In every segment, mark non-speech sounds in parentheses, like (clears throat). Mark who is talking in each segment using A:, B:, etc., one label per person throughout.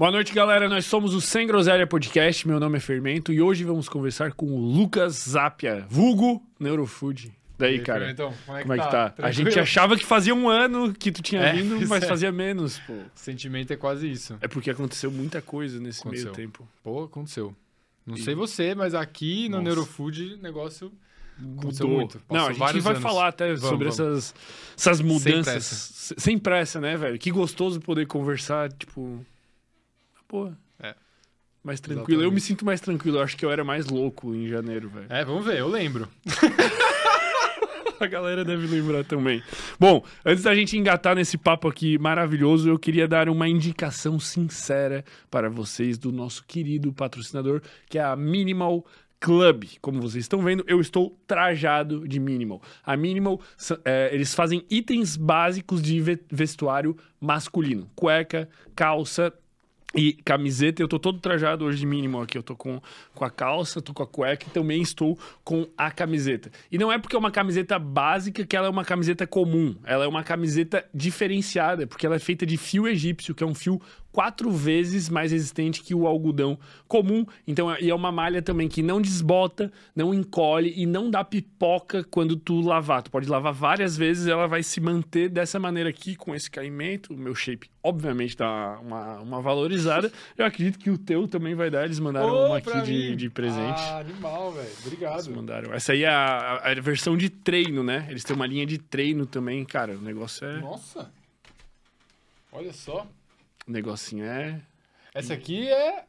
A: Boa noite, galera. Nós somos o Sem Groselha Podcast. Meu nome é Fermento e hoje vamos conversar com o Lucas Zapia, vulgo Neurofood. Daí,
B: aí,
A: cara,
B: Fermentão, como é que
A: como é que
B: tá?
A: tá? A gente achava que fazia um ano que tu tinha (laughs)
B: É,
A: vindo, mas
B: é.
A: fazia menos, pô.
B: Sentimento é quase isso.
A: É porque aconteceu muita coisa nesse meio
B: Aconteceu.
A: tempo.
B: Pô, aconteceu. Não
A: E-
B: sei você, mas aqui no
A: Nossa.
B: Neurofood o negócio
A: Mudou.
B: muito.
A: Não,
B: Passou
A: a gente vai
B: anos.
A: falar até
B: Vamos,
A: sobre
B: vamos.
A: Essas, essas mudanças.
B: pressa.
A: S- Sem pressa, né, velho? Que gostoso poder conversar, tipo. Pô.
B: É.
A: Mais tranquilo. Eu
B: Exatamente.
A: me sinto mais tranquilo. Eu acho que eu era mais louco em janeiro, velho.
B: É, vamos ver, eu lembro. (laughs)
A: A galera deve lembrar também. Bom, antes da gente engatar nesse papo aqui maravilhoso, eu queria dar uma indicação sincera para vocês do nosso querido patrocinador, que é a Minimal Club. Como vocês estão vendo, eu estou trajado de Minimal. A Minimal, é, eles fazem itens básicos de ve- vestuário masculino: cueca, calça. E camiseta, eu tô todo trajado hoje de mínimo aqui. Eu tô com, com a calça, tô com a cueca e também estou com a camiseta. E não é porque é uma camiseta básica que ela é uma camiseta comum. Ela é uma camiseta diferenciada, porque ela é feita de fio egípcio, que é um fio quatro vezes mais resistente que o algodão comum. Então, é- e é uma malha também que não desbota, não encolhe e não dá pipoca quando tu lavar. Tu pode lavar várias vezes, ela vai se manter dessa maneira aqui, com esse caimento. O meu shape, obviamente, dá uma, uma valorizada. Eu acredito que o teu também vai dar. Eles mandaram
B: Ô,
A: uma aqui de, de presente.
B: Ah, animal, velho.
A: Eles
B: Obrigado.
A: mandaram. Essa aí é a, a versão de treino, né? Eles têm uma linha de treino também, cara. O negócio é.
B: Nossa. Olha só.
A: O negocinho é.
B: Essa aqui é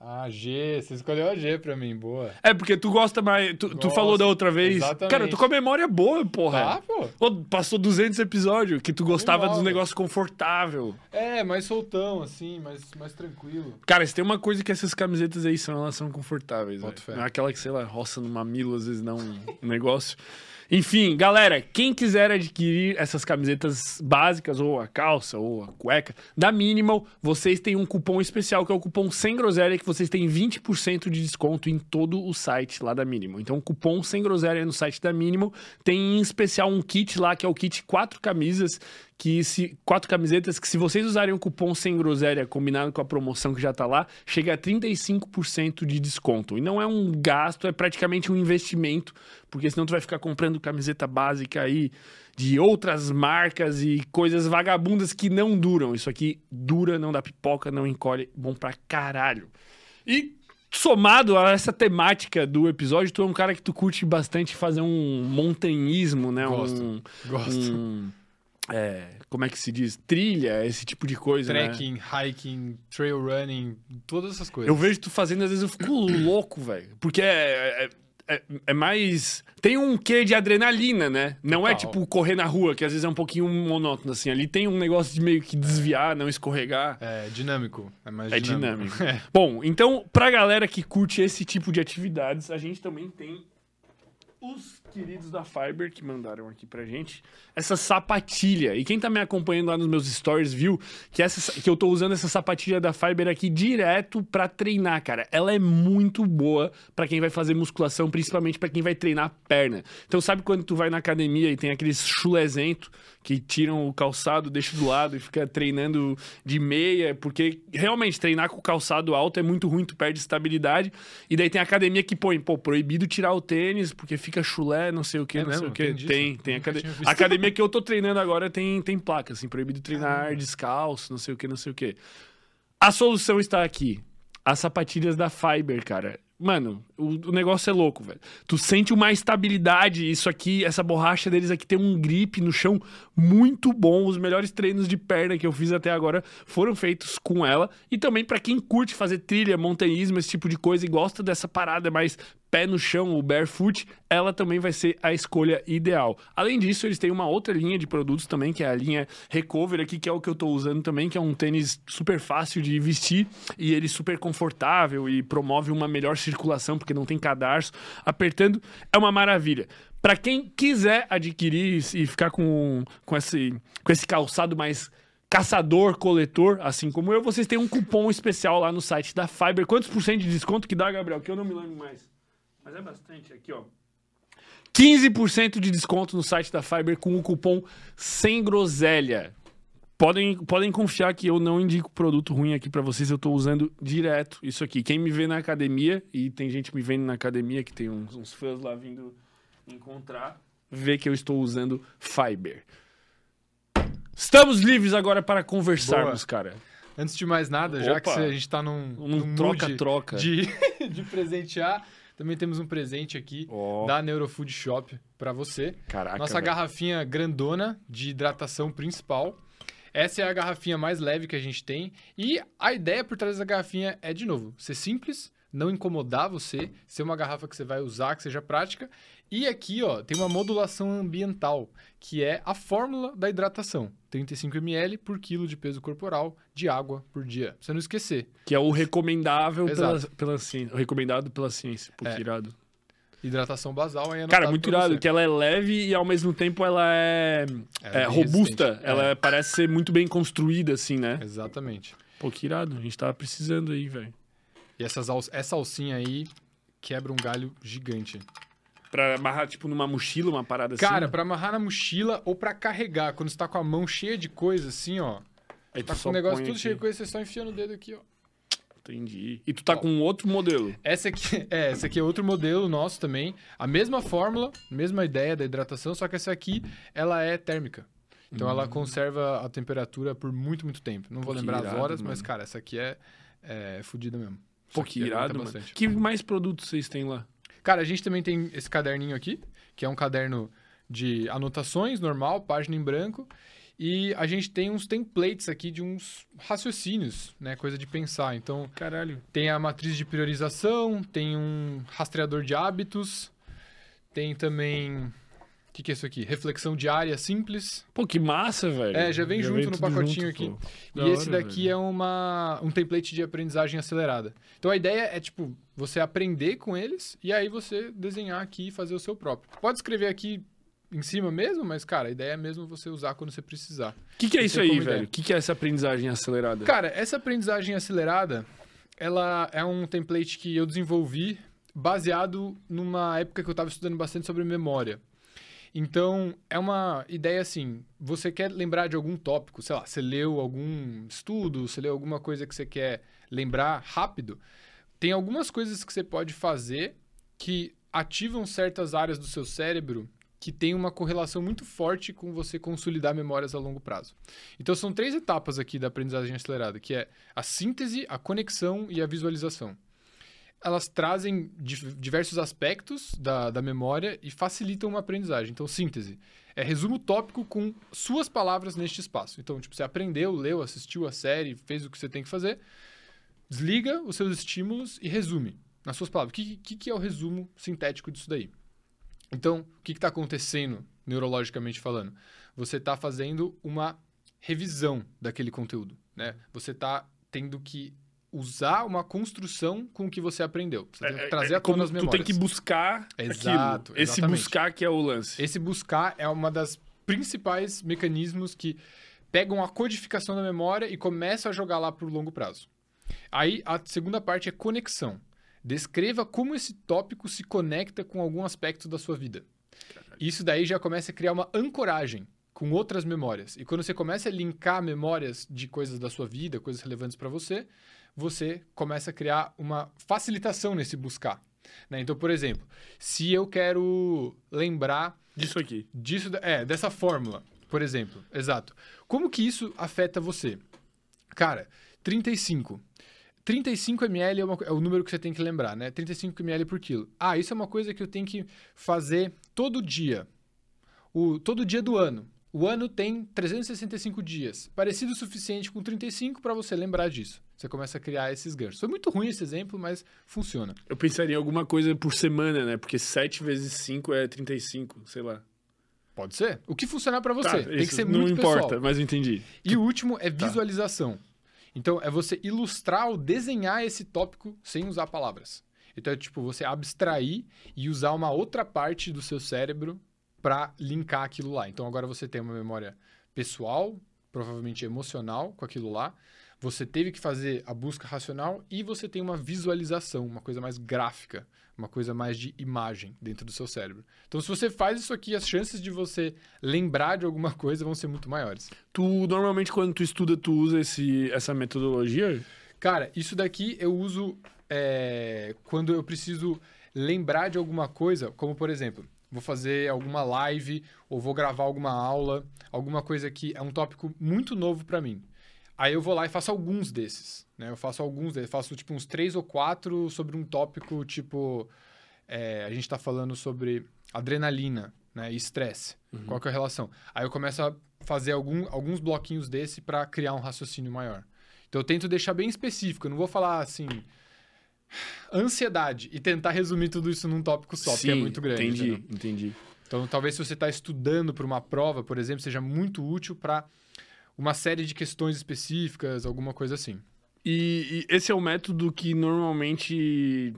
B: a G. Você escolheu a G pra mim, boa.
A: É, porque tu gosta mais. Tu, tu falou da outra vez.
B: exatamente.
A: Cara, tu com a memória boa, porra.
B: Tá, pô?
A: Passou 200 episódios que tu gostava dos negócios confortável.
B: É, mais soltão, assim, mais, mais tranquilo.
A: Cara, se tem uma coisa que essas camisetas aí são, elas são confortáveis. Não é aquela que, sei lá, roça no mamilo, às vezes não um (laughs) negócio. Enfim, galera, quem quiser adquirir essas camisetas básicas, ou a calça, ou a cueca, da Minimal, vocês têm um cupom especial, que é o cupom Sem Groselha, que vocês têm 20% de desconto em todo o site lá da Minimal. Então, cupom Sem Groselha no site da Minimal tem em especial um kit lá, que é o kit quatro camisas, que se quatro camisetas que se vocês usarem o cupom sem groselha combinado com a promoção que já tá lá, chega a 35% de desconto. E não é um gasto, é praticamente um investimento, porque senão tu vai ficar comprando camiseta básica aí de outras marcas e coisas vagabundas que não duram. Isso aqui dura, não dá pipoca, não encolhe, bom pra caralho. E somado a essa temática do episódio, tu é um cara que tu curte bastante fazer um montanhismo, né?
B: Gosto.
A: Um,
B: Gosto.
A: um, é, como é que se diz? Trilha, esse tipo de coisa, né?
B: Trekking, hiking, trail running, todas essas coisas.
A: Eu vejo tu fazendo, às vezes eu fico (clears throat) louco, velho. Porque é, é, é, é mais... Tem um quê de adrenalina, né? Não é
B: Total.
A: tipo correr na rua, que às vezes é um pouquinho monótono, assim. Ali tem um negócio de meio que desviar, não escorregar.
B: É dinâmico. É mais
A: É
B: dinâmico.
A: dinâmico. (laughs) Bom, então, pra galera que curte esse tipo de atividades, a gente também tem os queridos da Fiber que mandaram aqui pra gente essa sapatilha. E quem tá me acompanhando lá nos meus stories viu que, essa, que eu tô usando essa sapatilha da Fiber aqui direto pra treinar, cara. Ela é muito boa pra quem vai fazer musculação, principalmente pra quem vai treinar perna. Então, sabe quando tu vai na academia e tem aqueles chulezento que tiram o calçado, deixa do lado e fica treinando de meia, porque realmente treinar com o calçado alto é muito ruim, tu perde estabilidade. E daí tem academia que põe, pô, proibido tirar o tênis porque fica chulé, não sei o que,
B: É
A: não sei
B: mesmo?
A: o que.
B: Tem?
A: Tem, tem.
B: Nunca
A: Acad...
B: tinha visto.
A: A academia que eu tô treinando agora tem, tem placa, assim, proibido treinar descalço, não sei o que, não sei o que. A solução está aqui. As sapatilhas da Fiber, cara. Mano, o, o negócio é louco, velho. Tu sente uma estabilidade. Isso aqui, essa borracha deles aqui tem um grip no chão muito bom. Os melhores treinos de perna que eu fiz até agora foram feitos com ela. E também pra quem curte fazer trilha, montanhismo, esse tipo de coisa e gosta dessa parada mais pé no chão, o barefoot, ela também vai ser a escolha ideal. Além disso, eles têm uma outra linha de produtos também, que é a linha Recover aqui, que é o que eu tô usando também, que é um tênis super fácil de vestir e ele super confortável e promove uma melhor circulação, porque não tem cadarço. Apertando é uma maravilha. Para quem quiser adquirir e ficar com, com, esse, com esse calçado mais caçador, coletor, assim como eu, vocês têm um cupom especial lá no site da Fiber. Quantos por cento de desconto que dá, Gabriel? Que eu não me lembro mais. Mas é bastante aqui, ó. 15% de desconto no site da Fiber com o cupom sem groselha. Podem, podem confiar que eu não indico produto ruim aqui pra vocês, eu tô usando direto isso aqui. Quem me vê na academia, e tem gente me vendo na academia, que tem uns, uns fãs lá vindo encontrar, vê que eu estou usando Fiber. Estamos livres agora para conversarmos, cara.
B: Antes de mais nada, já que
A: Opa.
B: a gente tá num,
A: Um troca-troca.
B: de, (laughs) de presentear, também temos um presente aqui
A: Ó,
B: da Neurofood Shop pra você.
A: caraca,
B: Nossa
A: velho.
B: garrafinha grandona de hidratação principal. Essa é a garrafinha mais leve que a gente tem. E a ideia por trás da garrafinha é, de novo, ser simples, não incomodar você, ser uma garrafa que você vai usar, que seja prática. E aqui, ó, tem uma modulação ambiental, que é a fórmula da hidratação. 35 ml por quilo de peso corporal de água por dia. Pra você não esquecer.
A: Que é o recomendável pela,
B: Exato.
A: pela ciência. O recomendado pela ciência. Pô,
B: É.
A: irado.
B: Hidratação basal aí
A: Cara,
B: anotado
A: muito irado, que ela é leve e ao mesmo tempo ela é, é
B: bem
A: robusta. Ela
B: É.
A: é- parece ser muito bem construída, assim, né?
B: Exatamente.
A: Pô, que irado. A gente tava precisando aí, velho.
B: E essas al- essa alcinha aí quebra um galho gigante.
A: Pra amarrar, tipo, numa mochila, uma parada assim.
B: Cara, pra amarrar na mochila ou pra carregar, quando você tá com a mão cheia de coisa, assim, ó.
A: Aí
B: Tá com o negócio tudo
A: aqui.
B: cheio de coisa, você só enfia no dedo aqui, ó.
A: Entendi. E tu tá
B: Ó.
A: com outro modelo.
B: Essa aqui, (laughs) é, essa aqui é outro modelo nosso também. A mesma fórmula, mesma ideia da hidratação, só que essa aqui, ela é térmica. Então ela conserva a temperatura por muito, muito tempo. Não vou
A: Hum. Que
B: lembrar as
A: irado,
B: horas, mas,
A: mano.
B: cara, essa aqui é, é fodida mesmo.
A: Pô, que
B: aqui
A: irado, mano. Que mais produtos vocês têm lá?
B: Cara, a gente também tem esse caderninho aqui, que é um caderno de anotações normal, página em branco. E a gente tem uns templates aqui de uns raciocínios, né? Coisa de pensar. Então,
A: Caralho.
B: tem a matriz de priorização, tem um rastreador de hábitos, tem também. O que, que é isso aqui? Reflexão diária simples.
A: Pô, que massa, velho.
B: É, já vem junto no
A: tudo
B: pacotinho
A: junto,
B: aqui.
A: pô.
B: E
A: Da
B: esse
A: hora,
B: daqui
A: velho.
B: é uma, um template de aprendizagem acelerada. Então a ideia é, tipo, você aprender com eles e aí você desenhar aqui e fazer o seu próprio. Pode escrever aqui em cima mesmo, mas, cara, a ideia é mesmo você usar quando você precisar.
A: O que, que é isso aí,
B: como
A: velho? O que, que é essa aprendizagem acelerada?
B: Cara, essa aprendizagem acelerada, ela é um template que eu desenvolvi baseado numa época que eu estava estudando bastante sobre memória. Então, é uma ideia assim, você quer lembrar de algum tópico, sei lá, você leu algum estudo, você leu alguma coisa que você quer lembrar rápido, tem algumas coisas que você pode fazer que ativam certas áreas do seu cérebro que tem uma correlação muito forte com você consolidar memórias a longo prazo. Então são três etapas aqui da aprendizagem acelerada, que é a síntese, a conexão e a visualização. Elas trazem di- diversos aspectos da, da memória e facilitam uma aprendizagem. Então, síntese é resumo tópico com suas palavras neste espaço. Então, tipo, você aprendeu, leu, assistiu a série, fez o que você tem que fazer, desliga os seus estímulos e resume nas suas palavras. O que, que, que é o resumo sintético disso daí? Então, o que está acontecendo neurologicamente falando? Você está fazendo uma revisão daquele conteúdo, né? Você está tendo que usar uma construção com o que você aprendeu. Você tem que trazer
A: É como
B: tona as
A: tu
B: memórias.
A: tem que buscar
B: Exato,
A: aquilo. Esse
B: exatamente.
A: buscar que é o lance.
B: Esse buscar é uma das principais mecanismos que pegam a codificação da memória e começam a jogar lá para o longo prazo. Aí a segunda parte é conexão. Descreva como esse tópico se conecta com algum aspecto da sua vida. Isso daí já começa a criar uma ancoragem com outras memórias. E quando você começa a linkar memórias de coisas da sua vida, coisas relevantes para você, você começa a criar uma facilitação nesse buscar. né? Então, por exemplo, se eu quero lembrar
A: Disso aqui.
B: disso, é, dessa fórmula, por exemplo. Exato. Como que isso afeta você? Cara, 35. 35 ml é, uma é o número que você tem que lembrar, né? 35 ml por quilo. Ah, isso é uma coisa que eu tenho que fazer todo dia. O, todo dia do ano. O ano tem 365 dias. Parecido o suficiente com 35 para você lembrar disso. Você começa a criar esses ganchos. Foi muito ruim esse exemplo, mas funciona.
A: Eu pensaria em alguma coisa por semana, né? Porque 7 vezes 5 é 35, sei lá.
B: Pode ser? O que funcionar para você.
A: Tá,
B: tem que ser
A: não
B: muito
A: importa,
B: pessoal.
A: mas eu entendi.
B: E o último é
A: Tá.
B: Então, é você ilustrar ou desenhar esse tópico sem usar palavras. Então, é tipo você abstrair e usar uma outra parte do seu cérebro para linkar aquilo lá. Então, agora você tem uma memória pessoal, provavelmente emocional com aquilo lá. Você teve que fazer a busca racional e você tem uma visualização, uma coisa mais gráfica, uma coisa mais de imagem dentro do seu cérebro. Então, se você faz isso aqui, as chances de você lembrar de alguma coisa vão ser muito maiores.
A: Tu, normalmente, quando tu estuda, tu usa esse, essa metodologia?
B: Cara, isso daqui eu uso é, quando eu preciso lembrar de alguma coisa, como por exemplo, vou fazer alguma live ou vou gravar alguma aula, alguma coisa que é um tópico muito novo para mim. Aí eu vou lá e faço alguns desses, né? Eu faço alguns desses, faço tipo uns três ou quatro sobre um tópico tipo... É, a gente está falando sobre adrenalina, né? E estresse. Uhum. Qual que é a relação? Aí eu começo a fazer algum, alguns bloquinhos desse para criar um raciocínio maior. Então eu tento deixar bem específico, eu não vou falar assim ansiedade e tentar resumir tudo isso num tópico só, Sim, porque é muito grande.
A: Entendi, entendeu? entendi.
B: Então, talvez se você está estudando para uma prova, por exemplo, seja muito útil para uma série de questões específicas, alguma coisa assim.
A: E, e, esse é o método que normalmente.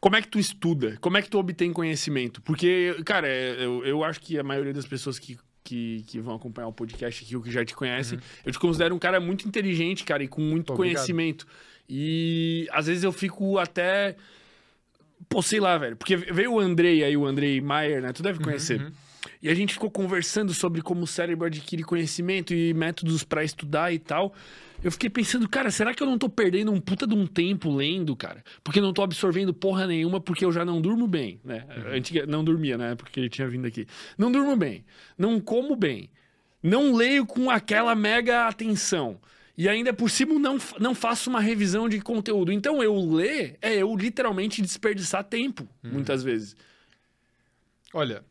A: Como é que tu estuda? Como é que tu obtém conhecimento? Porque, cara, é, eu, eu acho que a maioria das pessoas que, que, que vão acompanhar o podcast aqui, ou que já te conhecem, uhum. eu te considero um cara muito inteligente, cara, e com muito Pô, conhecimento. Obrigado. E às vezes eu fico até. Pô, sei lá, velho. Porque veio o Andrei aí, o Andrei Maier, né? Tu deve uhum, conhecer. Uhum. E a gente ficou conversando sobre como o cérebro adquire conhecimento e métodos para estudar e tal. Eu fiquei pensando, cara, será que eu não tô perdendo um puta de um tempo lendo, cara? Porque não tô absorvendo porra nenhuma, porque eu já não durmo bem, né? Uhum. Antiga, não dormia, né? Porque ele tinha vindo aqui. Não durmo bem. Não como bem. Não leio com aquela mega atenção. E ainda por cima não, não faço uma revisão de conteúdo. Então eu ler é eu literalmente desperdiçar tempo, uhum. muitas vezes.
B: Olha,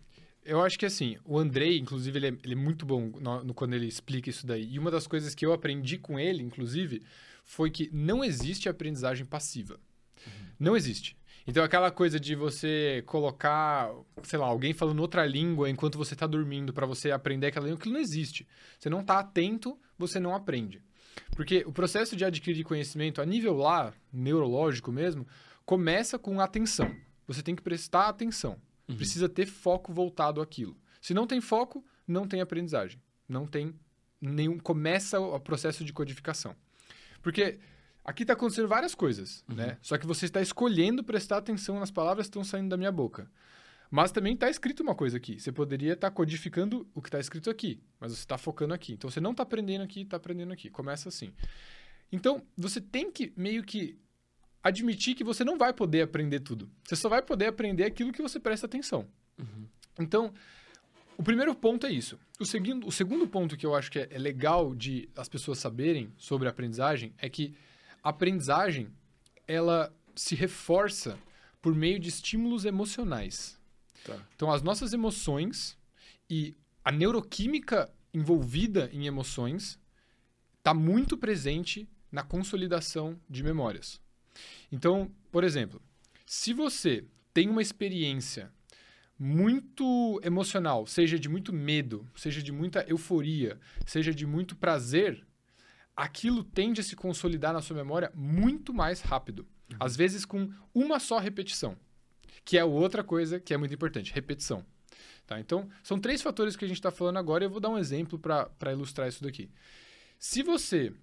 B: eu acho que assim, o Andrei, inclusive, ele é, ele é muito bom no, no, quando ele explica isso daí. E uma das coisas que eu aprendi com ele, inclusive, foi que não existe aprendizagem passiva. Uhum. Não existe. Então, aquela coisa de você colocar, sei lá, alguém falando outra língua enquanto você está dormindo para você aprender aquela língua, aquilo não existe. Você não está atento, você não aprende. Porque o processo de adquirir conhecimento a nível lá, neurológico mesmo, começa com atenção. Você tem que prestar atenção. Uhum. Precisa ter foco voltado àquilo. Se não tem foco, não tem aprendizagem. Não tem nenhum. Começa o processo de codificação. Porque aqui está acontecendo várias coisas, uhum. né? Só que você está escolhendo prestar atenção nas palavras que estão saindo da minha boca. Mas também está escrito uma coisa aqui. Você poderia estar tá codificando o que está escrito aqui, mas você está focando aqui. Então você não está aprendendo aqui, está aprendendo aqui. Começa assim. Então você tem que meio que admitir que você não vai poder aprender tudo. Você só vai poder aprender aquilo que você presta atenção. Uhum. Então, o primeiro ponto é isso. O segundo, o segundo ponto que eu acho que é, é legal de as pessoas saberem sobre a aprendizagem é que a aprendizagem ela se reforça por meio de estímulos emocionais. Tá. Então, as nossas emoções e a neuroquímica envolvida em emoções está muito presente na consolidação de memórias. Então, por exemplo, se você tem uma experiência muito emocional, seja de muito medo, seja de muita euforia, seja de muito prazer, aquilo tende a se consolidar na sua memória muito mais rápido. Uhum. Às vezes com uma só repetição que é outra coisa que é muito importante, repetição. Tá? Então, são três fatores que a gente está falando agora e eu vou dar um exemplo para ilustrar isso daqui. Se você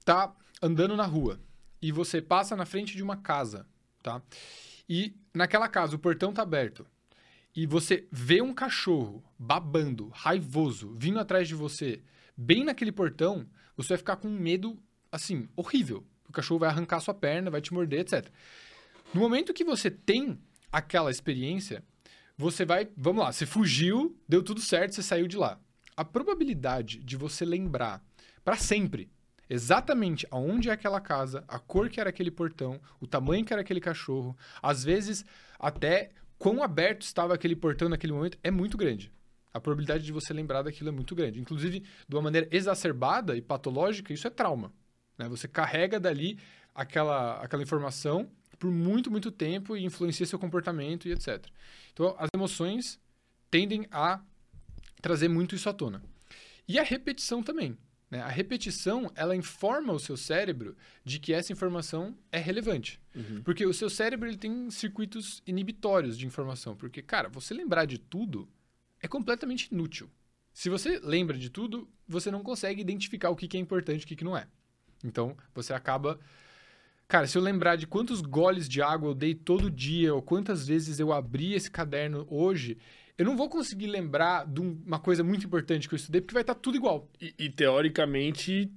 B: está andando na rua e você passa na frente de uma casa, tá? E naquela casa o portão está aberto e você vê um cachorro babando, raivoso, vindo atrás de você, bem naquele portão, você vai ficar com um medo, assim, horrível. O cachorro vai arrancar sua perna, vai te morder, etc. No momento que você tem aquela experiência, você vai. Vamos lá, você fugiu, deu tudo certo, você saiu de lá. A probabilidade de você lembrar para sempre exatamente aonde é aquela casa, a cor que era aquele portão, o tamanho que era aquele cachorro, às vezes até quão aberto estava aquele portão naquele momento, é muito grande. A probabilidade de você lembrar daquilo é muito grande. Inclusive, de uma maneira exacerbada e patológica, isso é trauma. Né? Você carrega dali aquela, aquela informação por muito, muito tempo e influencia seu comportamento e etc. Então, as emoções tendem a trazer muito isso à tona. E a repetição também. Né? A repetição, ela informa o seu cérebro de que essa informação é relevante. Uhum. Porque o seu cérebro ele tem circuitos inibitórios de informação. Porque, cara, você lembrar de tudo é completamente inútil. Se você lembra de tudo, você não consegue identificar o que é importante e o que não é. Então, você acaba. Cara, se eu lembrar de quantos goles de água eu dei todo dia, ou quantas vezes eu abri esse caderno hoje, eu não vou conseguir lembrar de uma coisa muito importante que eu estudei, porque vai estar tudo igual.
A: E, e teoricamente,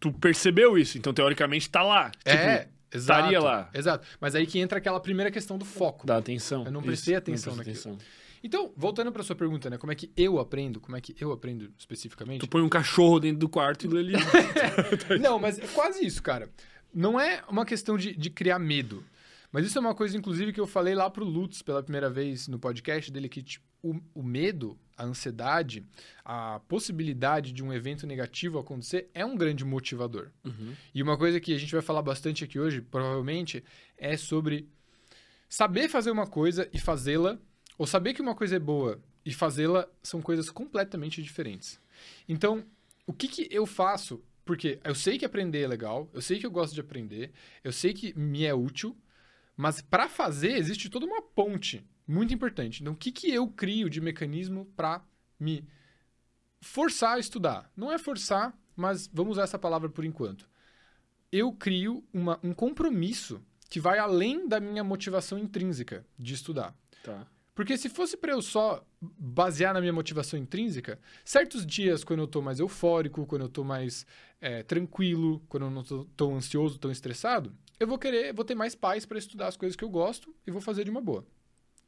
A: tu percebeu isso. Então, teoricamente, tá lá.
B: é,
A: Tipo,
B: exato.
A: estaria lá.
B: Exato. Mas aí que entra aquela primeira questão do foco.
A: dá atenção.
B: Eu não
A: Isso,
B: prestei atenção
A: presta
B: naquilo. Então, voltando para sua pergunta, né? Como é que eu aprendo? Como é que eu aprendo especificamente?
A: Tu põe um cachorro dentro do quarto e ele... (laughs)
B: Não, mas é quase isso, cara. Não é uma questão de, de criar medo. Mas isso é uma coisa, inclusive, que eu falei lá pro Lutz pela primeira vez no podcast dele, que tipo, o, o medo, a ansiedade, a possibilidade de um evento negativo acontecer é um grande motivador.
A: Uhum.
B: E uma coisa que a gente vai falar bastante aqui hoje, provavelmente, é sobre saber fazer uma coisa e fazê-la, ou saber que uma coisa é boa e fazê-la são coisas completamente diferentes. Então, o que, que eu faço? Porque eu sei que aprender é legal, eu sei que eu gosto de aprender, eu sei que me é útil, mas para fazer existe toda uma ponte muito importante. Então, o que, que eu crio de mecanismo para me forçar a estudar? Não é forçar, mas vamos usar essa palavra por enquanto. Eu crio uma, um compromisso que vai além da minha motivação intrínseca de estudar.
A: Tá.
B: Porque se fosse para eu só basear na minha motivação intrínseca, certos dias, quando eu tô mais eufórico, quando eu tô mais é, tranquilo, quando eu não tô tão ansioso, tão estressado, eu vou querer, vou ter mais paz para estudar as coisas que eu gosto e vou fazer de uma boa.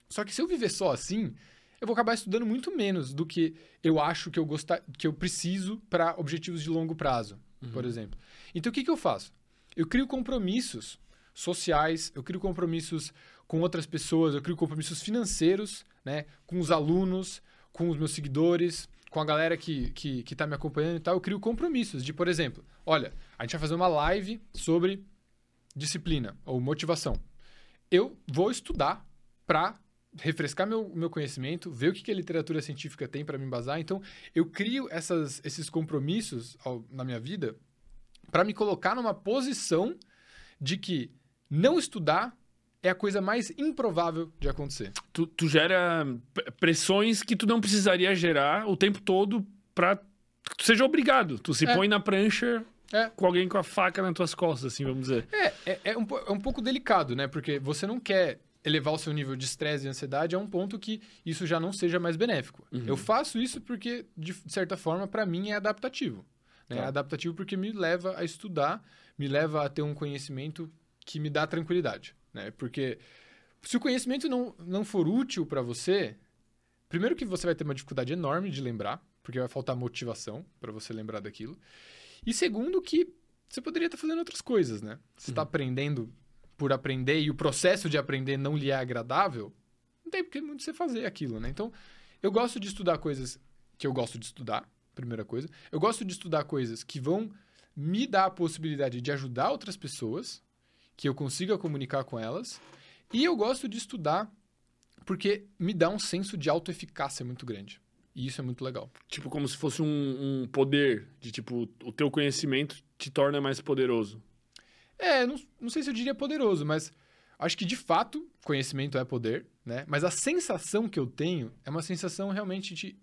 B: Só que se eu viver só assim, eu vou acabar estudando muito menos do que eu acho que eu gostar, que eu preciso para objetivos de longo prazo, por exemplo. Então o que, que eu faço? Eu crio compromissos sociais, eu crio compromissos com outras pessoas, eu crio compromissos financeiros, né? Com os alunos, com os meus seguidores, com a galera que, que, que tá me acompanhando e tal. Eu crio compromissos de, por exemplo, olha, a gente vai fazer uma live sobre disciplina ou motivação. Eu vou estudar para refrescar meu, meu conhecimento, ver o que, que a literatura científica tem para me embasar. Então, eu crio essas, esses compromissos ao- na minha vida para me colocar numa posição de que não estudar é a coisa mais improvável de acontecer.
A: Tu, tu gera pressões que tu não precisaria gerar o tempo todo pra que tu seja obrigado. Tu se
B: É.
A: põe na prancha
B: É.
A: com alguém com a faca nas tuas costas, assim, vamos dizer.
B: É, é, é um, é um pouco delicado, né? Porque você não quer elevar o seu nível de estresse e ansiedade a um ponto que isso já não seja mais benéfico.
A: Uhum.
B: Eu faço isso porque, de certa forma, para mim é adaptativo. né? É adaptativo porque me leva a estudar, me leva a ter um conhecimento que me dá tranquilidade. Né? Porque se o conhecimento não, não for útil para você, primeiro que você vai ter uma dificuldade enorme de lembrar, porque vai faltar motivação para você lembrar daquilo. E segundo que você poderia estar fazendo outras coisas, né? Você está aprendendo por aprender e o processo de aprender não lhe é agradável, não tem porque muito você fazer aquilo, né? Então, eu gosto de estudar coisas que eu gosto de estudar, primeira coisa. Eu gosto de estudar coisas que vão me dar a possibilidade de ajudar outras pessoas, que eu consiga comunicar com elas. E eu gosto de estudar porque me dá um senso de autoeficácia muito grande. E isso é muito legal.
A: Tipo, como se fosse um, um poder de, tipo, o teu conhecimento te torna mais poderoso.
B: É, não, não sei se eu diria poderoso, mas acho que de fato conhecimento é poder, né? Mas a sensação que eu tenho é uma sensação realmente de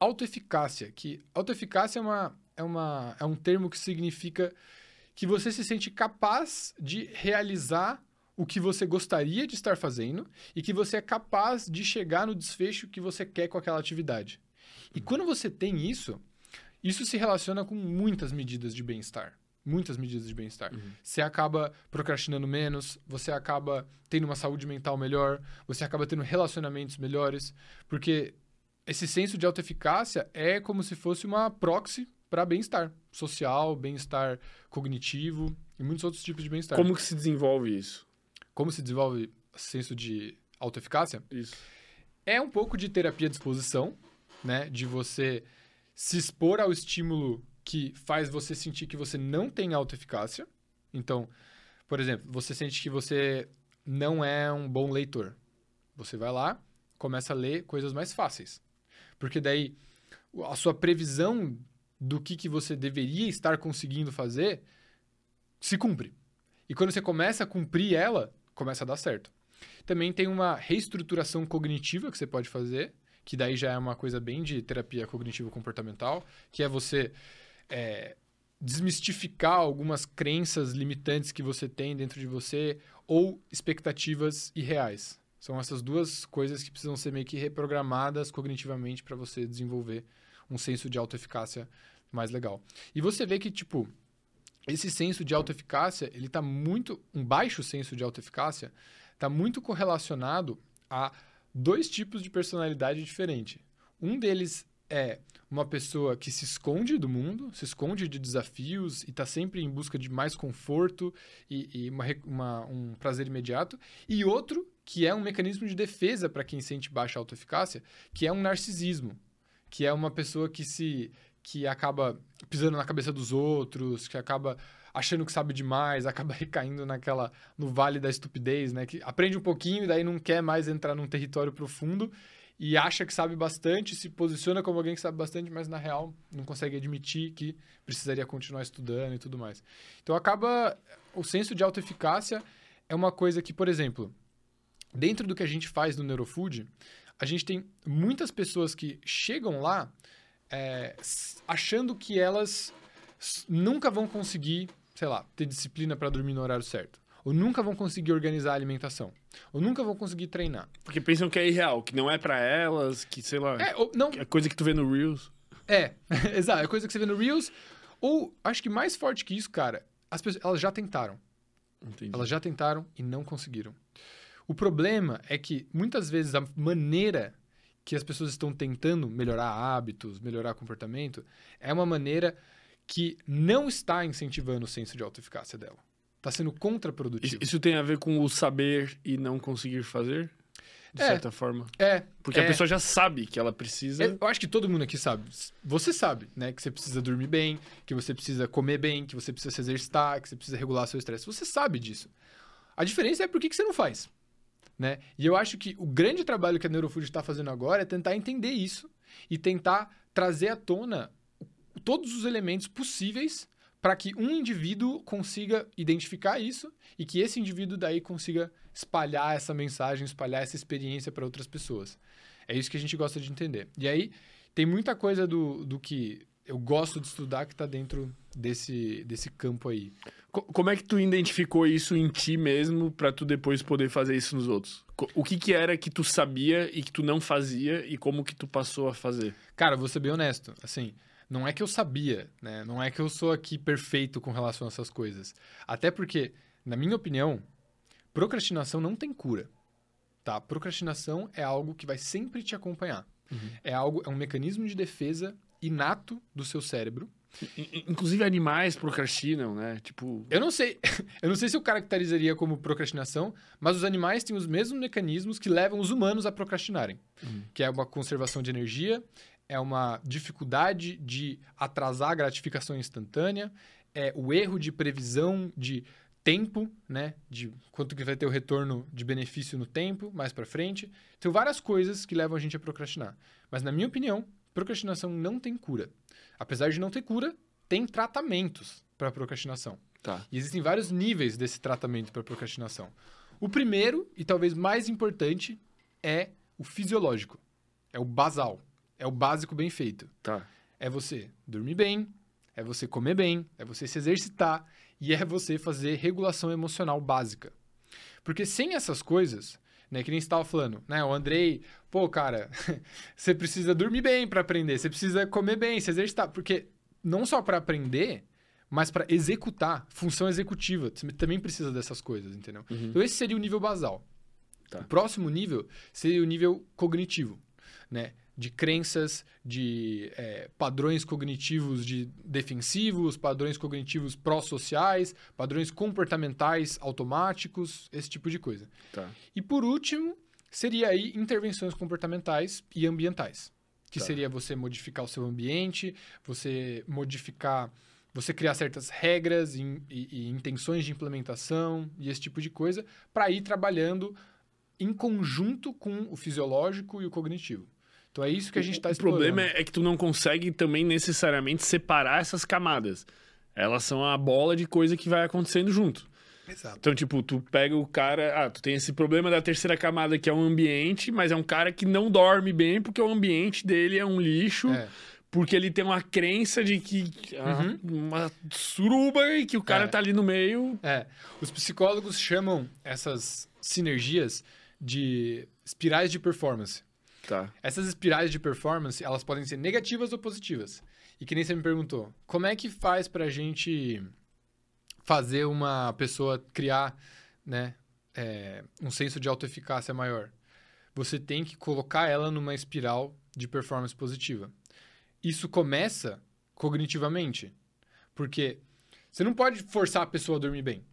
B: autoeficácia, que autoeficácia é uma é uma é um termo que significa que você se sente capaz de realizar o que você gostaria de estar fazendo e que você é capaz de chegar no desfecho que você quer com aquela atividade. E quando você tem isso, isso se relaciona com muitas medidas de bem-estar. Muitas medidas de bem-estar. Você acaba procrastinando menos, você acaba tendo uma saúde mental melhor, você acaba tendo relacionamentos melhores, porque esse senso de autoeficácia é como se fosse uma proxy para bem-estar social, bem-estar cognitivo e muitos outros tipos de bem-estar.
A: Como que se desenvolve isso?
B: Como se desenvolve senso de autoeficácia?
A: Isso.
B: É um pouco de terapia de exposição, né? De você se expor ao estímulo que faz você sentir que você não tem autoeficácia. Então, por exemplo, você sente que você não é um bom leitor. Você vai lá, começa a ler coisas mais fáceis. Porque daí a sua previsão do que, que você deveria estar conseguindo fazer se cumpre. E quando você começa a cumprir ela, começa a dar certo. Também tem uma reestruturação cognitiva que você pode fazer, que daí já é uma coisa bem de terapia cognitivo-comportamental, que é você é, desmistificar algumas crenças limitantes que você tem dentro de você ou expectativas irreais. São essas duas coisas que precisam ser meio que reprogramadas cognitivamente para você desenvolver um senso de autoeficácia mais legal. E você vê que, tipo, esse senso de autoeficácia, ele tá muito. Um baixo senso de autoeficácia está muito correlacionado a dois tipos de personalidade diferente. Um deles é uma pessoa que se esconde do mundo, se esconde de desafios e está sempre em busca de mais conforto e, e uma, uma, um prazer imediato. E outro que é um mecanismo de defesa para quem sente baixa autoeficácia, que é um narcisismo, que é uma pessoa que se que acaba pisando na cabeça dos outros, que acaba achando que sabe demais, (laughs) acaba recaindo naquela no vale da estupidez, né? Que aprende um pouquinho e daí não quer mais entrar num território profundo e acha que sabe bastante, se posiciona como alguém que sabe bastante, mas na real não consegue admitir que precisaria continuar estudando e tudo mais. Então acaba o senso de autoeficácia é uma coisa que, por exemplo, dentro do que a gente faz no Neurofood, a gente tem muitas pessoas que chegam lá é, achando que elas nunca vão conseguir, sei lá, ter disciplina para dormir no horário certo. Ou nunca vão conseguir organizar a alimentação. Ou nunca vão conseguir treinar.
A: Porque pensam que é irreal, que não é para elas, que sei lá.
B: É, ou, não...
A: É coisa que tu vê no Reels.
B: É, (laughs) exato. É coisa que você vê no Reels. Ou, acho que mais forte que isso, cara, as pessoas, elas já tentaram.
A: Entendi.
B: Elas já tentaram e não conseguiram. O problema é que, muitas vezes, a maneira que as pessoas estão tentando melhorar hábitos, melhorar comportamento, é uma maneira que não está incentivando o senso de autoeficácia dela. Está sendo contraprodutivo.
A: Isso tem a ver com o saber e não conseguir fazer? De
B: É.
A: certa forma.
B: É.
A: Porque
B: é,
A: a pessoa já sabe que ela precisa.
B: é, Eu acho que todo mundo aqui sabe. Você sabe, né? Que você precisa dormir bem, que você precisa comer bem, que você precisa se exercitar, que você precisa regular seu estresse. Você sabe disso. A diferença é por que, que você não faz. Né? E eu acho que o grande trabalho que a Neurofood está fazendo agora é tentar entender isso e tentar trazer à tona todos os elementos possíveis para que um indivíduo consiga identificar isso e que esse indivíduo daí consiga espalhar essa mensagem, espalhar essa experiência para outras pessoas. É isso que a gente gosta de entender. E aí tem muita coisa do, do que eu gosto de estudar que está dentro desse, desse campo aí.
A: Co- Como é que tu identificou isso em ti mesmo pra tu depois poder fazer isso nos outros? O que que era que tu sabia e que tu não fazia e como que tu passou a fazer?
B: Cara, vou ser bem honesto. Assim, não é que eu sabia, né? Não é que eu sou aqui perfeito com relação a essas coisas. Até porque, na minha opinião, procrastinação não tem cura. Tá? Procrastinação é algo que vai sempre te acompanhar. É algo, é um mecanismo de defesa inato do seu cérebro.
A: In- in- Inclusive animais procrastinam, né? Tipo,
B: Eu não sei, (laughs) eu não sei se eu caracterizaria como procrastinação, mas os animais têm os mesmos mecanismos que levam os humanos a procrastinarem, que é uma conservação de energia, é uma dificuldade de atrasar a gratificação instantânea, é o erro de previsão de tempo, né, de quanto que vai ter o retorno de benefício no tempo, mais para frente. Tem várias coisas que levam a gente a procrastinar. Mas na minha opinião, procrastinação não tem cura. Apesar de não ter cura, tem tratamentos para procrastinação.
A: tá.
B: E existem vários níveis desse tratamento para procrastinação. O primeiro, e talvez mais importante, é o fisiológico. É o basal. É o básico bem feito.
A: Tá.
B: É você dormir bem, é você comer bem, é você se exercitar e é você fazer regulação emocional básica. Porque sem essas coisas, né, que nem você estava falando, né, o Andrei, pô, cara, (laughs) você precisa dormir bem para aprender, você precisa comer bem, se exercitar, porque não só para aprender, mas para executar, função executiva, você também precisa dessas coisas, entendeu?
A: Uhum.
B: Então esse seria o nível basal.
A: Tá.
B: O próximo nível seria o nível cognitivo, né? De crenças, de é, padrões cognitivos de defensivos, padrões cognitivos pró-sociais, padrões comportamentais automáticos, esse tipo de coisa.
A: Tá.
B: E por último, seria aí intervenções comportamentais e ambientais. Que
A: Tá.
B: seria você modificar o seu ambiente, você modificar, você criar certas regras e, e- e intenções de implementação e esse tipo de coisa, para ir trabalhando em conjunto com o fisiológico e o cognitivo. Então é isso que a gente está
A: O
B: explorando.
A: problema é que tu não consegue também necessariamente separar essas camadas. Elas são a bola de coisa que vai acontecendo junto.
B: Exato.
A: Então, tipo, tu pega o cara. Ah, tu tem esse problema da terceira camada que é um ambiente, mas é um cara que não dorme bem porque o ambiente dele é um lixo.
B: É,
A: porque ele tem uma crença de que ah, uma suruba e que o cara
B: É.
A: tá ali no meio.
B: É, os psicólogos chamam essas sinergias de espirais de performance.
A: Tá.
B: Essas espirais de performance, elas podem ser negativas ou positivas. E que nem você me perguntou, como é que faz pra gente fazer uma pessoa criar, né, é, um senso de autoeficácia maior? Você tem que colocar ela numa espiral de performance positiva. Isso começa cognitivamente, porque você não pode forçar a pessoa a dormir bem.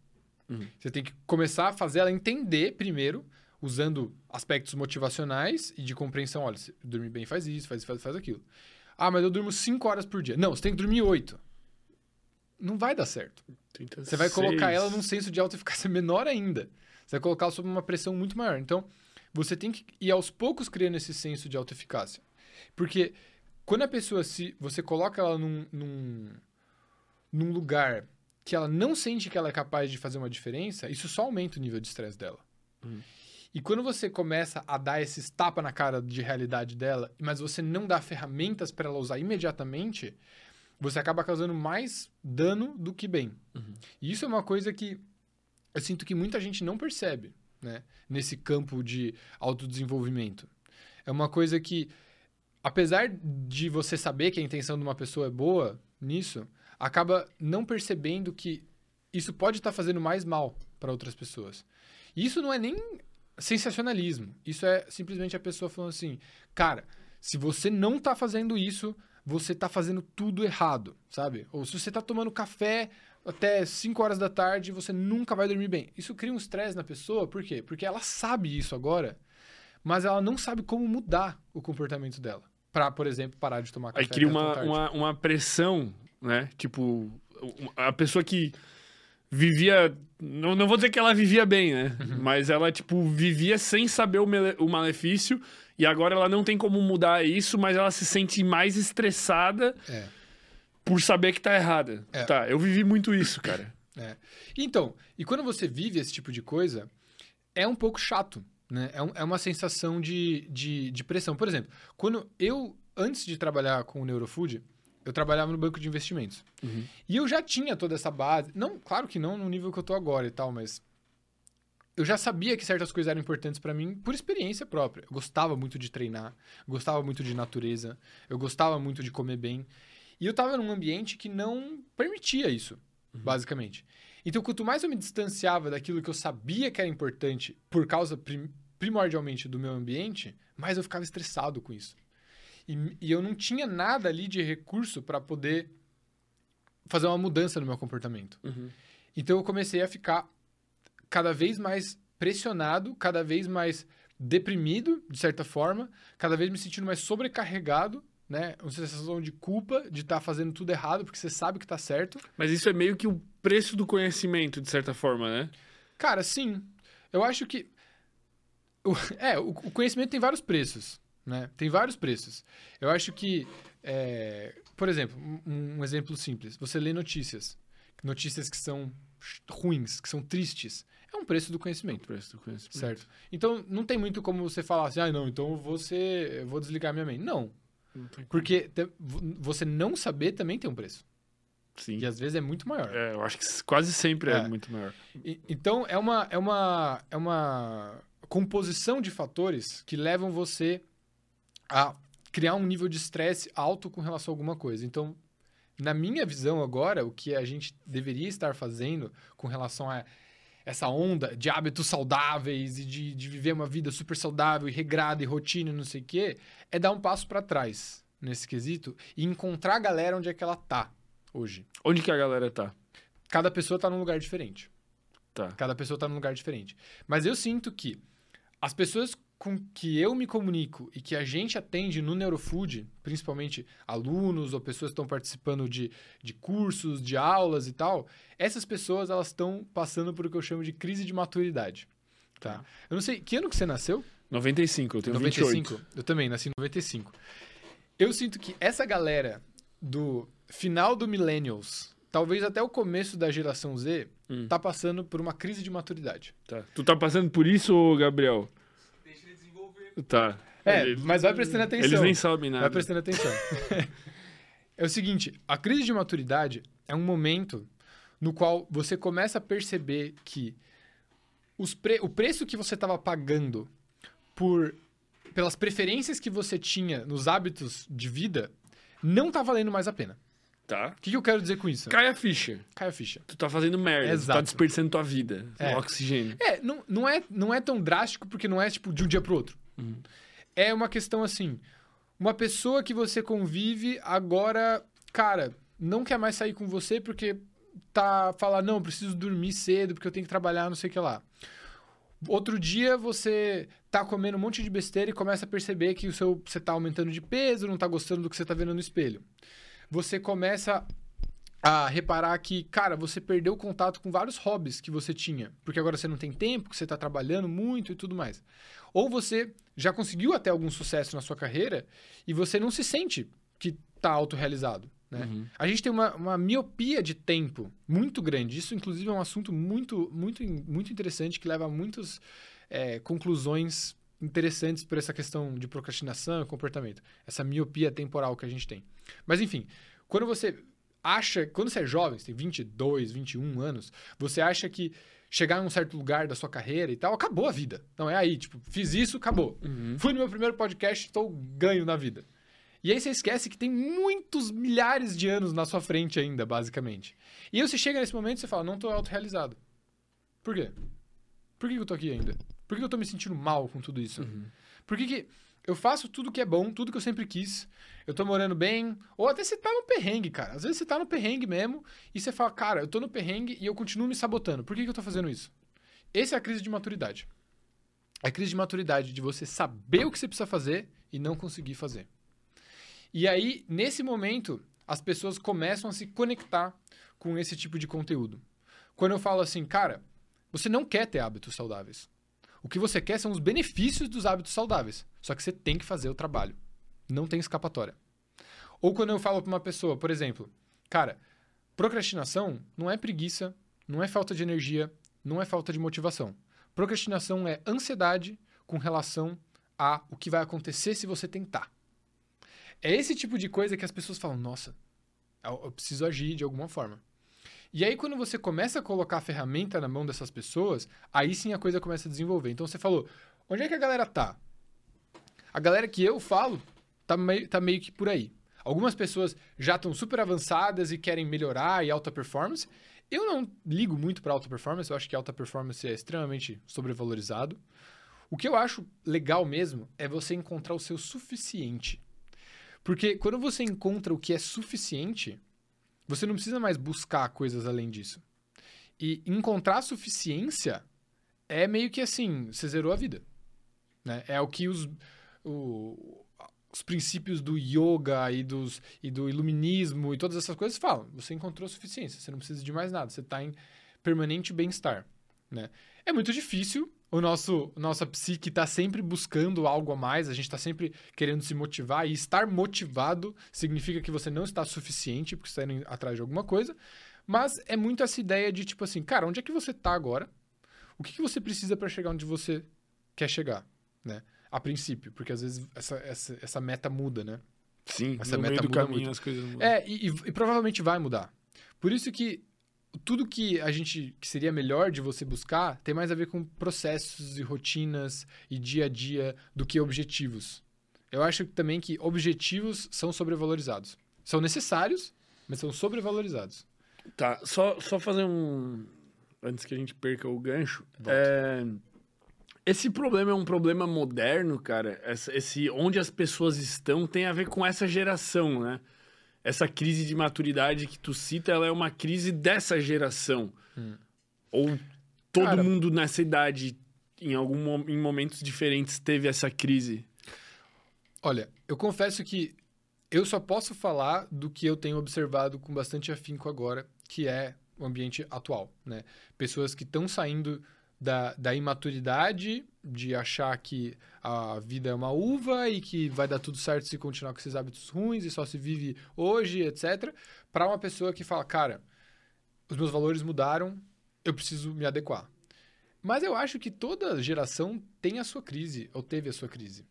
A: Uhum.
B: Você tem que começar a fazer ela entender primeiro, usando aspectos motivacionais e de compreensão. Olha, dormir bem faz isso, faz isso, faz, aquilo. Ah, mas eu durmo 5 horas por dia. Não, você tem que dormir 8. Não vai dar certo.
A: Tenta
B: Você vai colocar ela num senso de autoeficácia (laughs) menor ainda. Você vai colocar ela sob uma pressão muito maior. Então, você tem que ir aos poucos criando esse senso de autoeficácia. Porque quando a pessoa se. Você coloca ela num, num, num lugar que ela não sente que ela é capaz de fazer uma diferença, isso só aumenta o nível de estresse dela.
A: Uhum.
B: E quando você começa a dar esses tapa na cara de realidade dela, mas você não dá ferramentas para ela usar imediatamente, você acaba causando mais dano do que bem.
A: Uhum.
B: E isso é uma coisa que eu sinto que muita gente não percebe, né? Nesse campo de autodesenvolvimento. É uma coisa que, apesar de você saber que a intenção de uma pessoa é boa nisso, acaba não percebendo que isso pode estar fazendo mais mal para outras pessoas. E isso não é nem sensacionalismo. Isso é simplesmente a pessoa falando assim, cara, se você não tá fazendo isso, você tá fazendo tudo errado, sabe? Ou se você tá tomando café até 5 horas da tarde, você nunca vai dormir bem. Isso cria um estresse na pessoa, por quê? Porque ela sabe isso agora, mas ela não sabe como mudar o comportamento dela. Pra, por exemplo, parar de tomar café.
A: Aí cria uma, uma, uma pressão, né? Tipo, a pessoa que vivia. Não, não vou dizer que ela vivia bem, né?
B: Uhum.
A: Mas ela, tipo, vivia sem saber o, o malefício. E agora ela não tem como mudar isso, mas ela se sente mais estressada
B: É.
A: por saber que tá errada.
B: É.
A: Tá, eu vivi muito isso, (coughs) cara.
B: É. Então, e quando você vive esse tipo de coisa, é um pouco chato, né? É, um- é uma sensação de, de, de pressão. Por exemplo, quando eu, antes de trabalhar com o Neurofood, eu trabalhava no banco de investimentos.
A: Uhum.
B: E eu já tinha toda essa base. Não, claro que não no nível que eu tô agora e tal, mas eu já sabia que certas coisas eram importantes para mim por experiência própria. Eu gostava muito de treinar, gostava muito de natureza, eu gostava muito de comer bem. E eu tava num ambiente que não permitia isso, basicamente. Então, quanto mais eu me distanciava daquilo que eu sabia que era importante por causa prim- primordialmente do meu ambiente, mais eu ficava estressado com isso. E, e eu não tinha nada ali de recurso para poder fazer uma mudança no meu comportamento.
A: Uhum.
B: Então eu comecei a ficar cada vez mais pressionado, cada vez mais deprimido, de certa forma, cada vez me sentindo mais sobrecarregado, né? Uma sensação de culpa de estar fazendo tudo errado, porque você sabe que tá certo.
A: Mas isso é meio que o preço do conhecimento, de certa forma, né?
B: Cara, sim. Eu acho que. (laughs) é, o conhecimento tem vários preços, né? Tem vários preços. Eu acho que. é, por exemplo, um, um exemplo simples. Você lê notícias. Notícias que são ruins, que são tristes. É um preço do conhecimento.
A: preço do conhecimento.
B: Certo. Então, não tem muito como você falar assim, ah, não, então eu vou, ser, eu vou desligar minha mente. Não.
A: Não.
B: Porque te- vo- você não saber também tem um preço.
A: Sim.
B: E às vezes é muito maior.
A: É, eu acho que quase sempre é,
B: É.
A: muito maior.
B: E- então, é uma, é, uma, é uma composição de fatores que levam você a criar um nível de estresse alto com relação a alguma coisa. Então, na minha visão agora, o que a gente deveria estar fazendo com relação a essa onda de hábitos saudáveis e de, de viver uma vida super saudável e regrada e rotina e não sei o quê, é dar um passo para trás nesse quesito e encontrar a galera onde é que ela tá hoje.
A: Onde que a galera tá?
B: Cada pessoa tá num lugar diferente.
A: Tá.
B: Cada pessoa tá num lugar diferente. Mas eu sinto que as pessoas com que eu me comunico e que a gente atende no Neurofood, principalmente alunos ou pessoas que estão participando de, de cursos, de aulas e tal, essas pessoas elas estão passando por o que eu chamo de crise de maturidade. Tá?
A: Tá.
B: Eu não sei, que ano que você nasceu?
A: 95, eu tenho
B: 95.
A: 28.
B: Eu também nasci em 95. Eu sinto que essa galera do final do Millennials, talvez até o começo da geração Z,
A: Hum.
B: tá passando por uma crise de maturidade.
A: Tá. Tu tá passando por isso, Gabriel? Tá.
B: É,
A: Eles-
B: mas vai prestando atenção.
A: Eles nem sabem nada.
B: Vai prestando atenção. (laughs) É o seguinte, a crise de maturidade é um momento no qual você começa a perceber que os pre... o preço que você estava pagando por pelas preferências que você tinha nos hábitos de vida não tá valendo mais a pena.
A: Tá.
B: O que, que eu quero dizer com isso?
A: Cai a ficha.
B: Cai a ficha.
A: Tu tá fazendo merda. Tu tá
B: Exato.
A: desperdiçando tua vida.
B: É.
A: Oxigênio.
B: É, não, não é, não é tão drástico porque não é tipo de um dia pro outro. É uma questão assim, uma pessoa que você convive agora, cara, não quer mais sair com você porque tá fala não, preciso dormir cedo porque eu tenho que trabalhar, não sei o que lá. Outro dia você tá comendo um monte de besteira e começa a perceber que o seu você tá aumentando de peso, não tá gostando do que você tá vendo no espelho. Você começa a reparar que, cara, você perdeu o contato com vários hobbies que você tinha, porque agora você não tem tempo, que você está trabalhando muito e tudo mais. Ou você já conseguiu até algum sucesso na sua carreira e você não se sente que está autorrealizado. Né?
A: Uhum.
B: A gente tem uma, uma miopia de tempo muito grande. Isso, inclusive, é um assunto muito, muito, muito interessante que leva a muitas é, conclusões interessantes por essa questão de procrastinação e comportamento. Essa miopia temporal que a gente tem. Mas, enfim, quando você acha, quando você é jovem, você tem 22, 21 anos, você acha que chegar em um certo lugar da sua carreira e tal, acabou a vida. Não é aí, tipo, fiz isso, acabou.
A: Uhum.
B: Fui no meu primeiro podcast, estou ganho na vida. E aí você esquece que tem muitos milhares de anos na sua frente ainda, basicamente. E aí você chega nesse momento e você fala, não estou autorrealizado. Por quê? Por que eu tô aqui ainda? Por que eu tô me sentindo mal com tudo isso?
A: Uhum.
B: Por que, que eu faço tudo que é bom, tudo que eu sempre quis, eu tô morando bem, ou até você tá no perrengue, cara. Às vezes você tá no perrengue mesmo e você fala, cara, eu tô no perrengue e eu continuo me sabotando. Por que, que eu tô fazendo isso? Essa é a crise de maturidade. É a crise de maturidade de você saber o que você precisa fazer e não conseguir fazer. E aí, nesse momento, as pessoas começam a se conectar com esse tipo de conteúdo. Quando eu falo assim, cara, você não quer ter hábitos saudáveis. O que você quer são os benefícios dos hábitos saudáveis. Só que você tem que fazer o trabalho. Não tem escapatória. Ou quando eu falo para uma pessoa, por exemplo, cara, procrastinação não é preguiça, não é falta de energia, não é falta de motivação. Procrastinação é ansiedade com relação a o que vai acontecer se você tentar. É esse tipo de coisa que as pessoas falam, nossa, eu preciso agir de alguma forma. E aí, quando você começa a colocar a ferramenta na mão dessas pessoas, aí sim a coisa começa a desenvolver. Então você falou, onde é que a galera tá? A galera que eu falo tá meio, tá meio que por aí. Algumas pessoas já estão super avançadas e querem melhorar e alta performance. Eu não ligo muito para alta performance, eu acho que alta performance é extremamente sobrevalorizado. O que eu acho legal mesmo é você encontrar o seu suficiente. Porque quando você encontra o que é suficiente, você não precisa mais buscar coisas além disso. E encontrar suficiência é meio que assim, você zerou a vida. Né? É o que os, o- os princípios do yoga e, dos, e do iluminismo e todas essas coisas falam. Você encontrou suficiência, você não precisa de mais nada, você está em permanente bem-estar. Né? É muito difícil, o nosso nossa psique está sempre buscando algo a mais, a gente está sempre querendo se motivar, e estar motivado significa que você não está suficiente, porque está indo atrás de alguma coisa, mas é muito essa ideia de tipo assim, cara, onde é que você está agora? O que, que você precisa para chegar onde você quer chegar, né? A princípio, porque às vezes essa, essa, essa meta muda, né?
A: Sim,
B: Essa
A: no meio
B: meta
A: do
B: muda
A: caminho
B: muito.
A: as coisas mudam.
B: É, e, e- e provavelmente vai mudar. Por isso que tudo que a gente que seria melhor de você buscar tem mais a ver com processos e rotinas e dia a dia do que objetivos. Eu acho também que objetivos são sobrevalorizados. São necessários, mas são sobrevalorizados.
A: Tá, só, só fazer um. Antes que a gente perca o gancho.
B: Volta.
A: É, Esse problema é um problema moderno, cara. Essa- esse onde as pessoas estão tem a ver com essa geração, né? Essa crise de maturidade que tu cita, ela é uma crise dessa geração.
B: Hum.
A: Ou todo
B: Cara-
A: mundo nessa idade, em algum em momentos diferentes, teve essa crise.
B: Olha, eu confesso que eu só posso falar do que eu tenho observado com bastante afinco agora, que é o ambiente atual, né? Pessoas que estão saindo da, da imaturidade de achar que a vida é uma uva e que vai dar tudo certo se continuar com esses hábitos ruins e só se vive hoje, etc. Para uma pessoa que fala, cara, os meus valores mudaram, eu preciso me adequar. Mas eu acho que toda geração tem a sua crise, ou teve a sua crise.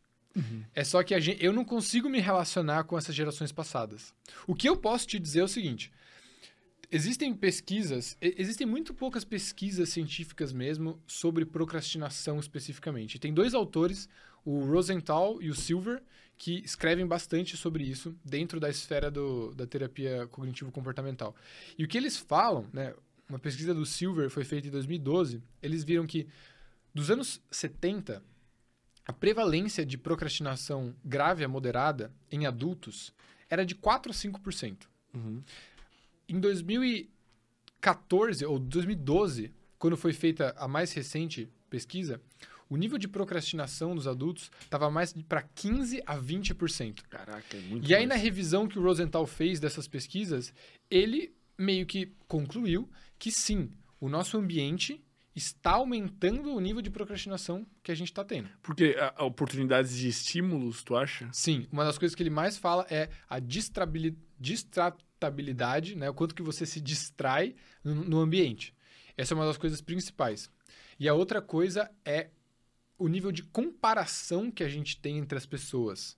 B: É só que a gente, eu não consigo me relacionar com essas gerações passadas. O que eu posso te dizer é o seguinte: existem pesquisas, existem muito poucas pesquisas científicas mesmo sobre procrastinação especificamente. Tem dois autores, o Rosenthal e o Silver, que escrevem bastante sobre isso dentro da esfera do- da terapia cognitivo-comportamental. E o que eles falam, né? Uma pesquisa do Silver foi feita em 2012, eles viram que dos anos 70, a prevalência de procrastinação grave a moderada em adultos era de 4 a 5%.
A: Uhum.
B: Em 2014 ou 2012, quando foi feita a mais recente pesquisa, o nível de procrastinação dos adultos estava mais para 15 a 20%.
A: Caraca, é muito
B: E aí, na revisão que o Rosenthal fez dessas pesquisas, ele meio que concluiu que sim, o nosso ambiente está aumentando o nível de procrastinação que a gente está tendo.
A: Porque a, a oportunidades de estímulos, tu acha?
B: Sim, uma das coisas que ele mais fala é a distrabili- distratabilidade, né? O quanto que você se distrai no, no ambiente. Essa é uma das coisas principais. E a outra coisa é o nível de comparação que a gente tem entre as pessoas.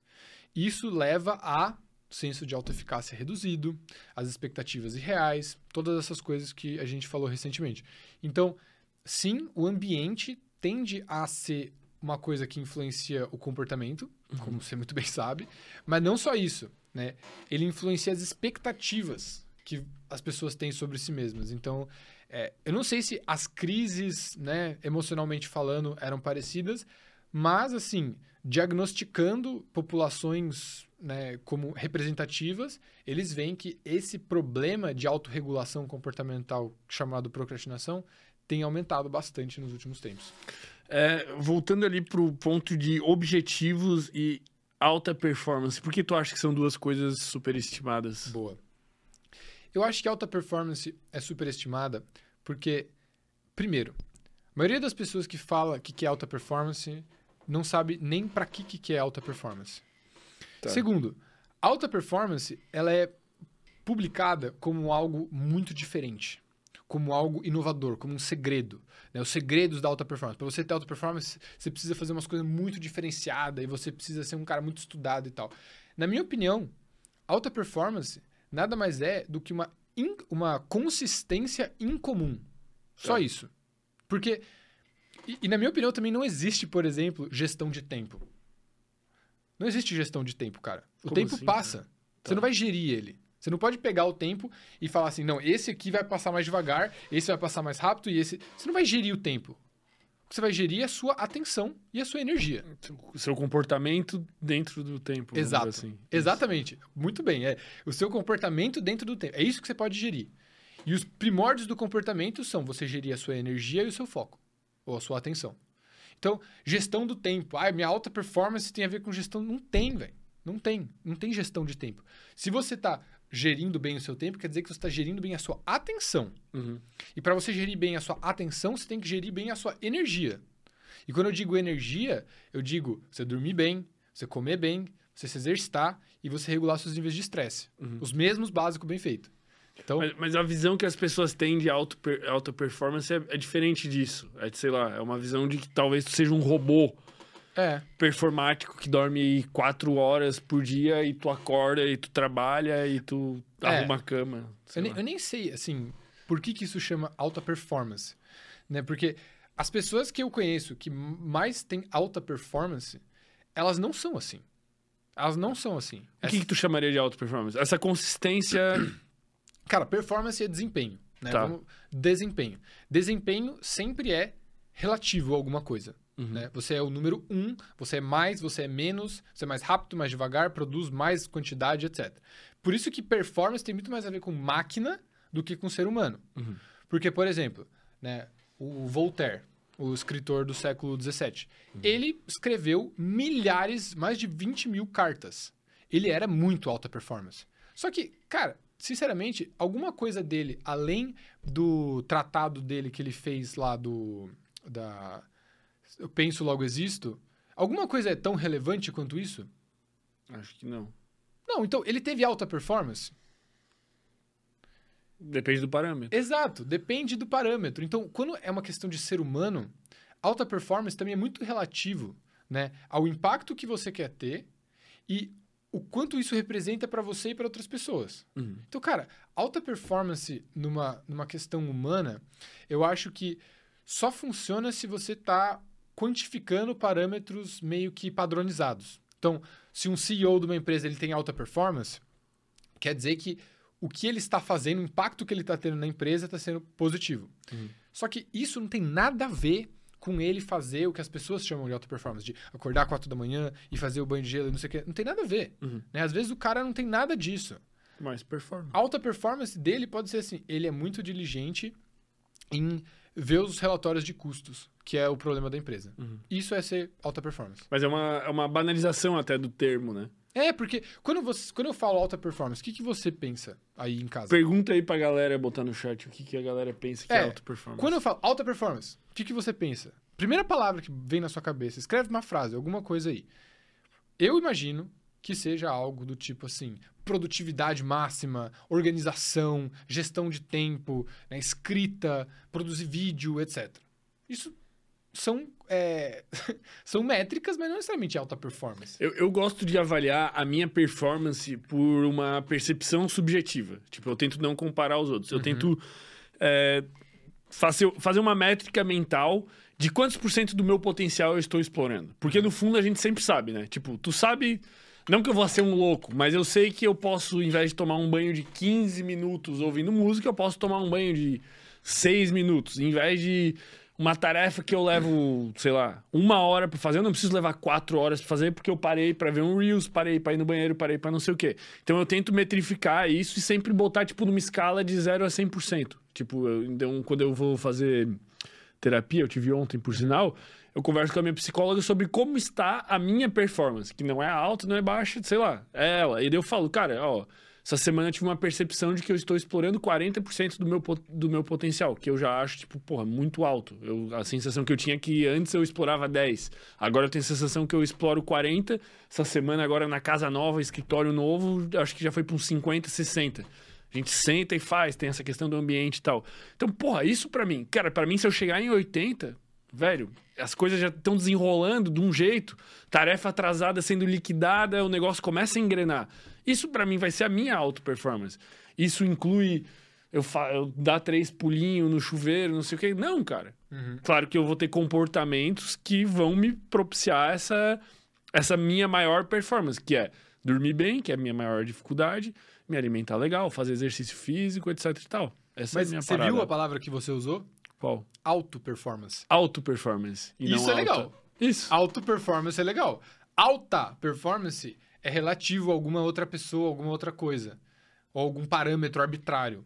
B: Isso leva a senso de autoeficácia reduzido, as expectativas irreais, todas essas coisas que a gente falou recentemente. Então, sim, o ambiente tende a ser uma coisa que influencia o comportamento, como você muito bem sabe, mas não só isso, né? Ele influencia as expectativas que as pessoas têm sobre si mesmas. Então, é, eu não sei se as crises, né, emocionalmente falando, eram parecidas, mas assim, diagnosticando populações né, como representativas, eles veem que esse problema de autorregulação comportamental chamado procrastinação tem aumentado bastante nos últimos tempos.
A: É, voltando ali pro ponto de objetivos e alta performance, por que tu acha que são duas coisas superestimadas?
B: Boa. Eu acho que alta performance é superestimada porque, primeiro, a maioria das pessoas que fala que quer alta performance não sabe nem para que que quer alta performance.
A: Tá.
B: Segundo, alta performance ela é publicada como algo muito diferente, como algo inovador, como um segredo. Né? Os segredos da alta performance. Para você ter alta performance, você precisa fazer umas coisas muito diferenciadas e você precisa ser um cara muito estudado e tal. Na minha opinião, alta performance nada mais é do que uma, in- uma consistência incomum. Só
A: Tá.
B: isso. Porque, e, e na minha opinião também não existe, por exemplo, gestão de tempo. Não existe gestão de tempo, cara. O
A: Como
B: tempo
A: assim,
B: passa.
A: cara?
B: Você
A: Tá.
B: não vai gerir ele. Você não pode pegar o tempo e falar assim, não, esse aqui vai passar mais devagar, esse vai passar mais rápido e esse. Você não vai gerir o tempo. O que você vai gerir é a sua atenção e a sua energia.
A: O seu comportamento dentro do tempo.
B: Exato.
A: Assim.
B: Exatamente. Muito bem. É o seu comportamento dentro do tempo. É isso que você pode gerir. E os primórdios do comportamento são você gerir a sua energia e o seu foco, ou a sua atenção. Então, gestão do tempo. Ah, minha alta performance tem a ver com gestão. Não tem, velho. Não tem. Não tem gestão de tempo. Se você está gerindo bem o seu tempo, quer dizer que você está gerindo bem a sua atenção.
A: Uhum.
B: E para você gerir bem a sua atenção, você tem que gerir bem a sua energia. E quando eu digo energia, eu digo você dormir bem, você comer bem, você se exercitar e você regular seus níveis de estresse.
A: Uhum.
B: Os mesmos básicos bem feitos. Então,
A: Mas, mas a visão que as pessoas têm de auto, per- alta performance é, é diferente disso. É, de, sei lá, é uma visão de que talvez tu seja um robô
B: é,
A: performático que dorme quatro horas por dia e tu acorda e tu trabalha e tu
B: É.
A: arruma a cama.
B: eu nem, eu nem sei, assim, por que, que isso chama alta performance. Né? Porque as pessoas que eu conheço que mais têm alta performance, elas não são assim. Elas não são assim.
A: O que, que tu chamaria de alta performance? Essa consistência. (coughs)
B: Cara, performance é desempenho. Né?
A: Tá.
B: Vamos- Desempenho. Desempenho sempre é relativo a alguma coisa.
A: Uhum.
B: Né? Você é o número um, você é mais, você é menos, você é mais rápido, mais devagar, produz mais quantidade, etc. Por isso que performance tem muito mais a ver com máquina do que com ser humano.
A: Uhum.
B: Porque, por exemplo, né, o Voltaire, o escritor do século XVII, ele escreveu milhares, mais de 20 mil cartas. Ele era muito alta performance. Só que, cara, sinceramente, alguma coisa dele, além do tratado dele que ele fez lá do. da. Eu penso, logo existo. Alguma coisa é tão relevante quanto isso?
A: Acho que não.
B: Não, então ele teve alta performance?
A: Depende do parâmetro.
B: Exato, depende do parâmetro. Então, quando é uma questão de ser humano, alta performance também é muito relativo. né? Ao impacto que você quer ter e o quanto isso representa para você e para outras pessoas.
A: Uhum.
B: Então, cara, alta performance numa, numa questão humana, eu acho que só funciona se você está quantificando parâmetros meio que padronizados. Então, se um CEO de uma empresa ele tem alta performance, quer dizer que o que ele está fazendo, o impacto que ele está tendo na empresa está sendo positivo.
A: Uhum.
B: Só que isso não tem nada a ver com ele fazer o que as pessoas chamam de alta performance, de acordar quatro da manhã e fazer o banho de gelo e não sei o quê. Não tem nada a ver.
A: Uhum.
B: Né? Às vezes o cara não tem nada disso.
A: Mais performance.
B: A alta performance dele pode ser assim: ele é muito diligente em ver os relatórios de custos, que é o problema da empresa.
A: Uhum.
B: Isso é ser alta performance.
A: Mas é uma, é uma banalização até do termo, né?
B: É, porque quando, você, quando eu falo alta performance, o que, que você pensa aí em casa?
A: Pergunta aí pra galera botar no chat o que, que a galera pensa que é,
B: É,
A: alta performance.
B: Quando eu falo alta performance, o que, que você pensa? Primeira palavra que vem na sua cabeça, escreve uma frase, alguma coisa aí. Eu imagino que seja algo do tipo assim: produtividade máxima, organização, gestão de tempo, né, escrita, produzir vídeo, etc. Isso são, é, (laughs) são métricas, mas não necessariamente alta performance.
A: Eu, eu gosto de avaliar a minha performance por uma percepção subjetiva. Tipo, eu tento não comparar aos outros. Eu
B: Uhum.
A: tento é, fazer, fazer uma métrica mental de quantos por cento do meu potencial eu estou explorando. Porque no fundo a gente sempre sabe, né? Tipo, tu sabe. Não que eu vou ser um louco, mas eu sei que eu posso, ao invés de tomar um banho de 15 minutos ouvindo música, eu posso tomar um banho de 6 minutos. Em vez de uma tarefa que eu levo, sei lá, uma hora pra fazer, eu não preciso levar quatro horas pra fazer, porque eu parei pra ver um Reels, parei pra ir no banheiro, parei pra não sei o quê. Então eu tento metrificar isso e sempre botar, tipo, numa escala de 0 a 100%. Tipo, eu, então, quando eu vou fazer terapia, eu tive ontem, por sinal, eu converso com a minha psicóloga sobre como está a minha performance, que não é alta, não é baixa, sei lá, é ela. E daí eu falo, cara, ó, essa semana eu tive uma percepção de que eu estou explorando 40% do meu, do meu potencial, que eu já acho, tipo, porra, muito alto. Eu, a sensação que eu tinha é que antes eu explorava 10. Agora eu tenho a sensação que eu exploro 40. Essa semana agora na casa nova, escritório novo, acho que já foi para uns 50, 60. A gente senta e faz, tem essa questão do ambiente e tal. Então, porra, isso pra mim, cara, pra mim se eu chegar em 80, velho, as coisas já estão desenrolando de um jeito, tarefa atrasada sendo liquidada, o negócio começa a engrenar. Isso pra mim vai ser a minha auto performance. Isso inclui eu, eu dar três pulinhos no chuveiro, não sei o que. Não, cara. Claro que eu vou ter comportamentos que vão me propiciar essa, essa minha maior performance, que é dormir bem, que é a minha maior dificuldade, me alimentar legal, fazer exercício físico, etc e tal. Essa é a
B: Mas
A: minha
B: você
A: parada.
B: viu a palavra que você usou?
A: Qual?
B: Auto performance.
A: Auto performance.
B: Isso é legal.
A: Isso.
B: Auto performance é legal. Alta performance é relativo a alguma outra pessoa, alguma outra coisa. Ou algum parâmetro arbitrário.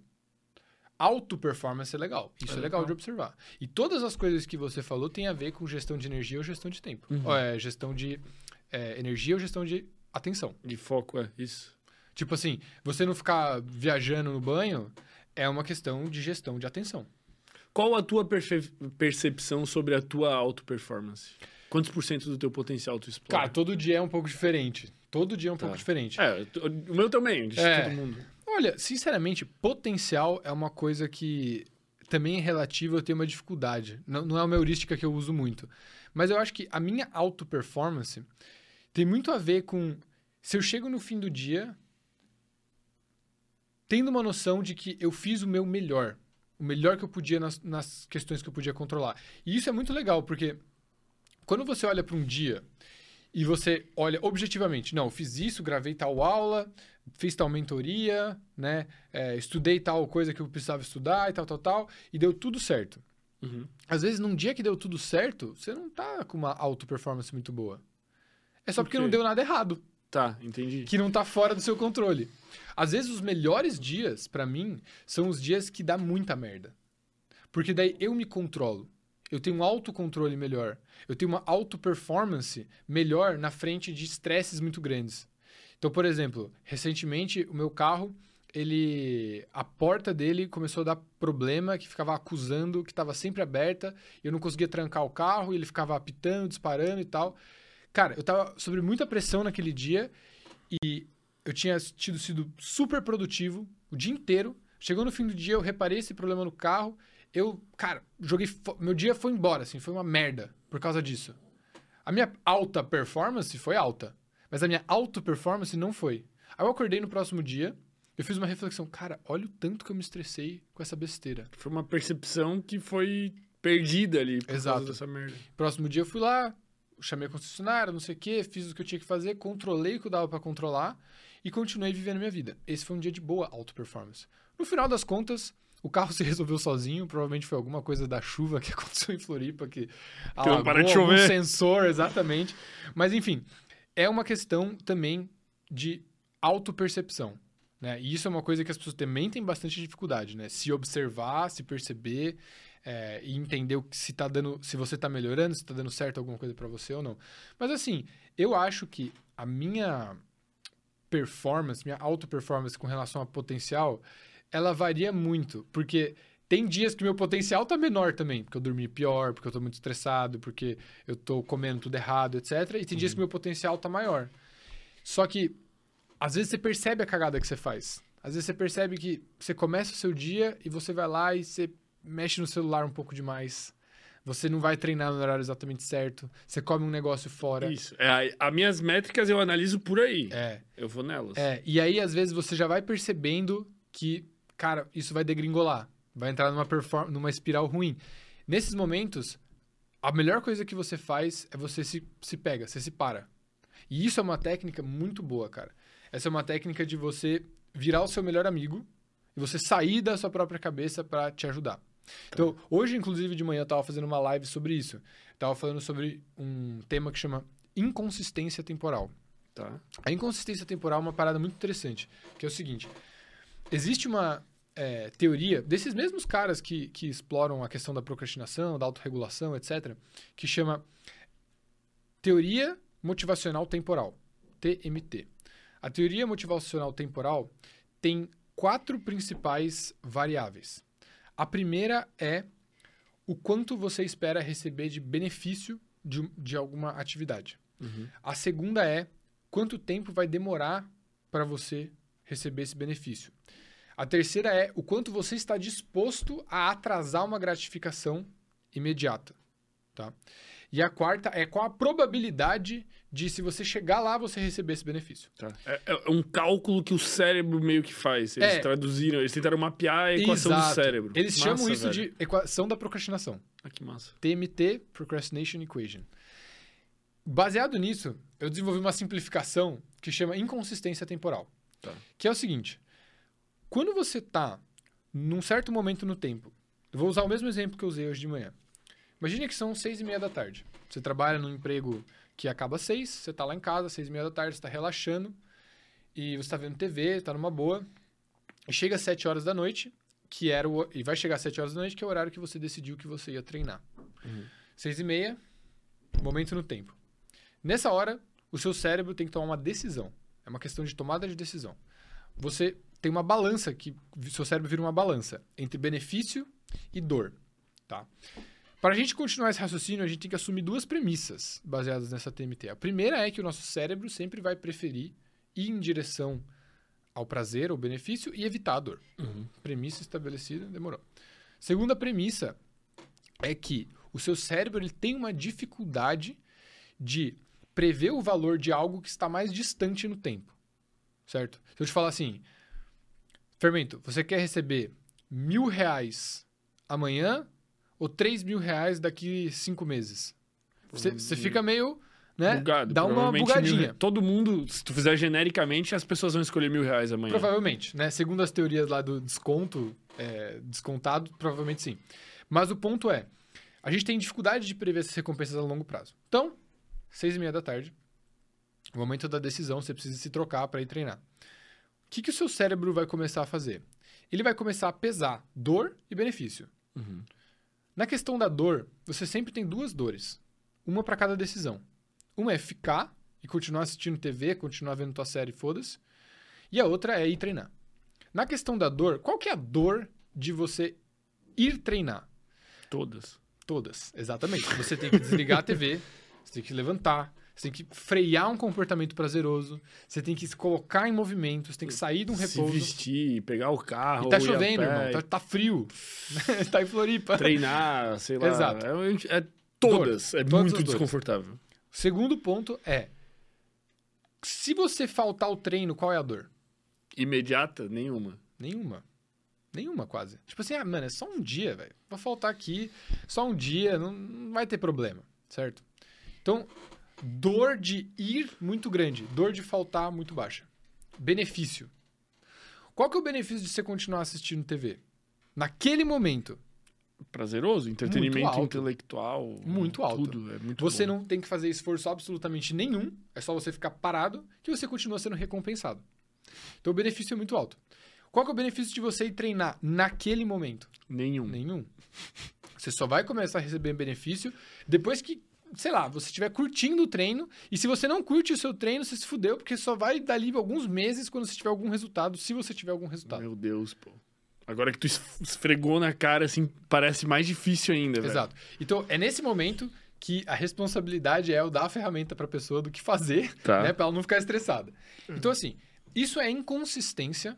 B: Auto performance é legal. Isso é,
A: É
B: legal
A: legal.
B: de observar. E todas as coisas que você falou têm a ver com gestão de energia ou gestão de tempo.
A: Uhum.
B: Ou é, gestão de é, energia ou gestão de atenção.
A: De foco, é isso.
B: Tipo assim, você não ficar viajando no banho é uma questão de gestão de atenção.
A: Qual a tua percepção sobre a tua auto performance? Quantos por cento do teu potencial tu explora?
B: Cara, todo dia é um pouco diferente. Todo dia é um pouco diferente.
A: É, o meu também, de
B: É.
A: todo mundo.
B: Olha, sinceramente, potencial é uma coisa que também é relativa, eu tenho uma dificuldade. Não, não é uma heurística que eu uso muito. Mas eu acho que a minha auto-performance tem muito a ver com se eu chego no fim do dia tendo uma noção de que eu fiz o meu melhor. O melhor que eu podia nas, nas questões que eu podia controlar. E isso é muito legal, porque quando você olha para um dia e você olha objetivamente, não, eu fiz isso, gravei tal aula, fiz tal mentoria, né? é, estudei tal coisa que eu precisava estudar e tal, tal, tal, e deu tudo certo.
A: Uhum.
B: Às vezes, num dia que deu tudo certo, você não tá com uma auto-performance muito boa. É só
A: Por
B: porque não deu nada errado,
A: Tá, entendi.
B: que não tá fora do seu controle. Às vezes, os melhores dias, pra mim, são os dias que dá muita merda. Porque daí eu me controlo. Eu tenho um autocontrole melhor. Eu tenho uma auto-performance melhor na frente de estresses muito grandes. Então, por exemplo, recentemente o meu carro, ele a porta dele começou a dar problema que ficava acusando que estava sempre aberta, eu não conseguia trancar o carro, ele ficava apitando, disparando e tal. Cara, eu tava sob muita pressão naquele dia e eu tinha tido sido super produtivo o dia inteiro. Chegou no fim do dia, eu reparei esse problema no carro. Eu, cara, joguei. Meu dia foi embora, assim, foi uma merda por causa disso. A minha alta performance foi alta, mas a minha auto performance não foi. Aí eu acordei no próximo dia, eu fiz uma reflexão, cara, olha o tanto que eu me estressei com essa besteira.
A: Foi uma percepção que foi perdida ali por
B: Exato.
A: causa dessa merda.
B: Próximo dia eu fui lá, chamei a concessionária, não sei o quê, fiz o que eu tinha que fazer, controlei o que eu dava pra controlar e continuei vivendo minha vida. Esse foi um dia de boa auto performance. No final das contas, o carro (laughs) se resolveu sozinho, provavelmente foi alguma coisa da chuva que (laughs) aconteceu em Floripa que
A: não para de
B: algum
A: chover.
B: sensor, exatamente. Mas enfim, é uma questão também de autopercepção. Né? E isso é uma coisa que as pessoas também têm bastante dificuldade, né? Se observar, se perceber é, e entender se tá dando, se você tá melhorando, se tá dando certo alguma coisa para você ou não. Mas assim, eu acho que a minha performance, minha auto performance com relação a potencial, ela varia muito, porque tem dias que meu potencial tá menor também, porque eu dormi pior, porque eu tô muito estressado, porque eu tô comendo tudo errado, etc. E tem dias que meu potencial tá maior. Só que às vezes você percebe a cagada que você faz. Às vezes você percebe que você começa o seu dia e você vai lá e você mexe no celular um pouco demais. Você não vai treinar no horário exatamente certo. Você come um negócio fora.
A: Isso. É, as minhas métricas eu analiso por aí.
B: É.
A: Eu vou nelas.
B: É, e aí às vezes você já vai percebendo que, cara, isso vai degringolar, vai entrar numa perform numa espiral ruim. Nesses momentos, a melhor coisa que você faz é você se, se pega, você se para. E isso é uma técnica muito boa, cara. Essa é uma técnica de você virar o seu melhor amigo e você sair da sua própria cabeça para te ajudar. Então, hoje, inclusive, de manhã, eu tava fazendo uma live sobre isso. Eu tava falando sobre um tema que chama inconsistência temporal.
A: Tá.
B: A inconsistência temporal é uma parada muito interessante, que é o seguinte: existe uma é, teoria desses mesmos caras que, que exploram a questão da procrastinação, da autorregulação, etc., que chama Teoria Motivacional Temporal, TMT. A teoria motivacional temporal tem quatro principais variáveis. A primeira é o quanto você espera receber de benefício de, de alguma atividade.
A: Uhum.
B: A segunda é quanto tempo vai demorar para você receber esse benefício. A terceira é o quanto você está disposto a atrasar uma gratificação imediata, tá? E a quarta é qual a probabilidade de se você chegar lá você receber esse benefício.
A: Tá. É, é um cálculo que o cérebro meio que faz. Eles
B: É.
A: traduziram, eles tentaram mapear a equação do
B: Exato.
A: cérebro.
B: Eles
A: Massa,
B: chamam isso
A: velho.
B: de equação da procrastinação.
A: Ah, que massa.
B: TMT, Procrastination Equation. Baseado nisso, eu desenvolvi uma simplificação que chama inconsistência temporal.
A: Tá.
B: Que é o seguinte: quando você está num certo momento no tempo, eu vou usar o mesmo exemplo que eu usei hoje de manhã. Imagine que são seis e meia da tarde. Você trabalha num emprego que acaba às seis, você está lá em casa, seis e meia da tarde, você está relaxando e você está vendo TV, está numa boa. E chega às sete horas da noite, que era o, e vai chegar às sete horas da noite, que é o horário que você decidiu que você ia treinar.
A: Uhum.
B: Seis e meia, momento no tempo. Nessa hora, o seu cérebro tem que tomar uma decisão. É uma questão de tomada de decisão. Você tem uma balança que seu cérebro vira uma balança entre benefício e dor, tá? Para a gente continuar esse raciocínio, a gente tem que assumir duas premissas baseadas nessa TMT. A primeira é que o nosso cérebro sempre vai preferir ir em direção ao prazer, ao benefício e evitar a dor.
A: Uhum.
B: Premissa estabelecida, demorou. Segunda premissa é que o seu cérebro ele tem uma dificuldade de prever o valor de algo que está mais distante no tempo. Certo? Se eu te falar assim, Fermento, você quer receber mil reais amanhã ou três mil reais daqui cinco meses? Você, você fica meio, né?
A: Bugado.
B: Dá uma bugadinha.
A: mil- todo mundo, se tu fizer genericamente, as pessoas vão escolher mil reais amanhã.
B: Provavelmente, né? Segundo as teorias lá do desconto, é, descontado, provavelmente sim. Mas o ponto é, a gente tem dificuldade de prever essas recompensas a longo prazo. Então, seis e meia da tarde, o momento da decisão, você precisa se trocar para ir treinar. O que, que o seu cérebro vai começar a fazer? Ele vai começar a pesar dor e benefício.
A: Uhum.
B: Na questão da dor, você sempre tem duas dores. Uma para cada decisão. Uma é ficar e continuar assistindo TV, continuar vendo tua série, foda-se. E a outra é ir treinar. Na questão da dor, qual que é a dor de você ir treinar?
A: Todas.
B: Todas, exatamente. Você tem que desligar a TV, (laughs) você tem que levantar, você tem que frear um comportamento prazeroso, você tem que se colocar em movimento, você tem que sair de um
A: Se
B: repouso.
A: vestir, pegar o carro.
B: E tá chovendo, irmão, tá, tá frio. (laughs) tá em Floripa.
A: Treinar, sei lá.
B: Exato.
A: É, é todas. É
B: Todas
A: muito
B: as dores.
A: desconfortável.
B: Segundo ponto é: se você faltar o treino, qual é a dor?
A: Imediata? Nenhuma.
B: Nenhuma. Nenhuma, quase. Tipo assim, ah, mano, é só um dia, velho. Vou faltar aqui, só um dia, não, não vai ter problema, certo? Então, dor de ir muito grande, dor de faltar muito baixa. Benefício. Qual que é o benefício de você continuar assistindo TV? Naquele momento,
A: Prazeroso, entretenimento
B: alto.
A: intelectual.
B: Muito alto.
A: Tudo, é muito
B: você
A: bom.
B: não tem que fazer esforço absolutamente nenhum, é só você ficar parado que você continua sendo recompensado. Então o benefício é muito alto. Qual que é o benefício de você ir treinar naquele momento?
A: Nenhum.
B: Nenhum. Você só vai começar a receber benefício depois que, sei lá, você estiver curtindo o treino. E se você não curte o seu treino, você se fudeu, porque só vai dali alguns meses quando você tiver algum resultado, se você tiver algum resultado.
A: Meu Deus, pô. Agora que tu es- esfregou na cara, assim, parece mais difícil ainda, velho.
B: Exato. Então, é nesse momento que a responsabilidade é eu dar a ferramenta para a pessoa do que fazer,
A: Tá.
B: né, para ela não ficar estressada. Então, assim, isso é inconsistência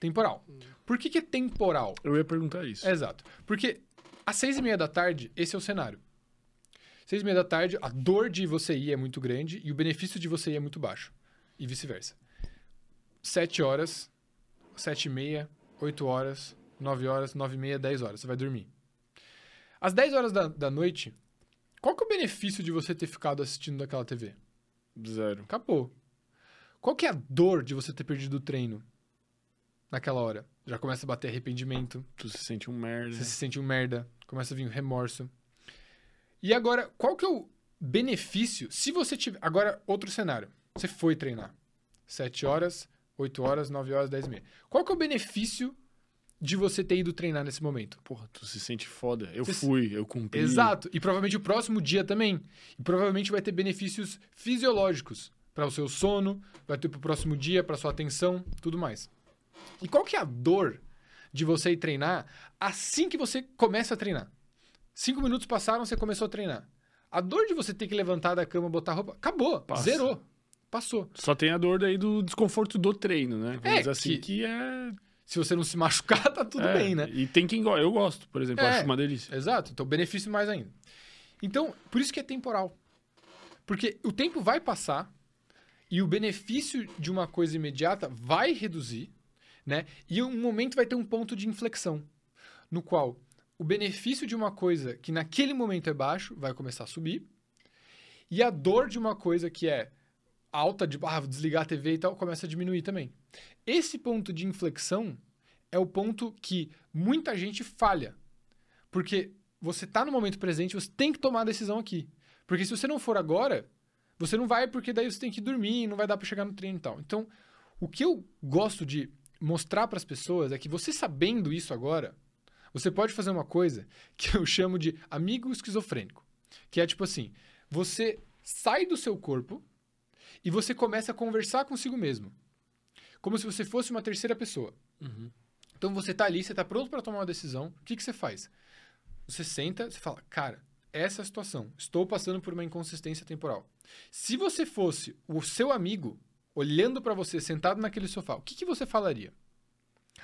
B: temporal. Por que, que é temporal?
A: Eu ia perguntar isso.
B: Exato. Porque às seis e meia da tarde, esse é o cenário. Seis e meia da tarde, a dor de você ir é muito grande e o benefício de você ir é muito baixo. E vice-versa. Sete horas, sete e meia, oito horas, nove horas, nove e meia, dez horas. Você vai dormir. Às dez horas da, da noite, qual que é o benefício de você ter ficado assistindo daquela TV?
A: Zero.
B: Acabou. Qual que é a dor de você ter perdido o treino naquela hora? Já começa a bater arrependimento,
A: Tu se sente um merda.
B: você se sente um merda, começa a vir um remorso. E agora, qual que é o benefício se você tiver... Agora, outro cenário. Você foi treinar. 7 horas, 8 horas, 9 horas, 10 e meia. Qual que é o benefício de você ter ido treinar nesse momento?
A: Porra, tu se sente foda. Eu
B: Você se-
A: fui, eu cumpri.
B: Exato. E provavelmente o próximo dia também. E provavelmente vai ter benefícios fisiológicos para o seu sono, vai ter para o próximo dia, para sua atenção, tudo mais. E qual que é a dor de você ir treinar assim que você começa a treinar? Cinco minutos passaram, você começou a treinar. A dor de você ter que levantar da cama, botar roupa, acabou,
A: Passa.
B: zerou, passou.
A: Só tem a dor daí do desconforto do treino, né? Vamos
B: É,
A: assim,
B: que-
A: que, é...
B: Se você não se machucar, (laughs) tá tudo
A: é,
B: bem, né?
A: E tem quem gosta. Eu gosto, por exemplo.
B: É.
A: Acho uma delícia.
B: Exato. Então, benefício mais ainda. Então, por isso que é temporal. Porque o tempo vai passar e o benefício de uma coisa imediata vai reduzir, né? E um momento vai ter um ponto de inflexão, no qual o benefício de uma coisa que naquele momento é baixo vai começar a subir e a dor de uma coisa que é alta, de ah, desligar a TV e tal, começa a diminuir também. Esse ponto de inflexão é o ponto que muita gente falha. Porque você tá no momento presente, você tem que tomar a decisão aqui. Porque se você não for agora, você não vai porque daí você tem que dormir, não vai dar para chegar no treino e tal. Então, o que eu gosto de mostrar para as pessoas é que você sabendo isso agora, você pode fazer uma coisa que eu chamo de amigo esquizofrênico, que é tipo assim, você sai do seu corpo e você começa a conversar consigo mesmo, como se você fosse uma terceira pessoa.
A: Uhum.
B: Então você tá ali, você tá pronto para tomar uma decisão. O que, que você faz? Você senta, você fala, cara, essa é a situação. Estou passando por uma inconsistência temporal. Se você fosse o seu amigo olhando para você sentado naquele sofá, o que, que você falaria?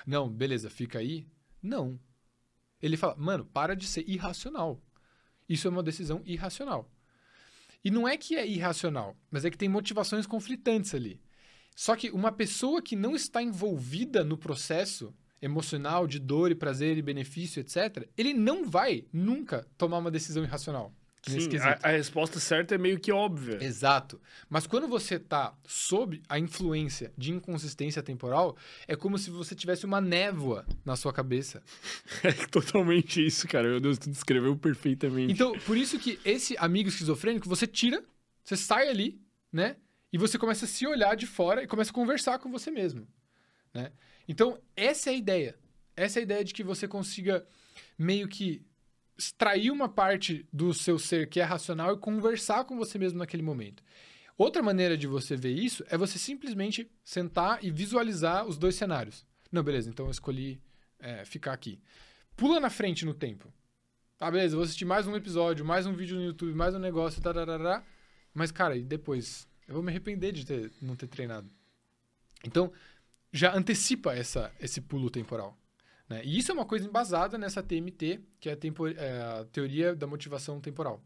B: Não, beleza, fica aí. Não. Ele fala, mano, para de ser irracional. Isso é uma decisão irracional. E não é que é irracional, mas é que tem motivações conflitantes ali. Só que uma pessoa que não está envolvida no processo emocional de dor e prazer e benefício, etc., ele não vai nunca tomar uma decisão irracional. Nesse
A: Sim, a, a resposta certa é meio que óbvia.
B: Exato. Mas quando você está sob a influência de inconsistência temporal, é como se você tivesse uma névoa na sua cabeça. (laughs)
A: É totalmente isso, cara. Meu Deus, tu descreveu perfeitamente.
B: Então, por isso que esse amigo esquizofrênico, você tira, você sai ali, né? E você começa a se olhar de fora e começa a conversar com você mesmo, né? Então, essa é a ideia. Essa é a ideia de que você consiga meio que extrair uma parte do seu ser que é racional e conversar com você mesmo naquele momento. Outra maneira de você ver isso é você simplesmente sentar e visualizar os dois cenários. Não, beleza, então eu escolhi é, ficar aqui. Pula na frente no tempo. Tá, beleza, vou assistir mais um episódio, mais um vídeo no YouTube, mais um negócio, tarará. Mas, cara, e depois? Eu vou me arrepender de ter, não ter treinado. Então, já antecipa essa, esse pulo temporal. Né? E isso é uma coisa embasada nessa TMT, que é a, tempo, é a teoria da motivação temporal.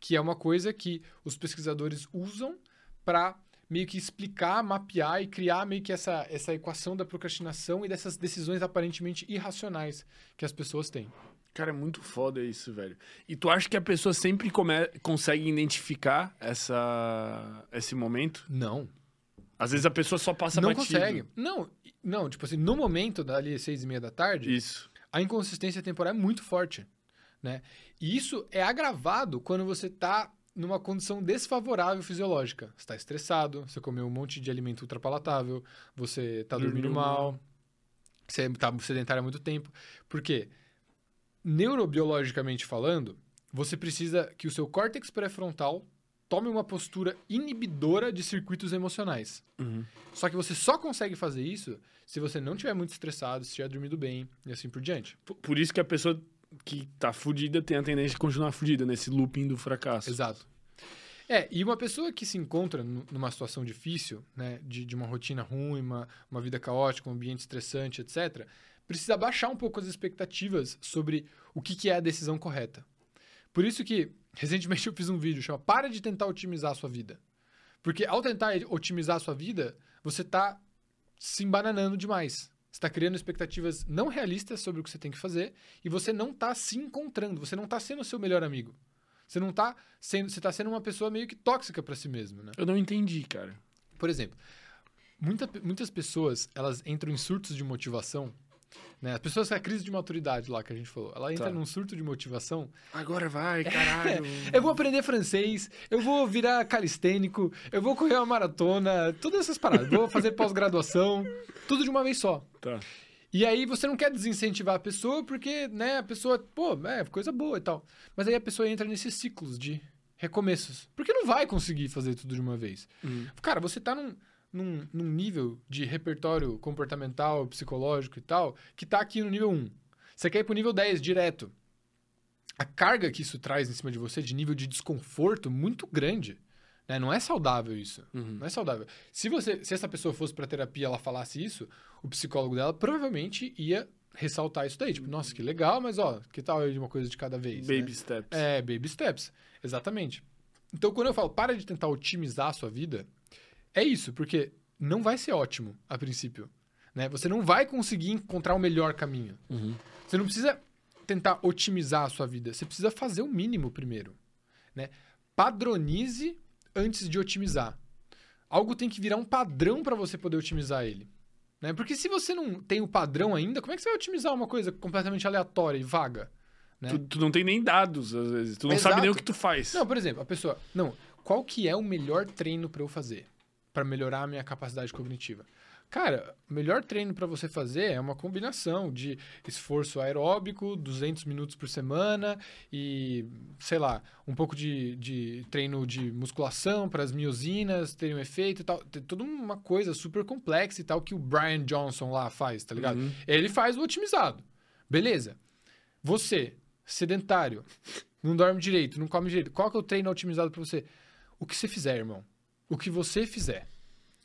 B: que é uma coisa que os pesquisadores usam para meio que explicar, mapear e criar meio que essa, essa equação da procrastinação e dessas decisões aparentemente irracionais que as pessoas têm.
A: Cara, é muito foda isso, velho. E tu acha que a pessoa sempre come... consegue identificar essa... esse momento?
B: Não.
A: Às vezes a pessoa só passa
B: não
A: batido.
B: consegue. Não, não, tipo assim, no momento dali seis e meia da tarde,
A: Isso.
B: a inconsistência temporal é muito forte, né? E isso é agravado quando você tá numa condição desfavorável fisiológica. Você está estressado, você comeu um monte de alimento ultrapalatável, você está dormindo
A: Dormiu
B: mal,
A: mal.
B: você está sedentário há muito tempo. Por quê? Neurobiologicamente falando, você precisa que o seu córtex pré-frontal tome uma postura inibidora de circuitos emocionais.
A: Uhum.
B: Só que você só consegue fazer isso se você não estiver muito estressado, se estiver dormindo bem e assim por diante.
A: Por isso que a pessoa que tá fudida tem a tendência de continuar fudida nesse looping do fracasso.
B: Exato. É, e uma pessoa que se encontra nu- numa situação difícil, né, de, de uma rotina ruim, uma, uma vida caótica, um ambiente estressante, etc., precisa baixar um pouco as expectativas sobre o que, que é a decisão correta. Por isso que, recentemente eu fiz um vídeo chama Para de tentar otimizar a sua vida. Porque ao tentar otimizar a sua vida, você está se embananando demais. Você está criando expectativas não realistas sobre o que você tem que fazer e você não está se encontrando, você não está sendo o seu melhor amigo. Você não tá sendo, você tá sendo uma pessoa meio que tóxica para si mesmo, né?
A: Eu não entendi, cara.
B: Por exemplo, muita, muitas pessoas, elas entram em surtos de motivação, né? As pessoas com a crise de maturidade lá que a gente falou, ela entra
A: Tá.
B: num surto de motivação.
A: Agora vai, (laughs) caralho.
B: Eu vou aprender francês, eu vou virar calistênico, eu vou correr uma maratona, todas essas paradas, vou fazer pós-graduação, tudo de uma vez só.
A: Tá.
B: E aí você não quer desincentivar a pessoa porque, né, a pessoa, pô, é coisa boa e tal. Mas aí a pessoa entra nesses ciclos de recomeços. Porque não vai conseguir fazer tudo de uma vez.
A: Uhum.
B: Cara, você tá num, num, num nível de repertório comportamental, psicológico e tal, que tá aqui no nível 1. Você quer ir pro nível 10 direto. A carga que isso traz em cima de você, de nível de desconforto muito grande. Né? Não é saudável isso.
A: Uhum.
B: Não é saudável. Se você, se essa pessoa fosse pra terapia e ela falasse isso, o psicólogo dela provavelmente ia ressaltar isso daí. Tipo, nossa, que legal, mas ó, que tal de uma coisa de cada vez? né?
A: Baby steps.
B: É, baby steps. Exatamente. Então, quando eu falo para de tentar otimizar a sua vida, é isso, porque não vai ser ótimo a princípio. Né? Você não vai conseguir encontrar o melhor caminho.
A: Uhum.
B: Você não precisa tentar otimizar a sua vida. Você precisa fazer o mínimo primeiro. Né? Padronize antes de otimizar. Algo tem que virar um padrão para você poder otimizar ele. Né? Porque se você não tem o padrão ainda, como é que você vai otimizar uma coisa completamente aleatória e vaga? Né?
A: Tu, tu não tem nem dados, às vezes. Tu não
B: Exato.
A: sabe nem o que tu faz.
B: Não, por exemplo, a pessoa. Não, qual que é o melhor treino para eu fazer? Para melhorar a minha capacidade cognitiva? Cara, o melhor treino para você fazer é uma combinação de esforço aeróbico, 200 minutos por semana e, sei lá, um pouco de, de treino de musculação para as miosinas terem um efeito e tal. Tem toda uma coisa super complexa e tal que o Brian Johnson lá faz, tá ligado?
A: Uhum.
B: Ele faz o otimizado. Beleza. Você, sedentário, não dorme direito, não come direito. Qual que é o treino otimizado para você? O que você fizer, irmão. O que você fizer.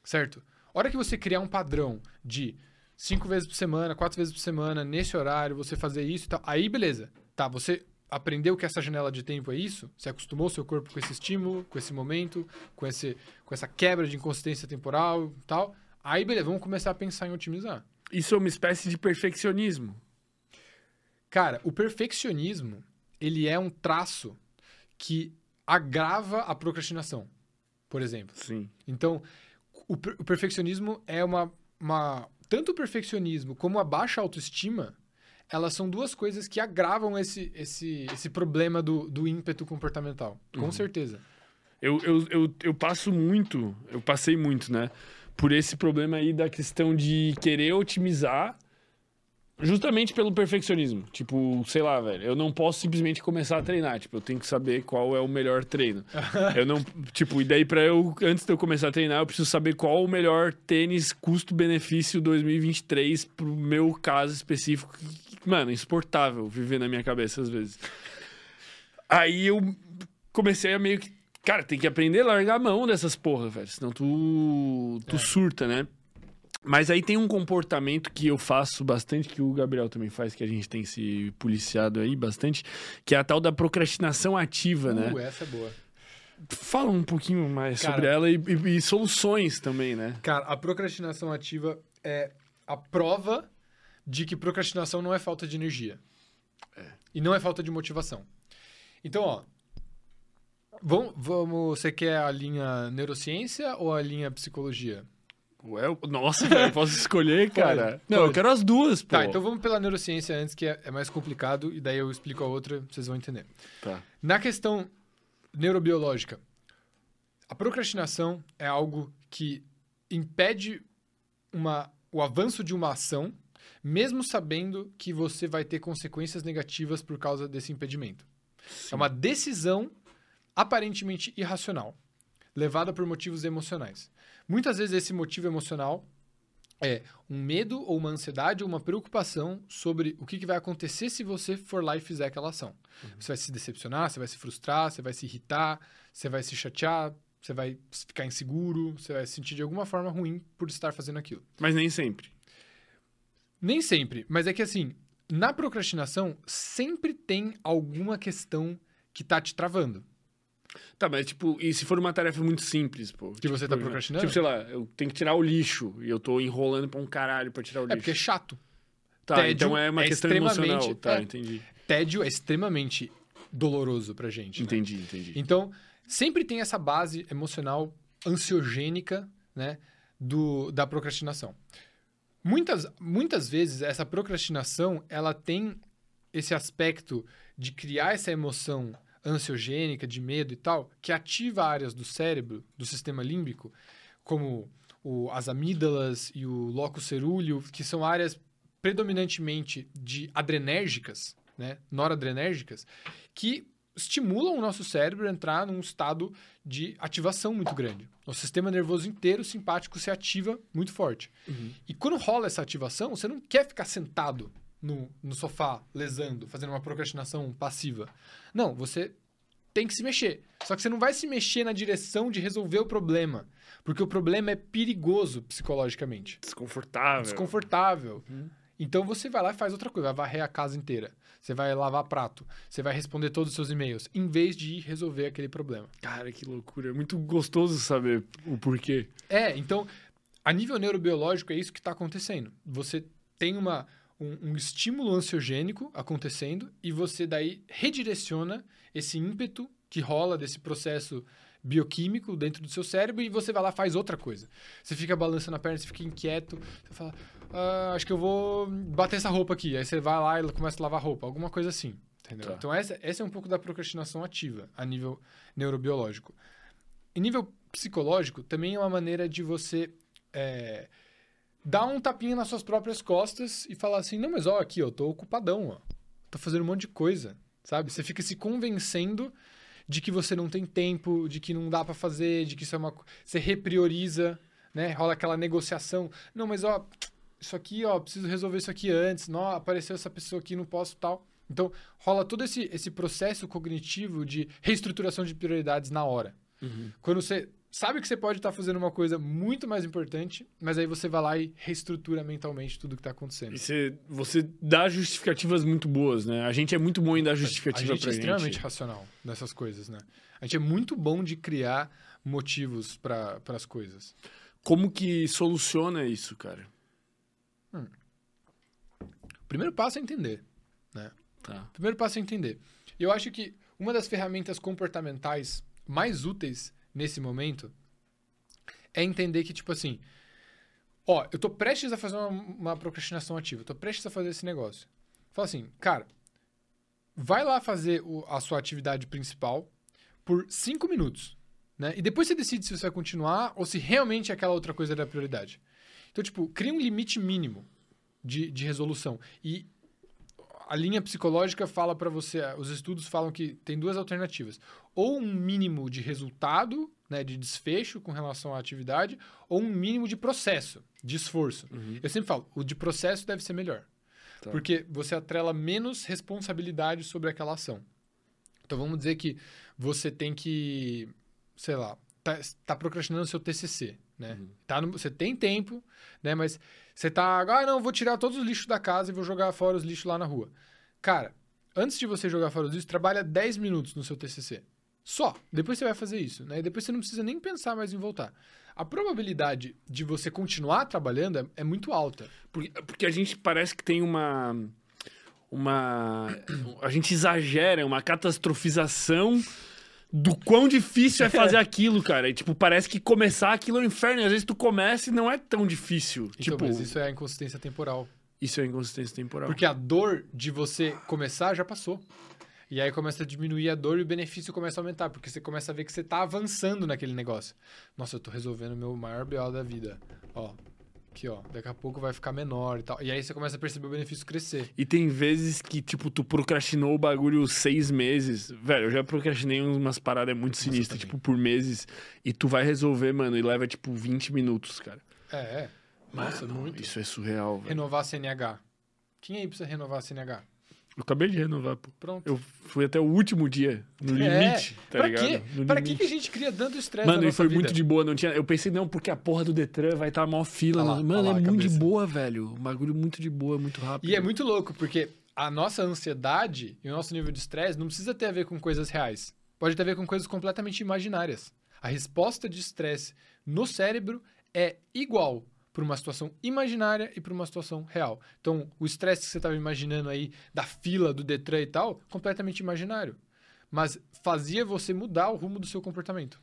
B: Certo? A hora que você criar um padrão de cinco vezes por semana, quatro vezes por semana, nesse horário, você fazer isso e tal, aí beleza. Tá, você aprendeu que essa janela de tempo é isso? Você acostumou seu corpo com esse estímulo, com esse momento, com, esse, com essa quebra de inconsistência temporal e tal. Aí beleza, vamos começar a pensar em otimizar.
A: Isso é uma espécie de perfeccionismo.
B: Cara, o perfeccionismo, ele é um traço que agrava a procrastinação, por exemplo.
A: Sim.
B: Então, o, per- o perfeccionismo é uma, uma. Tanto o perfeccionismo como a baixa autoestima, elas são duas coisas que agravam esse, esse, esse problema do, do ímpeto comportamental. Com certeza.
A: Eu, eu, eu, eu passo muito, eu passei muito, né? Por esse problema aí da questão de querer otimizar justamente pelo perfeccionismo. Tipo, sei lá, velho, eu não posso simplesmente começar a treinar. Tipo, eu tenho que saber qual é o melhor treino. (laughs) eu não, tipo, e daí pra eu, antes de eu começar a treinar, eu preciso saber qual o melhor tênis custo-benefício 2023 pro meu caso específico. Mano, insuportável viver na minha cabeça às vezes. Aí eu comecei a meio que. Cara, tem que aprender a largar a mão dessas porra, velho. Senão tu, tu
B: É.
A: surta, né? Mas aí tem um comportamento que eu faço bastante, que o Gabriel também faz, que a gente tem se policiado aí bastante, que é a tal da procrastinação ativa, né?
B: Uh, essa é boa.
A: Fala um pouquinho mais
B: Cara-
A: sobre ela e, e- e soluções também, né?
B: Cara, a procrastinação ativa é a prova de que procrastinação não é falta de energia. E não é falta de motivação. Então, ó. Vamos, vamos, você quer a linha neurociência ou a linha psicologia?
A: Ué, eu- nossa, velho, posso escolher, (laughs) cara?
B: Pode,
A: Não, eu
B: pode.
A: quero as duas, pô.
B: Tá, então vamos pela neurociência antes, que é, é mais complicado, e daí eu explico a outra, vocês vão entender.
A: Tá.
B: Na questão neurobiológica, a procrastinação é algo que impede uma, o avanço de uma ação, mesmo sabendo que você vai ter consequências negativas por causa desse impedimento. É uma decisão aparentemente irracional, levada por motivos emocionais. Muitas vezes esse motivo emocional é um medo ou uma ansiedade ou uma preocupação sobre o que, que vai acontecer se você for lá e fizer aquela ação. Você vai se decepcionar, você vai se frustrar, você vai se irritar, você vai se chatear, você vai ficar inseguro, você vai se sentir de alguma forma ruim por estar fazendo aquilo.
A: Mas nem sempre.
B: Nem sempre, mas é que assim, na procrastinação sempre tem alguma questão que tá te travando.
A: Tá, mas tipo, e se for uma tarefa muito simples, pô?
B: Que você tá
A: exemplo,
B: procrastinando?
A: Tipo, sei lá, eu tenho que tirar o lixo e eu tô enrolando pra um caralho pra tirar o
B: É
A: lixo.
B: porque é chato.
A: Tá,
B: tédio
A: então é uma
B: é
A: questão emocional. Tá,
B: é.
A: entendi.
B: Tédio é extremamente doloroso pra gente. né?
A: Entendi, entendi.
B: Então, sempre tem essa base emocional ansiogênica, né, do, da procrastinação. Muitas, muitas vezes, essa procrastinação, ela tem esse aspecto de criar essa emoção ansiogênica, de medo e tal, que ativa áreas do cérebro, do sistema límbico, como o- as amígdalas e o locus cerúleo, que são áreas predominantemente de adrenérgicas, né, noradrenérgicas, que estimulam o nosso cérebro a entrar num estado de ativação muito grande. O sistema nervoso inteiro simpático se ativa muito forte.
A: Uhum.
B: E quando rola essa ativação, você não quer ficar sentado no, no sofá, lesando, fazendo uma procrastinação passiva. Não, você tem que se mexer. Só que você não vai se mexer na direção de resolver o problema. Porque o problema é perigoso psicologicamente.
A: Desconfortável.
B: Desconfortável.
A: Uhum.
B: Então você vai lá e faz outra coisa, vai varrer a casa inteira. Você vai lavar prato, você vai responder todos os seus e-mails, em vez de ir resolver aquele problema.
A: Cara, que loucura. É muito gostoso saber o porquê.
B: É, então, a nível neurobiológico é isso que está acontecendo. Você tem uma, um, um estímulo ansiogênico acontecendo e você daí redireciona esse ímpeto que rola desse processo bioquímico dentro do seu cérebro e você vai lá e faz outra coisa. Você fica balançando a perna, você fica inquieto, você fala, "Ah, acho que eu vou bater essa roupa aqui. Aí você vai lá e começa a lavar roupa, alguma coisa assim. Entendeu?
A: Tá.
B: Então, essa, essa é um pouco da procrastinação ativa a nível neurobiológico. Em nível psicológico, também é uma maneira de você é, dar um tapinha nas suas próprias costas e falar assim: não, mas ó, aqui, ó, eu tô ocupadão, ó. Tô fazendo um monte de coisa, sabe? Você fica se convencendo de que você não tem tempo, de que não dá pra fazer, de que isso é uma. Você reprioriza, né? Rola aquela negociação. Não, mas ó, isso aqui, ó, preciso resolver isso aqui antes. Não, apareceu essa pessoa aqui, não posso tal. Então, rola todo esse, esse processo cognitivo de reestruturação de prioridades na hora. Quando você sabe que você pode estar fazendo uma coisa muito mais importante, mas aí você vai lá e reestrutura mentalmente tudo que está acontecendo.
A: E você, você dá justificativas muito boas, né? A gente é muito bom em dar
B: a
A: justificativa
B: gente
A: pra
B: é extremamente
A: gente.
B: racional nessas coisas, né? A gente é muito bom de criar motivos para as coisas.
A: Como que soluciona isso, cara?
B: O primeiro passo é entender.
A: Tá.
B: O primeiro passo é entender. Eu acho que uma das ferramentas comportamentais mais úteis nesse momento é entender que, tipo assim, ó, eu tô prestes a fazer uma, uma procrastinação ativa, eu tô prestes a fazer esse negócio. Fala assim, cara, vai lá fazer o- a sua atividade principal por cinco minutos, né? E depois você decide se você vai continuar ou se realmente aquela outra coisa era a prioridade. Então, tipo, cria um limite mínimo de, de resolução. E a linha psicológica fala para você, os estudos falam que tem duas alternativas. Ou um mínimo de resultado, né, de desfecho com relação à atividade, ou um mínimo de processo, de esforço.
A: Uhum.
B: Eu sempre falo, o de processo deve ser melhor.
A: Tá.
B: Porque você atrela menos responsabilidade sobre aquela ação. Então vamos dizer que você tem que, sei lá, tá, tá procrastinando seu TCC, né?
A: Uhum.
B: Tá no- você tem tempo, né? Mas você tá, ah, não, vou tirar todos os lixos da casa e vou jogar fora os lixos lá na rua. Cara, antes de você jogar fora os lixos, trabalha 10 minutos no seu TCC. Só. Depois você vai fazer isso, né? E depois você não precisa nem pensar mais em voltar. A probabilidade de você continuar trabalhando é, é muito alta.
A: Porque, porque a gente parece que tem uma. Uma. A gente exagera, uma catastrofização do quão difícil é fazer (laughs) aquilo, cara. E, tipo, parece que começar aquilo é um inferno. E às vezes tu começa e não é tão difícil.
B: Então,
A: tipo,
B: mas isso é a inconsistência temporal.
A: isso é inconsistência temporal.
B: Porque a dor de você começar já passou. E aí começa a diminuir a dor e o benefício começa a aumentar, porque você começa a ver que você tá avançando naquele negócio. Nossa, eu tô resolvendo o meu maior BO da vida. Ó, aqui ó, daqui a pouco vai ficar menor e tal. E aí você começa a perceber o benefício crescer.
A: E tem vezes que, tipo, tu procrastinou o bagulho seis meses. Velho, eu já procrastinei umas paradas muito sinistras, tipo, por meses. E tu vai resolver, mano, e leva, tipo, 20 minutos, cara.
B: É, é. Nossa,
A: Mano,
B: muito.
A: Isso é surreal, velho.
B: Renovar a CNH. Quem aí precisa renovar a CNH?
A: Eu acabei de renovar, pô.
B: Pronto.
A: Eu fui até o último dia, no
B: É.
A: limite, tá
B: pra
A: ligado?
B: quê?
A: No
B: Pra que, que a gente cria tanto estresse
A: Mano, e foi
B: vida?
A: muito de boa, não tinha. Eu pensei, não, porque a porra do Detran vai estar tá mó fila.
B: Lá,
A: Mano,
B: olha lá
A: é muito de
B: cabeça.
A: boa, velho. Um bagulho muito de boa, muito rápido.
B: E é muito louco, porque a nossa ansiedade e o nosso nível de estresse não precisa ter a ver com coisas reais. Pode ter a ver com coisas completamente imaginárias. A resposta de estresse no cérebro é igual para uma situação imaginária e para uma situação real. Então, o estresse que você estava imaginando aí da fila do Detran e tal, completamente imaginário. Mas fazia você mudar o rumo do seu comportamento.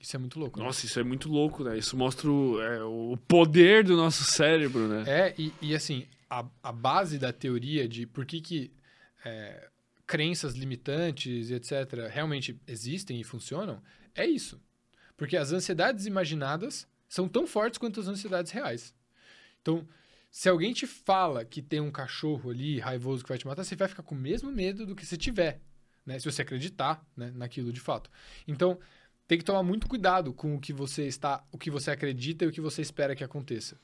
B: Isso é muito louco. né?
A: Nossa, isso é muito louco, né? Isso mostra o, é, o poder do nosso cérebro, né?
B: É, e, e assim, a, a base da teoria de por que, que é, crenças limitantes e etc. realmente existem e funcionam é isso. Porque as ansiedades imaginadas são tão fortes quanto as ansiedades reais. Então, se alguém te fala que tem um cachorro ali raivoso que vai te matar, você vai ficar com o mesmo medo do que se tiver, né? Se você acreditar né, naquilo de fato. Então, tem que tomar muito cuidado com o que você está, o que você acredita e o que você espera que aconteça.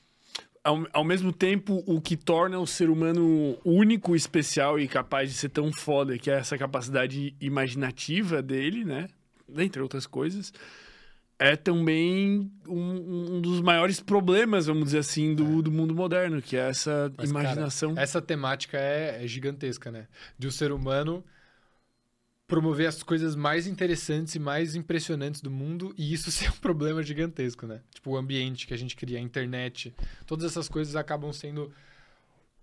A: Ao, ao mesmo tempo, o que torna o ser humano único, especial e capaz de ser tão foda, que é essa capacidade imaginativa dele, né? Dentre outras coisas, é também um, um dos maiores problemas, vamos dizer assim, do, do mundo moderno, que é essa
B: Mas, cara,
A: imaginação.
B: Essa temática é, é gigantesca, né? De o ser humano promover as coisas mais interessantes e mais impressionantes do mundo e isso (laughs) ser um problema gigantesco, né? Tipo, o ambiente que a gente cria, a internet, todas essas coisas acabam sendo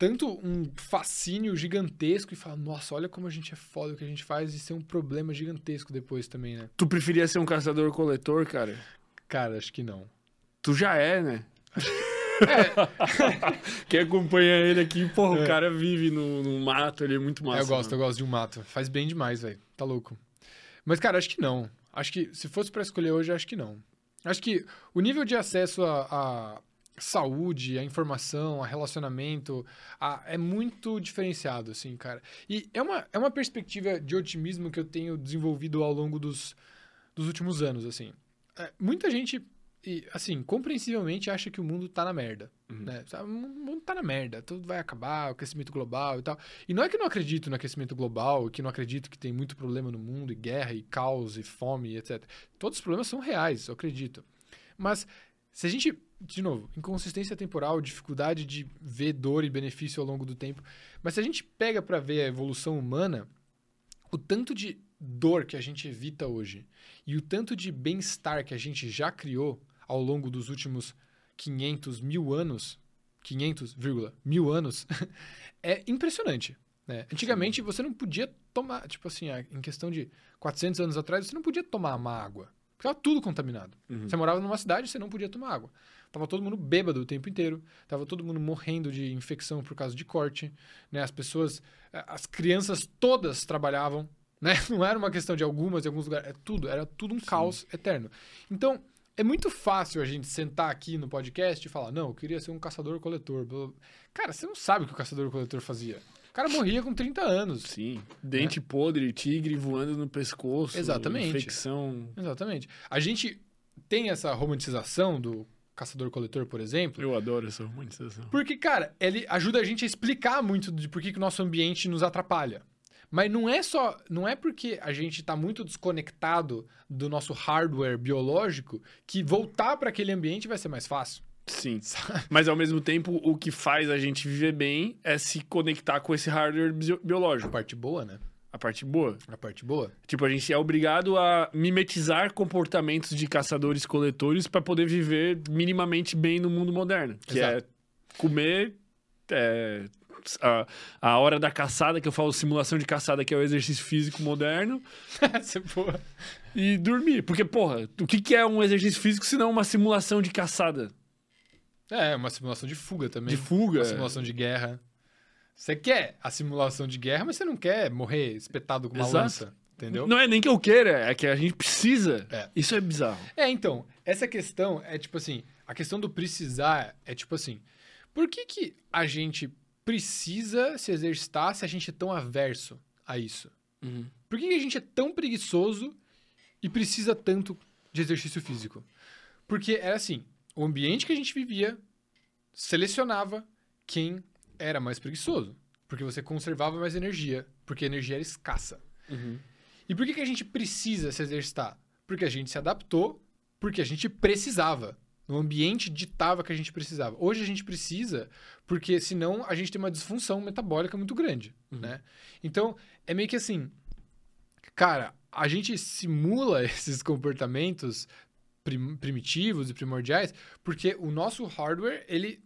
B: tanto um fascínio gigantesco e falar, nossa, olha como a gente é foda o que a gente faz e ser um problema gigantesco depois também, né?
A: Tu preferia ser um caçador-coletor, cara?
B: Cara, acho que não.
A: Tu já é, né? (laughs) Quem acompanha ele aqui, porra,
B: É.
A: o cara vive no, no mato, ele é muito massa.
B: eu gosto,
A: mano.
B: eu gosto de um mato. Faz bem demais, velho. Tá louco. Mas, cara, acho que não. Acho que, se fosse pra escolher hoje, acho que não. Acho que o nível de acesso à à saúde, à informação, a relacionamento, a- é muito diferenciado, assim, cara. E é uma, é uma perspectiva de otimismo que eu tenho desenvolvido ao longo dos, dos últimos anos, assim. É, muita gente, e, assim, compreensivelmente acha que o mundo tá na merda.
A: Uhum.
B: Né? O mundo tá na merda, tudo vai acabar, o aquecimento global e tal. E não é que eu não acredito no aquecimento global, que não acredito que tem muito problema no mundo, e guerra, e caos, e fome, e etc. Todos os problemas são reais, eu acredito. Mas se a gente, de novo, inconsistência temporal, dificuldade de ver dor e benefício ao longo do tempo, mas se a gente pega pra ver a evolução humana, o tanto de dor que a gente evita hoje e o tanto de bem-estar que a gente já criou ao longo dos últimos 500 mil anos, 500, vírgula, mil anos, (laughs) é impressionante. né? Antigamente você não podia tomar, tipo assim, em questão de 400 anos atrás, você não podia tomar uma água. Porque estava tudo contaminado.
A: Uhum.
B: Você morava numa cidade, você não podia tomar água. Tava todo mundo bêbado o tempo inteiro. Tava todo mundo morrendo de infecção por causa de corte. Né? As pessoas, as crianças todas trabalhavam. Né? (laughs) Não era uma questão de algumas, em alguns lugares. É tudo, era tudo um caos eterno. Então, é muito fácil a gente sentar aqui no podcast e falar: não, eu queria ser um caçador-coletor. Cara, você não sabe o que o caçador-coletor fazia. O cara morria com 30 anos.
A: Sim. Dente podre, tigre voando no pescoço.
B: Exatamente.
A: Infecção.
B: Exatamente. A gente tem essa romantização do caçador-coletor, por exemplo.
A: Eu adoro essa romantização.
B: Porque, cara, ele ajuda a gente a explicar muito de por que, que o nosso ambiente nos atrapalha. Mas não é só. Não é porque a gente está muito desconectado do nosso hardware biológico que voltar para aquele ambiente vai ser mais fácil.
A: Sim. (laughs) Mas ao mesmo tempo, o que faz a gente viver bem é se conectar com esse hardware bio-
B: A
A: biológico.
B: parte boa, né?
A: A parte boa.
B: A parte boa.
A: Tipo, a gente é obrigado a mimetizar comportamentos de caçadores-coletores para poder viver minimamente bem no mundo moderno. Que
B: Exato.
A: é comer, é, a, a hora da caçada, que eu falo simulação de caçada, que é o exercício físico moderno, (laughs)
B: é boa.
A: e dormir. Porque, porra, o que, que é um exercício físico se não uma simulação de caçada?
B: É, uma simulação de fuga também.
A: De fuga.
B: Uma simulação de guerra. Você quer a simulação de guerra, mas você não quer morrer espetado com uma
A: Exato.
B: lança. Entendeu?
A: Não é nem que eu queira, é que a gente precisa.
B: É.
A: Isso é bizarro.
B: É, então, essa questão é tipo assim, a questão do precisar é tipo assim, por que que a gente precisa se exercitar se a gente é tão averso a isso? Por que, que a gente é tão preguiçoso e precisa tanto de exercício físico? Porque era assim, o ambiente que a gente vivia selecionava quem era mais preguiçoso, porque você conservava mais energia, porque a energia era escassa. E por que, que a gente precisa se exercitar? Porque a gente se adaptou, porque a gente precisava. O ambiente ditava que a gente precisava. Hoje a gente precisa, porque senão a gente tem uma disfunção metabólica muito grande, né? Então, é meio que assim, cara, a gente simula (laughs) esses comportamentos prim- primitivos e primordiais porque o nosso hardware, ele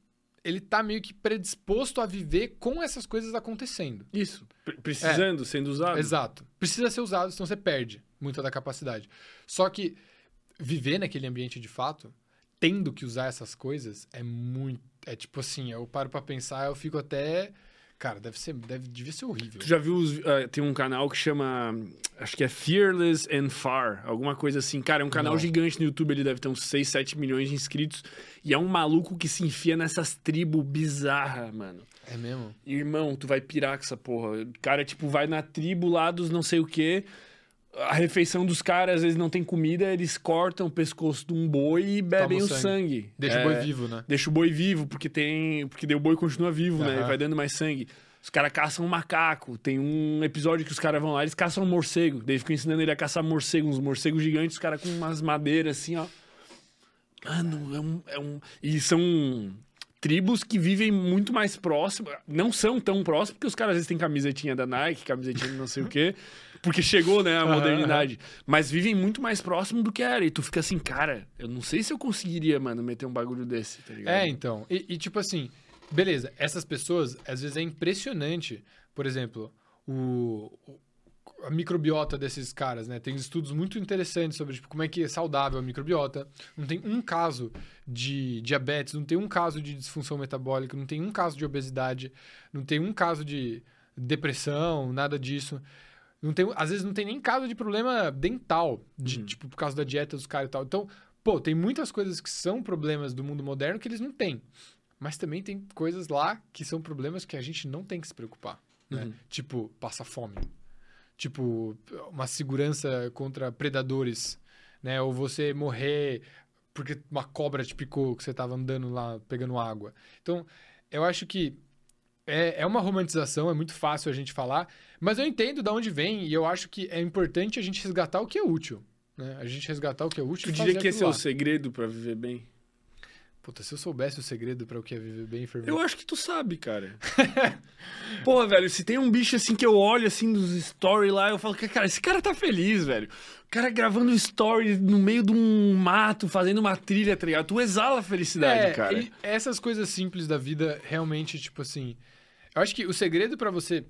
B: ele tá meio que predisposto a viver com essas coisas acontecendo.
A: Isso. Pre- Precisando, sendo usado.
B: Exato. Precisa ser usado, senão você perde muita da capacidade. Só que viver naquele ambiente de fato, tendo que usar essas coisas, é muito. É tipo assim, eu paro pra pensar, eu fico até. Cara, deve ser. Deve, devia ser horrível.
A: Tu já viu, os- ah, tem um canal que chama, acho que é Fearless and Far, alguma coisa assim. Cara, é um canal
B: Não.
A: gigante no YouTube, ele deve ter uns 6, 7 milhões de inscritos. E é um maluco que se enfia nessas tribos bizarras, mano.
B: É mesmo?
A: Irmão, tu vai pirar com essa porra. O cara, tipo, vai na tribo lá dos não sei o quê. A refeição dos caras, às vezes não tem comida, eles cortam o pescoço de um boi e bebem
B: Toma
A: o
B: o
A: sangue.
B: Deixa
A: É,
B: o boi vivo, né?
A: Deixa o boi vivo, porque tem. Porque daí o boi continua vivo, né? E vai dando mais sangue. Os caras caçam um macaco. Tem um episódio que os caras vão lá, eles caçam um morcego. Daí ficam ensinando ele a caçar morcego, uns morcegos gigantes, os caras com umas madeiras assim, ó. Mano, é um, é um. E são tribos que vivem muito mais próximo. Não são tão próximos, porque os caras às vezes têm camisetinha da Nike, camisetinha de não sei o quê. (laughs) Porque chegou, né, a modernidade. Mas vivem muito mais próximo do que era. E tu fica assim, cara, eu não sei se eu conseguiria, mano, meter um bagulho desse, tá ligado?
B: É, então. E, e, tipo assim, beleza, essas pessoas, às vezes é impressionante. Por exemplo, o, o- a microbiota desses caras, né? Tem estudos muito interessantes sobre tipo, como é que é saudável a microbiota. Não tem um caso de diabetes, não tem um caso de disfunção metabólica, não tem um caso de obesidade, não tem um caso de depressão, nada disso. Não tem, às vezes não tem nem caso de problema dental, de,
A: Uhum.
B: tipo, por causa da dieta dos caras e tal. Então, pô, tem muitas coisas que são problemas do mundo moderno que eles não têm. Mas também tem coisas lá que são problemas que a gente não tem que se preocupar. Né?
A: Uhum.
B: Tipo, passa fome. Tipo, uma segurança contra predadores, né? Ou você morrer porque uma cobra te picou que você tava andando lá pegando água. Então, eu acho que é, é uma romantização, é muito fácil a gente falar, mas eu entendo de onde vem e eu acho que é importante a gente resgatar o que é útil. Né? A gente resgatar o que é útil
A: Tu diria que esse é
B: aquilo
A: o
B: lá.
A: segredo pra viver bem?
B: Puta, se eu soubesse o segredo pra o que é viver bem, Fermin.
A: Eu acho que tu sabe, cara. (laughs) Porra, velho, se tem um bicho assim que eu olho assim dos stories lá, eu falo cara, esse cara tá feliz, velho. O cara gravando story no meio de um mato, fazendo uma trilha, tá ligado? Tu exala a felicidade,
B: É,
A: cara.
B: e essas coisas simples da vida, realmente, tipo assim. Eu acho que o segredo pra você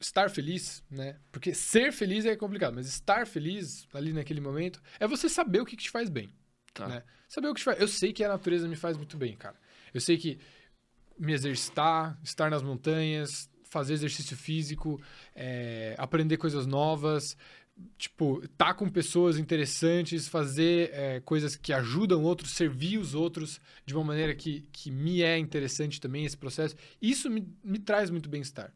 B: estar feliz, né? Porque ser feliz é complicado, mas estar feliz ali naquele momento é você saber o que, que te faz bem.
A: Tá.
B: né? Saber o que te faz. Eu sei que a natureza me faz muito bem, cara. Eu sei que me exercitar, estar nas montanhas, fazer exercício físico, é, aprender coisas novas, tipo, estar com pessoas interessantes, fazer é, coisas que ajudam outros, servir os outros de uma maneira que, que me é interessante também esse processo. Isso me, me traz muito bem-estar.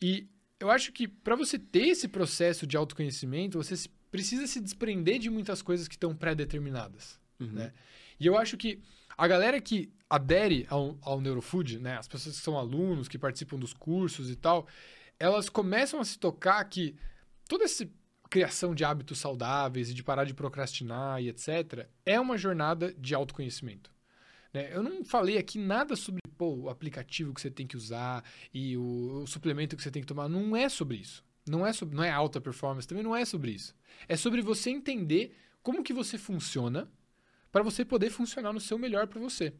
B: E eu acho que para você ter esse processo de autoconhecimento, você precisa se desprender de muitas coisas que estão pré-determinadas
A: Uhum.
B: né? E eu acho que a galera que adere ao, ao Neurofood, né? As pessoas que são alunos, que participam dos cursos e tal, elas começam a se tocar que toda essa criação de hábitos saudáveis e de parar de procrastinar e etc. é uma jornada de autoconhecimento. Né? Eu não falei aqui nada sobre pô, o aplicativo que você tem que usar e o, o suplemento que você tem que tomar. Não é sobre isso. Não é, sobre, não é alta performance, também não é sobre isso. É sobre você entender como que você funciona para você poder funcionar no seu melhor para você.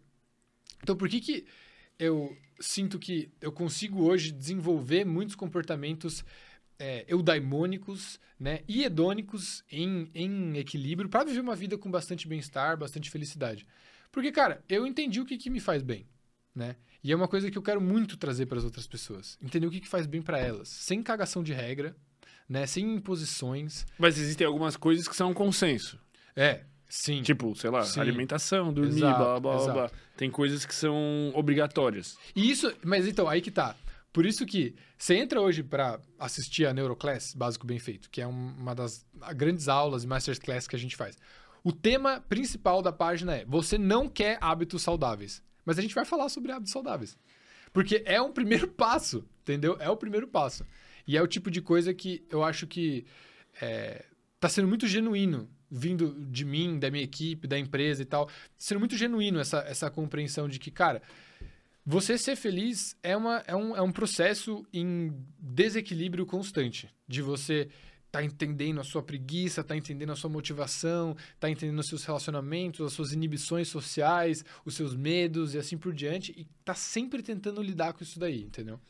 B: Então, por que, que eu sinto que eu consigo hoje desenvolver muitos comportamentos é, eudaimônicos né, e hedônicos em, em equilíbrio para viver uma vida com bastante bem-estar, bastante felicidade? Porque, cara, eu entendi o que, que me faz bem. Né? E é uma coisa que eu quero muito trazer para as outras pessoas. Entender o que, que faz bem para elas. Sem cagação de regra, né? Sem imposições.
A: Mas existem algumas coisas que são um consenso.
B: É, sim.
A: Tipo, sei lá,
B: Sim.
A: alimentação, dormir,
B: Exato,
A: blá, blá,
B: exato.
A: blá. Tem coisas que são obrigatórias.
B: E isso, mas então, aí que tá. Por isso que você entra hoje para assistir a Neuroclass, básico bem feito, que é um- uma das grandes aulas e masterclass que a gente faz. O tema principal da página é: você não quer hábitos saudáveis. Mas a gente vai falar sobre hábitos saudáveis. Porque é um primeiro (laughs) passo, entendeu? É o primeiro passo. E é o tipo de coisa que eu acho que é, tá sendo muito genuíno, vindo de mim, da minha equipe, da empresa e tal. Sendo muito genuíno essa, essa compreensão de que, cara, você ser feliz é, uma, é, um, é um processo em desequilíbrio constante. De você tá entendendo a sua preguiça, tá entendendo a sua motivação, tá entendendo os seus relacionamentos, as suas inibições sociais, os seus medos e assim por diante, e tá sempre tentando lidar com isso daí, entendeu?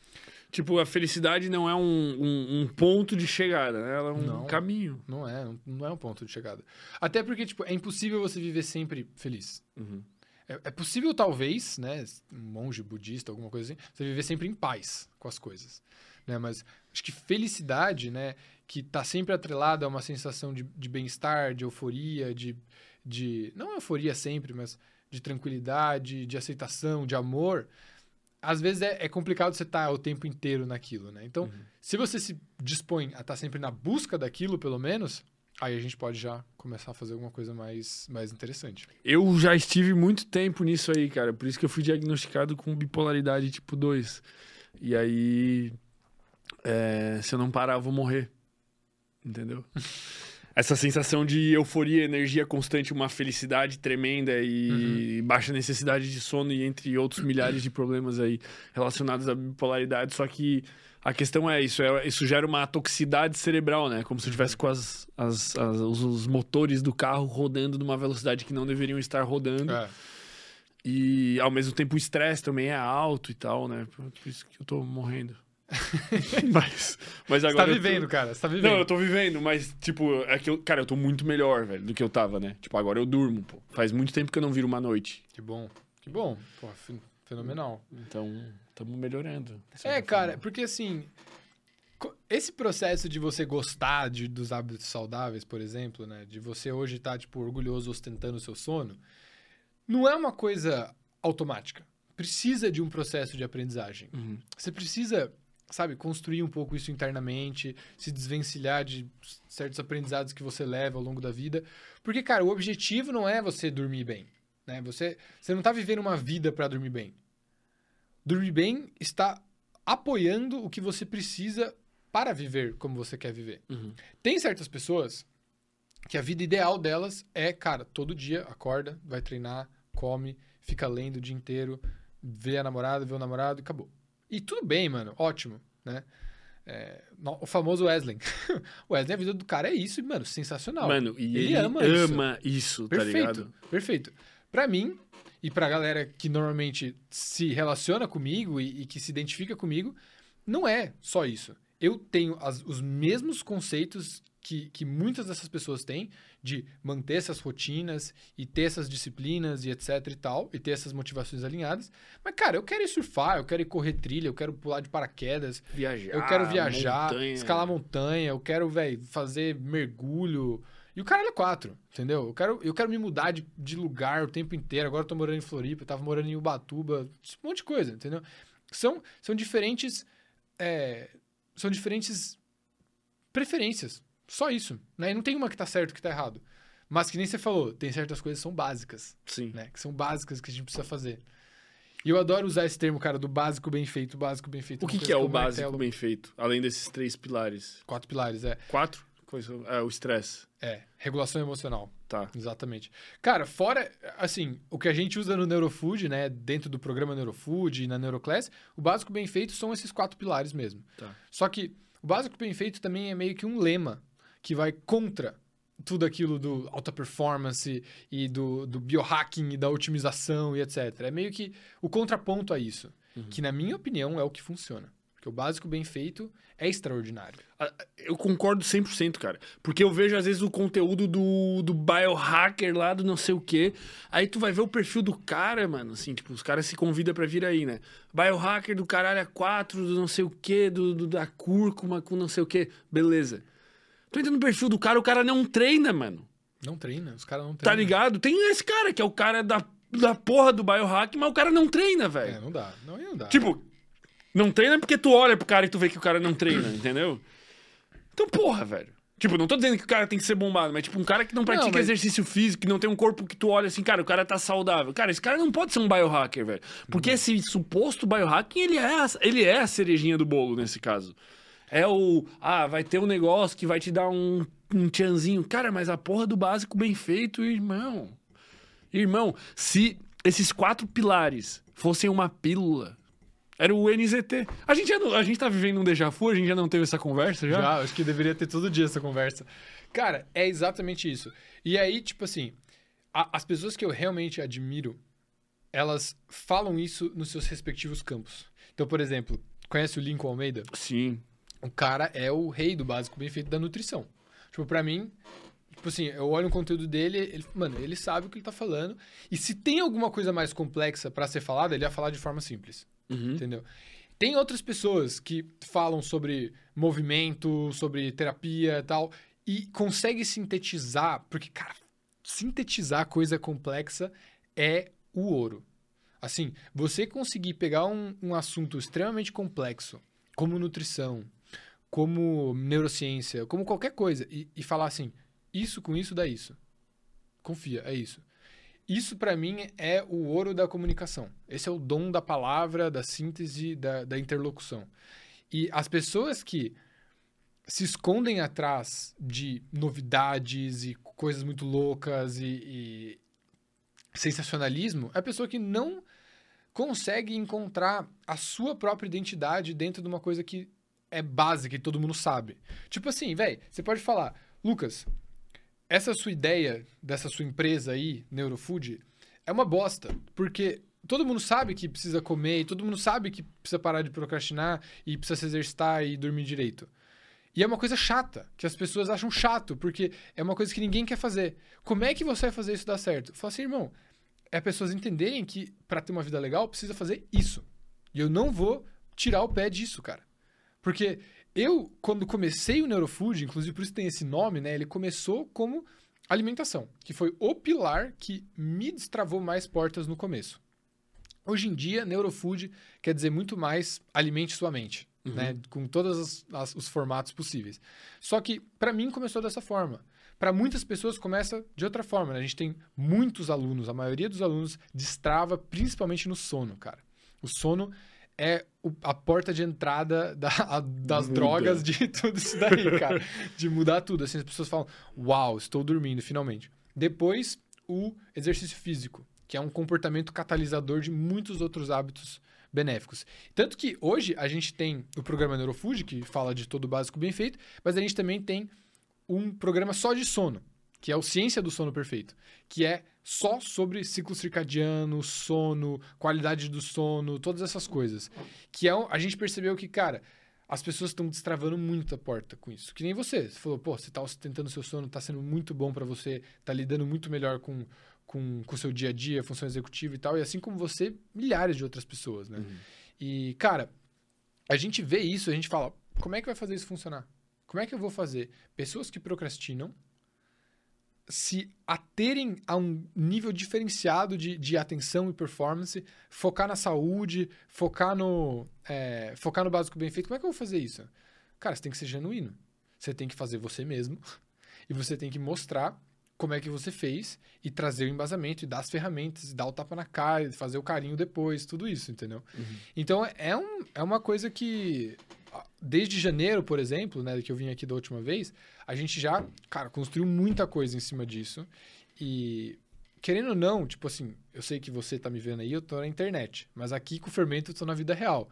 A: Tipo, a felicidade não é um, um- um ponto de chegada, né? Ela é um
B: Não.
A: caminho.
B: Não é, não, é um ponto de chegada. Até porque, tipo, é impossível você viver sempre feliz.
A: Uhum.
B: É, é possível, talvez, né, um monge budista, alguma coisa assim, você viver sempre em paz com as coisas, né? Mas acho que felicidade, né, que tá sempre atrelada a uma sensação de, de bem-estar, de euforia, de, de... Não euforia sempre, mas de tranquilidade, de aceitação, de amor... Às vezes é, é complicado você estar o tempo inteiro naquilo, né? Então, se você se dispõe a estar sempre na busca daquilo, pelo menos, aí a gente pode já começar a fazer alguma coisa mais, mais interessante.
A: Eu já estive muito tempo nisso aí, cara. Por isso que eu fui diagnosticado com bipolaridade tipo 2. E aí, é, se eu não parar, eu vou morrer. Entendeu? (laughs) Essa sensação de euforia, energia constante, uma felicidade tremenda e baixa necessidade de sono, e entre outros milhares de problemas aí relacionados à bipolaridade. Só que a questão é isso, é, isso gera uma toxicidade cerebral, né? Como se eu tivesse com as, as- as- os, os motores do carro rodando numa velocidade que não deveriam estar rodando.
B: É.
A: E ao mesmo tempo o estresse também é alto e tal, né? Por, por isso que eu tô morrendo. (laughs) mas, mas
B: Você
A: agora.
B: tá
A: eu tô-
B: vivendo, cara. Você tá vivendo.
A: Não, eu tô vivendo, mas, tipo, é que eu, cara, eu tô muito melhor, velho, do que eu tava, né? Tipo, agora eu durmo, pô. Faz muito tempo que eu não viro uma noite.
B: Que bom. Que bom. Pô, fe- fenomenal.
A: Então, estamos melhorando.
B: É, cara,
A: forma.
B: porque assim, esse processo de você gostar de, dos hábitos saudáveis, por exemplo, né? De você hoje estar, tipo, orgulhoso ostentando o seu sono, não é uma coisa automática. Precisa de um processo de aprendizagem.
A: Uhum.
B: Você precisa, sabe, construir um pouco isso internamente, se desvencilhar de certos aprendizados que você leva ao longo da vida. Porque, cara, o objetivo não é você dormir bem. Né? Você, você não está vivendo uma vida para dormir bem. Dormir bem está apoiando o que você precisa para viver como você quer viver.
A: Uhum.
B: Tem certas pessoas que a vida ideal delas é, cara, todo dia acorda, vai treinar, come, fica lendo o dia inteiro, vê a namorada, vê o namorado e acabou. E tudo bem, mano, ótimo, né? É, o famoso Wesley. (laughs) o Wesley, a vida do cara é isso, mano, sensacional.
A: Mano, e
B: Ele
A: ele,
B: ama
A: ama,
B: isso.
A: isso. tá
B: perfeito,
A: ligado?
B: perfeito. Pra mim, e pra galera que normalmente se relaciona comigo e, e que se identifica comigo, não é só isso. Eu tenho as- os mesmos conceitos que, que muitas dessas pessoas têm de manter essas rotinas e ter essas disciplinas e etc e tal, e ter essas motivações alinhadas. Mas, cara, eu quero ir surfar, eu quero ir correr trilha, eu quero pular de paraquedas,
A: Viajar.
B: eu quero viajar,
A: montanha.
B: escalar montanha, eu quero, velho, fazer mergulho. E o caralho é quatro, entendeu? Eu quero, eu quero me mudar de, de lugar o tempo inteiro. Agora eu tô morando em Floripa, eu tava morando em Ubatuba, um monte de coisa, entendeu? São, são diferentes. é, são diferentes preferências. Só isso. Né? E não tem uma que tá certo que tá errado. Mas que nem você falou, tem certas coisas que são básicas
A: Sim.
B: né? Que são básicas que a gente precisa fazer. E eu adoro usar esse termo, cara, do básico bem feito, básico bem feito.
A: O que, que é o básico
B: martelo.
A: bem feito? Além desses três pilares.
B: Quatro pilares, é.
A: Quatro? Coisa- É, o estresse.
B: É, regulação emocional.
A: Tá.
B: Exatamente. Cara, fora, assim, o que a gente usa no Neurofood, né, dentro do programa Neurofood e na Neuroclass, o básico bem feito são esses quatro pilares mesmo.
A: Tá.
B: Só que o básico bem feito também é meio que um lema que vai contra tudo aquilo do alta performance e do, do biohacking e da otimização e etc. É meio que o contraponto a isso, que na minha opinião é o que funciona. Porque o básico bem feito é extraordinário.
A: Eu concordo 100%, cara. Porque eu vejo, às vezes, o conteúdo do, do biohacker lá, do não sei o quê. Aí tu vai ver o perfil do cara, mano. Assim, tipo, os caras se convidam pra vir aí, né? Biohacker do caralho a 4, do não sei o quê, do, do- da cúrcuma com não sei o quê. Beleza. Tu entra no perfil do cara, o cara não treina, mano.
B: Não treina, os caras não
A: Tá
B: treinam.
A: ligado? Tem esse cara, que é o cara da, da porra do biohack, mas o cara não treina, velho.
B: É, não dá. Não, não dá.
A: Tipo, não treina porque tu olha pro cara e tu vê que o cara não treina, (clears throat) entendeu? Então, porra, velho. Tipo, não tô dizendo que o cara tem que ser bombado, mas tipo, um cara que não pratica
B: mas-
A: exercício físico, que não tem um corpo que tu olha assim, cara, o cara tá saudável. Cara, esse cara não pode ser um biohacker, velho. Porque esse suposto biohacking, ele é, a, ele é a cerejinha do bolo nesse caso. É o, ah, vai ter um negócio que vai te dar um, um tchanzinho. Cara, mas a porra do básico bem feito, irmão. Irmão, se esses quatro pilares fossem uma pílula, era o NZT. A gente, já não- a gente tá vivendo um déjà vu, a gente já não teve essa conversa já?
B: Já, acho que deveria ter todo dia essa conversa. Cara, é exatamente isso. E aí, tipo assim, a- as pessoas que eu realmente admiro, elas falam isso nos seus respectivos campos. Então, por exemplo, conhece o Lincoln Almeida?
A: Sim.
B: O cara é o rei do básico bem feito da nutrição. Tipo, pra mim, tipo assim, eu olho o conteúdo dele, ele, mano, ele sabe o que ele tá falando. E se tem alguma coisa mais complexa pra ser falada, ele ia falar de forma simples.
A: Uhum.
B: Entendeu? Tem outras pessoas que falam sobre movimento, sobre terapia e tal, e consegue sintetizar, porque, cara, sintetizar coisa complexa é o ouro. Assim, você conseguir pegar um, um assunto extremamente complexo, como nutrição, como neurociência, como qualquer coisa, e, e falar assim, isso com isso dá isso. Confia, é isso. Isso, pra mim, é o ouro da comunicação. Esse é o dom da palavra, da síntese, da, da interlocução. E as pessoas que se escondem atrás de novidades e coisas muito loucas e, e sensacionalismo é a pessoa que não consegue encontrar a sua própria identidade dentro de uma coisa que é básica e todo mundo sabe. Tipo assim, velho, você pode falar, Lucas, essa sua ideia dessa sua empresa aí, Neurofood, é uma bosta, porque todo mundo sabe que precisa comer, e todo mundo sabe que precisa parar de procrastinar e precisa se exercitar e dormir direito. E é uma coisa chata, que as pessoas acham chato, porque é uma coisa que ninguém quer fazer. Como é que você vai fazer isso dar certo? Fala assim, irmão, é pessoas entenderem que para ter uma vida legal precisa fazer isso. E eu não vou tirar o pé disso, cara. Porque eu, quando comecei o Neurofood, inclusive por isso tem esse nome, né? Ele começou como alimentação, que foi o pilar que me destravou mais portas no começo. Hoje em dia, Neurofood quer dizer muito mais alimente sua mente, né? Com todos os formatos possíveis. Só que, para mim, começou dessa forma. Para muitas pessoas, começa de outra forma. Né? A gente tem muitos alunos, a maioria dos alunos destrava principalmente no sono, cara. O sono é a porta de entrada da- a- das
A: Muda.
B: drogas, de (laughs) tudo isso daí, cara. De mudar tudo. Assim, as pessoas falam, uau, estou dormindo, finalmente. Depois, o exercício físico, que é um comportamento catalisador de muitos outros hábitos benéficos. Tanto que hoje a gente tem o programa Neurofood, que fala de todo o básico bem feito, mas a gente também tem um programa só de sono, que é o Ciência do Sono Perfeito, que é só sobre ciclo circadiano, sono, qualidade do sono, todas essas coisas. Que é um- a gente percebeu que, cara, as pessoas estão destravando muito a porta com isso. Que nem você. Você falou, pô, você tá ostentando seu sono, tá sendo muito bom pra você, tá lidando muito melhor com com o seu dia a dia, função executiva e tal, e assim como você, milhares de outras pessoas, né? E, cara, a gente vê isso, a gente fala, como é que vai fazer isso funcionar? Como é que eu vou fazer pessoas que procrastinam se aterem a um nível diferenciado de, de atenção e performance, focar na saúde, focar no, é, focar no básico bem feito? Como é que eu vou fazer isso? Cara, você tem que ser genuíno. Você tem que fazer você mesmo (laughs) e você tem que mostrar como é que você fez e trazer o embasamento e dar as ferramentas, e dar o tapa na cara, e fazer o carinho depois, tudo isso, entendeu?
A: Uhum.
B: Então é, um, é uma coisa que desde janeiro, por exemplo, né, que eu vim aqui da última vez, a gente já, cara, construiu muita coisa em cima disso. E querendo ou não, tipo assim, eu sei que você tá me vendo aí, eu tô na internet, mas aqui com o fermento eu tô na vida real.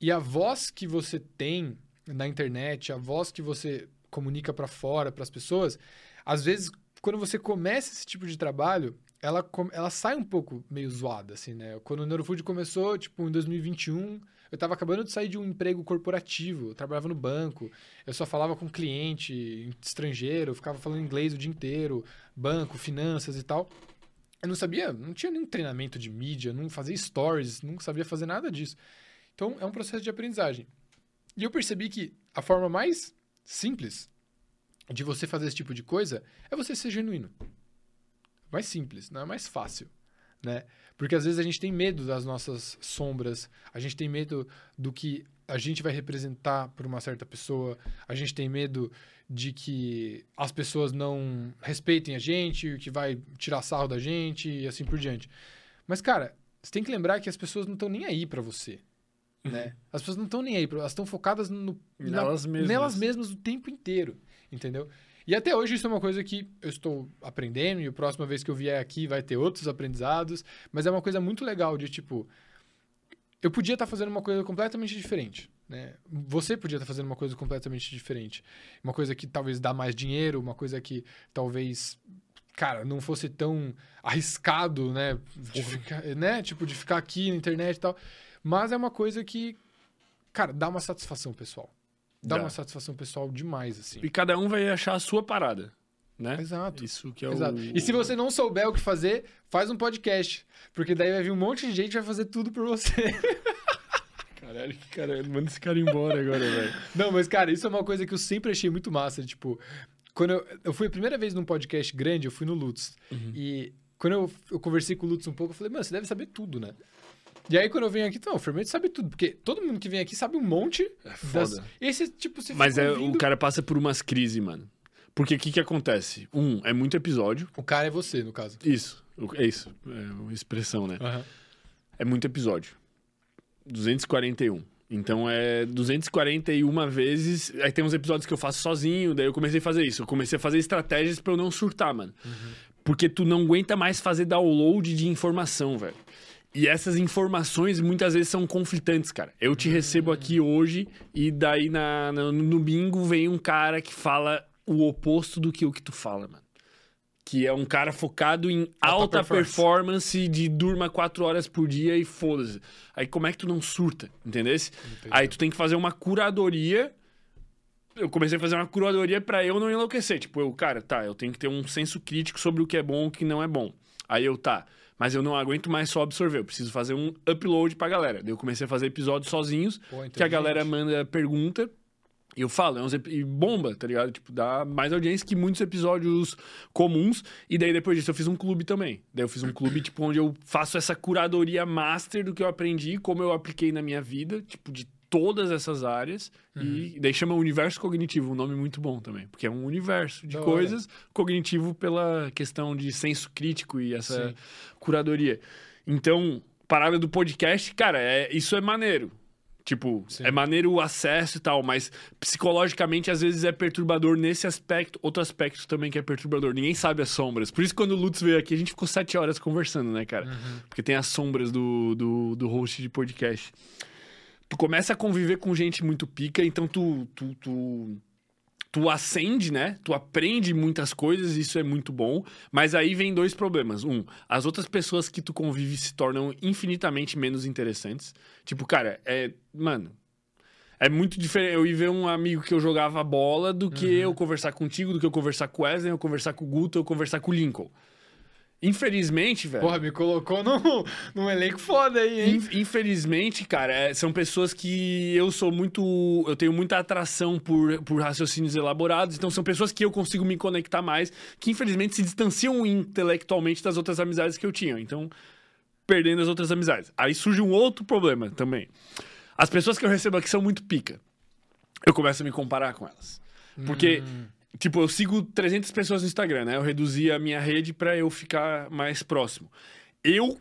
B: E a voz que você tem na internet, a voz que você comunica para fora, para as pessoas, às vezes quando você começa esse tipo de trabalho, ela, ela sai um pouco meio zoada, assim, né? Quando o Neurofood começou, tipo, em 2021, eu tava acabando de sair de um emprego corporativo, eu trabalhava no banco, eu só falava com cliente estrangeiro, ficava falando inglês o dia inteiro, banco, finanças e tal. Eu não sabia, não tinha nenhum treinamento de mídia, não fazia stories, não sabia fazer nada disso. Então, é um processo de aprendizagem. E eu percebi que a forma mais simples de você fazer esse tipo de coisa é você ser genuíno. Mais simples, não é mais fácil, né? Porque às vezes a gente tem medo das nossas sombras, a gente tem medo do que a gente vai representar por uma certa pessoa, a gente tem medo de que as pessoas não respeitem a gente, que vai tirar sarro da gente e assim por diante. Mas cara, você tem que lembrar que as pessoas não estão nem aí para você. Né? Uhum. As pessoas não estão nem aí, elas estão focadas no,
A: nelas,
B: na,
A: mesmas.
B: nelas mesmas o tempo inteiro entendeu? E até hoje isso é uma coisa que eu estou aprendendo e a próxima vez que eu vier aqui vai ter outros aprendizados, mas é uma coisa muito legal de tipo eu podia estar fazendo uma coisa completamente diferente, né? Você podia estar fazendo uma coisa completamente diferente. Uma coisa que talvez dá mais dinheiro, uma coisa que talvez cara, não fosse tão arriscado, né, de ficar, né, tipo de ficar aqui na internet e tal. Mas é uma coisa que cara, dá uma satisfação pessoal. Dá, uma satisfação pessoal demais, assim.
A: E cada um vai achar a sua parada, né?
B: Exato.
A: Isso que é
B: Exato.
A: o...
B: E se você não souber o que fazer, faz um podcast. Porque daí vai vir um monte de gente que vai fazer tudo por você. (laughs)
A: Caralho, que cara... Manda esse cara embora agora, velho.
B: Não, mas, cara, isso é uma coisa que eu sempre achei muito massa. Tipo, quando eu, eu fui a primeira vez num podcast grande, eu fui no Lutz. Uhum. E quando eu, eu conversei com o Lutz um pouco, eu falei, mano, você deve saber tudo, né? E aí, quando eu venho aqui, não, o Fermento sabe tudo. Porque todo mundo que vem aqui sabe um monte.
A: É foda.
B: Das... Esse, tipo, você
A: Mas é,
B: ouvindo...
A: o cara passa por umas crises, mano. Porque o que que acontece? Um, é muito episódio.
B: O cara é você, no caso.
A: Isso. É isso. É uma expressão, né?
B: Uhum.
A: É muito episódio. 241. Então é 241 vezes. Aí tem uns episódios que eu faço sozinho, daí eu comecei a fazer isso. Eu comecei a fazer estratégias para eu não surtar, mano.
B: Uhum.
A: Porque tu não aguenta mais fazer download de informação, velho. E essas informações muitas vezes são conflitantes, cara. Eu te recebo aqui hoje e daí na, na, no bingo vem um cara que fala o oposto do que o que tu fala, mano. Que é um cara focado em alta, alta performance. performance. de durma quatro horas por dia e foda-se. Aí como é que tu não surta, entendeu? Aí tu tem que fazer uma curadoria. Eu comecei a fazer uma curadoria para eu não enlouquecer. Tipo, eu, cara, tá, eu tenho que ter um senso crítico sobre o que é bom e o que não é bom. Aí eu, tá, mas eu não aguento mais só absorver. Eu preciso fazer um upload pra galera. Daí eu comecei a fazer episódios sozinhos, Pô, que a galera manda pergunta. E eu falo, é uns e bomba, tá ligado? Tipo, dá mais audiência que muitos episódios comuns. E daí depois disso eu fiz um clube também. Daí eu fiz um clube, tipo, onde eu faço essa curadoria master do que eu aprendi, como eu apliquei na minha vida, tipo, de todas essas áreas uhum. e daí chama universo cognitivo, um nome muito bom também, porque é um universo de da coisas hora. cognitivo pela questão de senso crítico e essa Sim. curadoria. Então, parada do podcast, cara, é, isso é maneiro. Tipo, Sim. é maneiro o acesso e tal, mas psicologicamente às vezes é perturbador nesse aspecto. Outro aspecto também que é perturbador. Ninguém sabe as sombras. Por isso, quando o Lutz veio aqui, a gente ficou sete horas conversando, né, cara? Uhum. Porque tem as sombras do, do, do host de podcast tu começa a conviver com gente muito pica, então tu, tu, tu, tu acende, né? Tu aprende muitas coisas, isso é muito bom. Mas aí vem dois problemas. Um, as outras pessoas que tu convive se tornam infinitamente menos interessantes. Tipo, cara, é. Mano. É muito diferente eu ir ver um amigo que eu jogava bola do que uhum. eu conversar contigo, do que eu conversar com o Wesley, eu conversar com o Guto, eu conversar com o Lincoln. Infelizmente, velho.
B: Porra, me colocou num, (laughs) num elenco foda aí, hein?
A: Infelizmente, cara, é, são pessoas que eu sou muito. Eu tenho muita atração por, por raciocínios elaborados, então são pessoas que eu consigo me conectar mais, que infelizmente se distanciam intelectualmente das outras amizades que eu tinha. Então, perdendo as outras amizades. Aí surge um outro problema também. As pessoas que eu recebo aqui são muito pica. Eu começo a me comparar com elas. Porque. Hum Tipo, eu sigo 300 pessoas no Instagram, né? Eu reduzi a minha rede pra eu ficar mais próximo. Eu,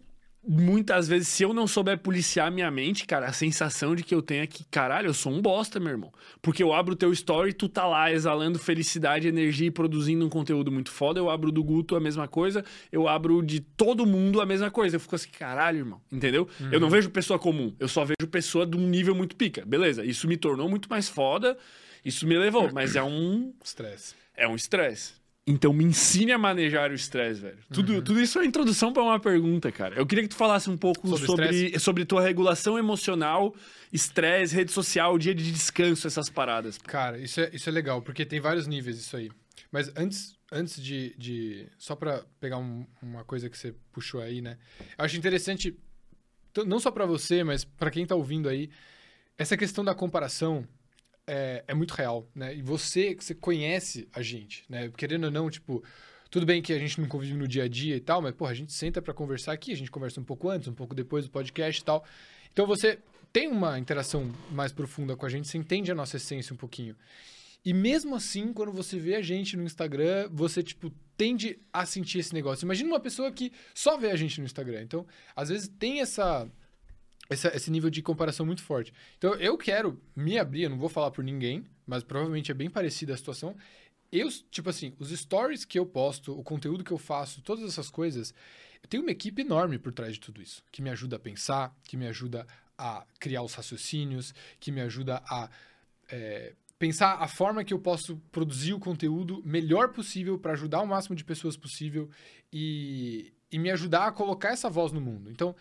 A: muitas vezes, se eu não souber policiar minha mente, cara, a sensação de que eu tenho é que, caralho, eu sou um bosta, meu irmão. Porque eu abro o teu story e tu tá lá exalando felicidade, energia e produzindo um conteúdo muito foda. Eu abro do Guto a mesma coisa. Eu abro de todo mundo a mesma coisa. Eu fico assim, caralho, irmão. Entendeu? Eu não vejo pessoa comum. Eu só vejo pessoa de um nível muito pica. Beleza, isso me tornou muito mais foda. Isso me levou, (coughs) mas é um
B: Estresse.
A: é um estresse. Então me ensine a manejar o estresse, velho. Tudo, tudo isso é introdução para uma pergunta, cara. Eu queria que tu falasse um pouco
B: Sobre
A: sobre, sobre, tua regulação emocional, estresse, rede social, dia de descanso, essas paradas.
B: Cara, isso é, isso é legal, porque tem vários níveis isso aí. Mas antes, antes de, de. Só pra pegar um- uma coisa que você puxou aí, né? Eu acho interessante, não só pra você, mas pra quem tá ouvindo aí, essa questão da comparação é, é muito real, né? E você, você conhece a gente, né? Querendo ou não, tipo. Tudo bem que a gente não convive no dia a dia e tal, mas, porra, a gente senta pra conversar aqui, a gente conversa um pouco antes, um pouco depois do podcast e tal. Então você tem uma interação mais profunda com a gente, você entende a nossa essência um pouquinho. E mesmo assim, quando você vê a gente no Instagram, você, tipo, tende a sentir esse negócio. Imagina uma pessoa que só vê a gente no Instagram. Então, às vezes tem essa, essa- esse nível de comparação muito forte. Então, eu quero me abrir, eu não vou falar por ninguém, mas provavelmente é bem parecida a situação. Eu, tipo assim, os stories que eu posto, o conteúdo que eu faço, todas essas coisas, eu tenho uma equipe enorme por trás de tudo isso, que me ajuda a pensar, que me ajuda a criar os raciocínios, que me ajuda a é, pensar a forma que eu posso produzir o conteúdo melhor possível para ajudar o máximo de pessoas possível e, e me ajudar a colocar essa voz no mundo. Então,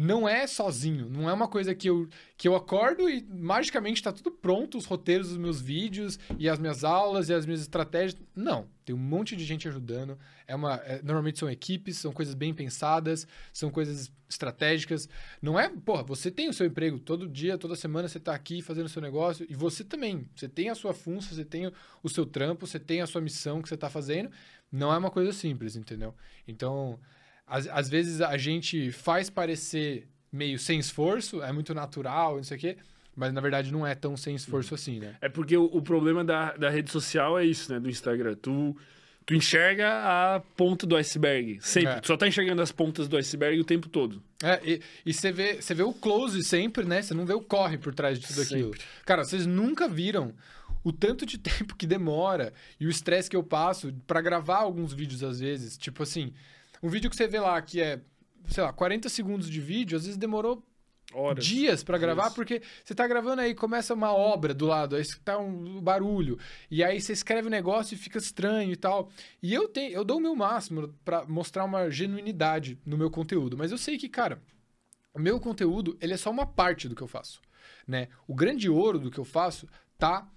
B: não é sozinho, não é uma coisa que eu, que eu acordo e magicamente está tudo pronto, os roteiros dos meus vídeos e as minhas aulas e as minhas estratégias. Não, tem um monte de gente ajudando. É uma, é- normalmente são equipes, são coisas bem pensadas, são coisas estratégicas. Não é, porra, você tem o seu emprego todo dia, toda semana você está aqui fazendo o seu negócio e você também. Você tem a sua função, você tem o- seu trampo, você tem a sua missão que você está fazendo. Não é uma coisa simples, entendeu? Então, às, às vezes a gente faz parecer meio sem esforço, é muito natural, não sei o quê, mas na verdade não é tão sem esforço assim, né?
A: É porque o, o problema da, da rede social é isso, né? Do Instagram. Tu, tu enxerga a ponta do iceberg. Sempre.
B: É.
A: Tu só tá enxergando as pontas do iceberg o tempo todo.
B: É, e, e você vê, você vê o close sempre, né? Você não vê o corre por trás de tudo aquilo.
A: Sempre.
B: Cara, vocês nunca viram o tanto de (laughs) tempo que demora e o estresse que eu passo pra gravar alguns vídeos às vezes. Tipo assim, um vídeo que você vê lá que é, sei lá, 40 segundos de vídeo, às vezes demorou
A: Horas.
B: dias pra gravar, porque você tá gravando aí, começa uma obra do lado, aí tá um barulho, e aí você escreve o negócio e fica estranho e tal. E eu tenho, eu dou o meu máximo pra mostrar uma genuinidade no meu conteúdo, mas eu sei que, cara, o meu conteúdo, ele é só uma parte do que eu faço, né? O grande ouro do que eu faço tá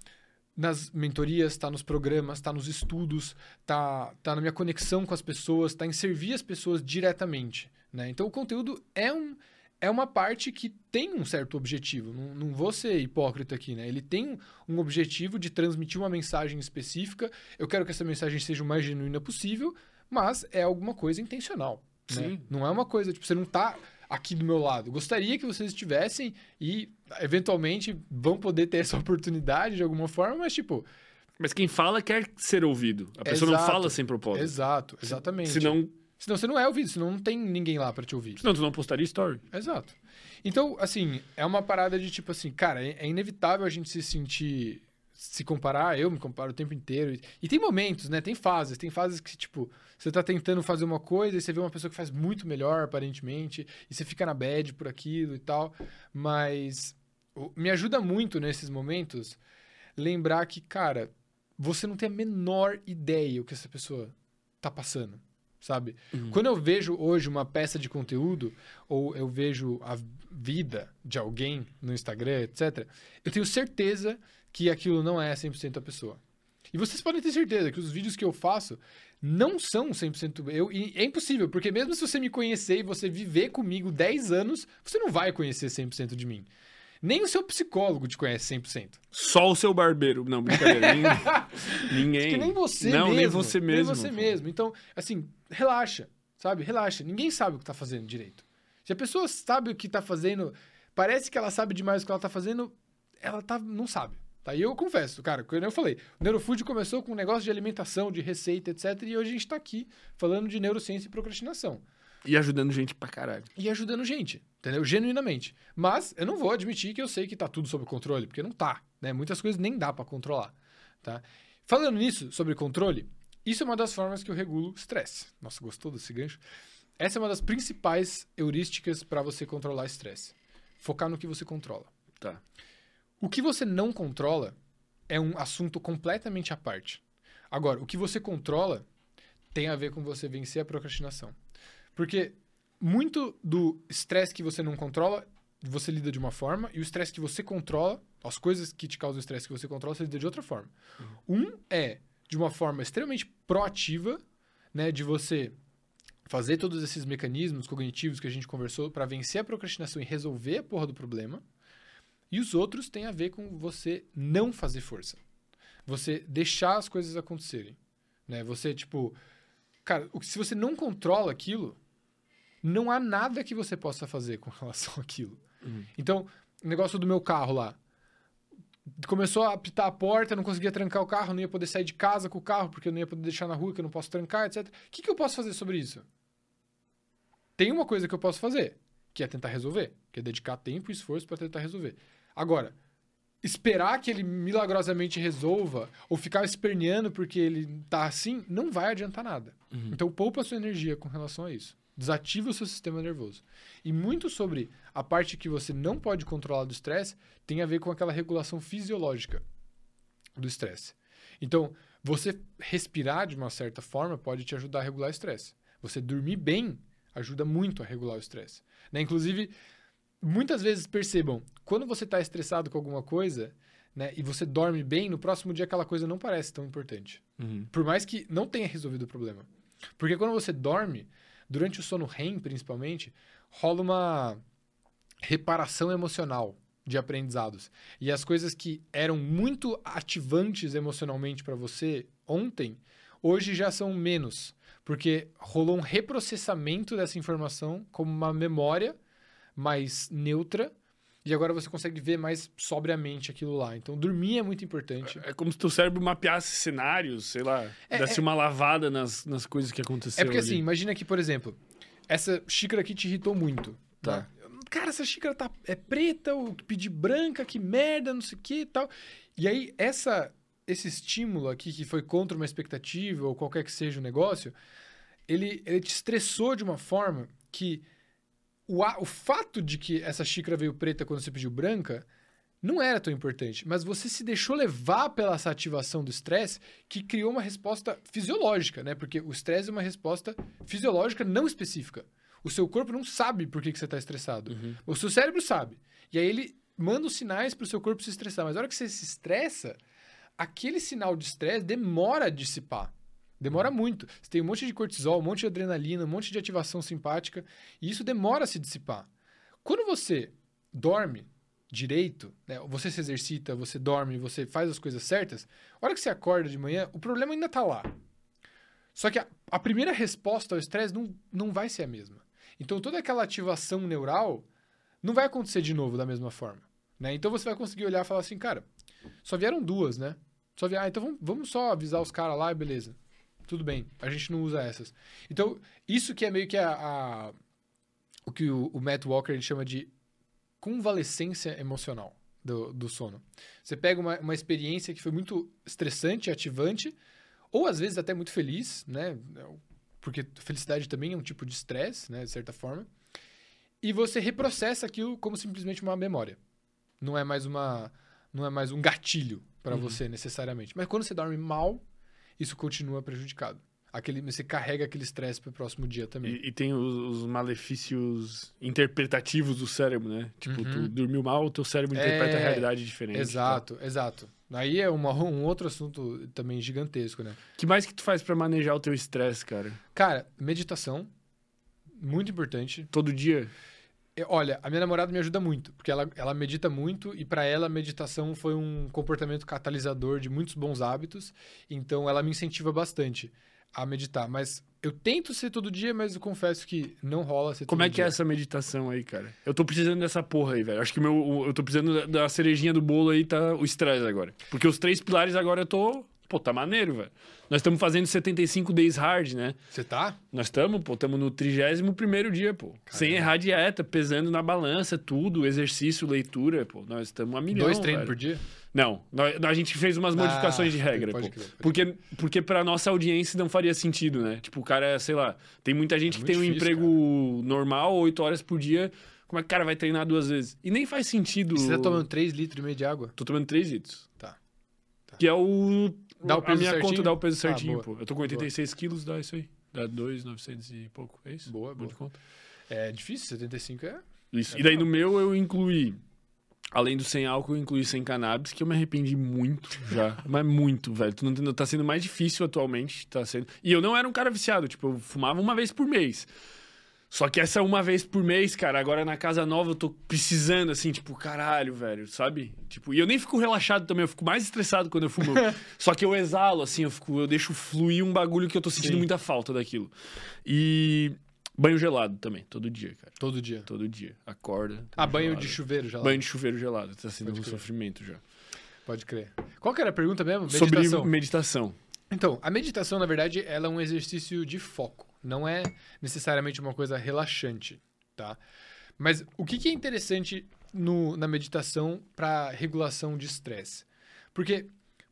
B: nas mentorias, tá nos programas, tá nos estudos, tá, tá na minha conexão com as pessoas, tá em servir as pessoas diretamente, né? Então o conteúdo é um é uma parte que tem um certo objetivo. Não, não vou ser hipócrita aqui, né? Ele tem um objetivo de transmitir uma mensagem específica. Eu quero que essa mensagem seja o mais genuína possível, mas é alguma coisa intencional. né? Não é uma coisa, tipo, você não tá aqui do meu lado. Gostaria que vocês estivessem e, eventualmente, vão poder ter essa (laughs) oportunidade de alguma forma, mas, tipo,
A: Mas quem fala quer ser ouvido. A pessoa não
B: Exato.
A: fala sem propósito.
B: exato, exatamente.
A: Senão,
B: Senão você não é ouvido, senão não tem ninguém lá pra te ouvir.
A: senão tu não postaria story.
B: Exato. Então, assim, é uma parada de tipo assim, cara, é é inevitável a gente se sentir. Se comparar, eu me comparo o tempo inteiro. E, tem momentos, né? Tem fases. Tem fases que, tipo, você tá tentando fazer uma coisa e você vê uma pessoa que faz muito melhor, aparentemente, e você fica na bad por aquilo e tal. Mas me ajuda muito nesses momentos lembrar que, cara, você não tem a menor ideia o que essa pessoa tá passando, sabe? Quando eu vejo hoje uma peça de conteúdo, ou eu vejo a vida de alguém no Instagram, etc., eu tenho certeza que aquilo não é 100% a pessoa. E vocês podem ter certeza que os vídeos que eu faço não são 100% eu. E é impossível, porque mesmo se você me conhecer e você viver comigo 10 anos, você não vai conhecer 100% de mim. Nem o seu psicólogo te conhece 100%.
A: Só o seu barbeiro. Não, brincadeira. (laughs) ninguém. ninguém.
B: Que nem você
A: não,
B: mesmo.
A: nem você mesmo.
B: Nem você mesmo. Então, assim, relaxa, sabe? Relaxa. Ninguém sabe o que tá fazendo direito. Se a pessoa sabe o que tá fazendo, parece que ela sabe demais o que ela tá fazendo, ela tá, não sabe. Tá? E eu confesso, cara, como eu falei, o Neurofood começou com um negócio de alimentação, de receita, etc. E hoje a gente tá aqui falando de neurociência e procrastinação.
A: E ajudando gente pra caralho.
B: E ajudando gente, entendeu? Genuinamente. Mas eu não vou admitir que eu sei que tá tudo sob controle, porque não tá, né? Muitas coisas nem dá pra controlar, tá? Falando nisso, sobre controle, isso é uma das formas que eu regulo estresse. Nossa, gostou desse gancho? Essa é uma das principais heurísticas para você controlar estresse. Focar no que você controla.
A: Tá.
B: O que você não controla é um assunto completamente à parte. Agora, o que você controla tem a ver com você vencer a procrastinação. Porque muito do estresse que você não controla, você lida de uma forma, e o estresse que você controla, as coisas que te causam estresse que você controla, você lida de outra forma. Um é de uma forma extremamente proativa, né, de você fazer todos esses mecanismos cognitivos que a gente conversou para vencer a procrastinação e resolver a porra do problema. E os outros têm a ver com você não fazer força. Você deixar as coisas acontecerem. Né? Você, tipo. Cara, se você não controla aquilo, não há nada que você possa fazer com (laughs) relação àquilo.
A: Uhum.
B: Então, o negócio do meu carro lá. Começou a apitar a porta, não conseguia trancar o carro, não ia poder sair de casa com o carro, porque eu não ia poder deixar na rua, que eu não posso trancar, etc. O que, que eu posso fazer sobre isso? Tem uma coisa que eu posso fazer, que é tentar resolver, que é dedicar tempo e esforço para tentar resolver. Agora, esperar que ele milagrosamente resolva ou ficar esperneando porque ele tá assim, não vai adiantar nada.
A: Uhum.
B: Então, poupa a sua energia com relação a isso. Desativa o seu sistema nervoso. E muito sobre a parte que você não pode controlar do estresse tem a ver com aquela regulação fisiológica do estresse. Então, você respirar de uma certa forma pode te ajudar a regular o estresse. Você dormir bem ajuda muito a regular o estresse. Né? Inclusive, muitas vezes percebam, quando você está estressado com alguma coisa, né, e você dorme bem, no próximo dia aquela coisa não parece tão importante.
A: Uhum.
B: Por mais que não tenha resolvido o problema. Porque quando você dorme, durante o sono REM principalmente, rola uma reparação emocional de aprendizados. E as coisas que eram muito ativantes emocionalmente para você ontem, hoje já são menos. Porque rolou um reprocessamento dessa informação como uma memória mais neutra e agora você consegue ver mais sobriamente aquilo lá. Então, dormir é muito importante.
A: É como se teu cérebro mapeasse cenários, sei lá,
B: É,
A: desse
B: é-
A: uma lavada nas, nas coisas que
B: É
A: aconteceram.
B: porque assim,
A: ali.
B: imagina que, por exemplo, essa xícara aqui te irritou muito.
A: Tá.
B: Tá. Cara, essa xícara tá, é preta, eu pedi branca, que merda, não sei o que e tal. E aí, essa, esse estímulo aqui, que foi contra uma expectativa, ou qualquer que seja o negócio, ele, ele te estressou de uma forma que o, o fato de que essa xícara veio preta quando você pediu branca não era tão importante, mas você se deixou levar pela essa ativação do estresse que criou uma resposta fisiológica, né? Porque o estresse é uma resposta fisiológica não específica. O seu corpo não sabe por que, que você está estressado.
A: Uhum.
B: O seu cérebro sabe. E aí ele manda os sinais para o seu corpo se estressar. Mas na hora que você se estressa, aquele sinal de estresse demora a dissipar. Demora muito. Você tem um monte de cortisol, um monte de adrenalina, um monte de ativação simpática. E isso demora a se dissipar. Quando você dorme direito, né, você se exercita, você dorme, você faz as coisas certas, a hora que você acorda de manhã, o problema ainda está lá. Só que a, a primeira resposta ao estresse não, não vai ser a mesma. Então toda aquela ativação neural não vai acontecer de novo da mesma forma. Né? Então você vai conseguir olhar e falar assim, cara, só vieram duas, né? Só vieram, ah, então vamos, vamos só avisar os caras lá e beleza. Tudo bem, a gente não usa essas. Então, isso que é meio que a, a- o que o, o Matt Walker ele chama de convalescência emocional do, do sono. Você pega uma, uma experiência que foi muito estressante, ativante, ou às vezes até muito feliz, né? Porque felicidade também é um tipo de estresse, né? De certa forma. E você reprocessa aquilo como simplesmente uma memória. Não é mais uma, não é mais um gatilho para
A: Uhum.
B: você necessariamente. Mas quando você dorme mal, isso continua prejudicado. Aquele, você carrega aquele estresse para o próximo dia também.
A: E, e tem os, os malefícios interpretativos do cérebro, né? Tipo,
B: Uhum.
A: tu dormiu mal, o teu cérebro interpreta a
B: É,
A: realidade diferente. tá?
B: Exato, exato. Aí é uma- um outro assunto também gigantesco, né?
A: que mais que tu faz pra manejar o teu estresse, cara?
B: Cara, meditação, muito importante.
A: Todo dia?
B: É, Olha, a minha namorada me ajuda muito, porque ela, ela medita muito e para ela a meditação foi um comportamento catalisador de muitos bons hábitos, então ela me incentiva bastante. a meditar, mas eu tento ser todo dia, mas eu confesso que não rola ser
A: Como é que
B: dia.
A: é essa meditação aí, cara? Eu tô precisando dessa porra aí, velho. Acho que meu, eu tô precisando da- da cerejinha do bolo aí, tá o estresse agora. Porque os três pilares agora eu tô. Pô, tá maneiro, velho. Nós estamos fazendo 75 days hard, né?
B: Você tá?
A: Nós estamos, pô, estamos no 31 primeiro dia, pô. Sem errar dieta, pesando na balança, tudo, exercício, leitura, pô. Nós estamos a milhão,
B: Dois treinos por dia?
A: Não, a gente fez umas
B: Ah,
A: modificações de regra,
B: pode
A: pô.
B: crer, pode
A: Porque, porque pra nossa audiência não faria sentido, né? Tipo, o cara, sei lá, tem muita gente
B: É
A: que tem um
B: difícil,
A: emprego normal, oito horas por dia. Como é que o cara vai treinar duas vezes? E nem faz sentido.
B: E você tá tomando 3 litros e meio de água?
A: Tô tomando três litros.
B: Tá. Tá.
A: Que é o.
B: Dá o
A: a
B: peso
A: minha
B: certinho?
A: conta dá o peso
B: Ah,
A: certinho,
B: boa.
A: pô. Eu tô com 86 quilos, dá isso aí. Dá 2,900 e pouco. É isso?
B: Boa, boa.
A: de conta.
B: É difícil, 75 é.
A: Isso.
B: É
A: e daí no meu eu incluí, além do sem álcool, eu incluí sem cannabis, que eu me arrependi muito já. (laughs) mas muito, velho. Tu não entendeu? Tá sendo mais difícil atualmente. Tá sendo... E eu não era um cara viciado, tipo, eu fumava uma vez por mês. Só que essa uma vez por mês, cara, agora na casa nova eu tô precisando, assim, tipo, caralho, velho, sabe? Tipo, e eu nem fico relaxado também, eu fico mais estressado quando eu fumo. (laughs) Só que eu exalo, assim, eu, fico, eu deixo fluir um bagulho que eu tô sentindo
B: Sim.
A: muita falta daquilo. E banho gelado também, todo dia, cara.
B: Todo dia.
A: Todo dia. Acorda.
B: Ah, banho
A: gelado.
B: de chuveiro já. lá.
A: Banho de chuveiro gelado. Tá sendo
B: Pode
A: um
B: crer.
A: sofrimento já.
B: Pode crer. Qual que era a pergunta mesmo?
A: Sobre
B: Meditação.
A: meditação.
B: Então, a meditação, na verdade, ela é um exercício de foco. Não é necessariamente uma coisa relaxante, tá? Mas o que, que é interessante no- na meditação para regulação de estresse? Porque,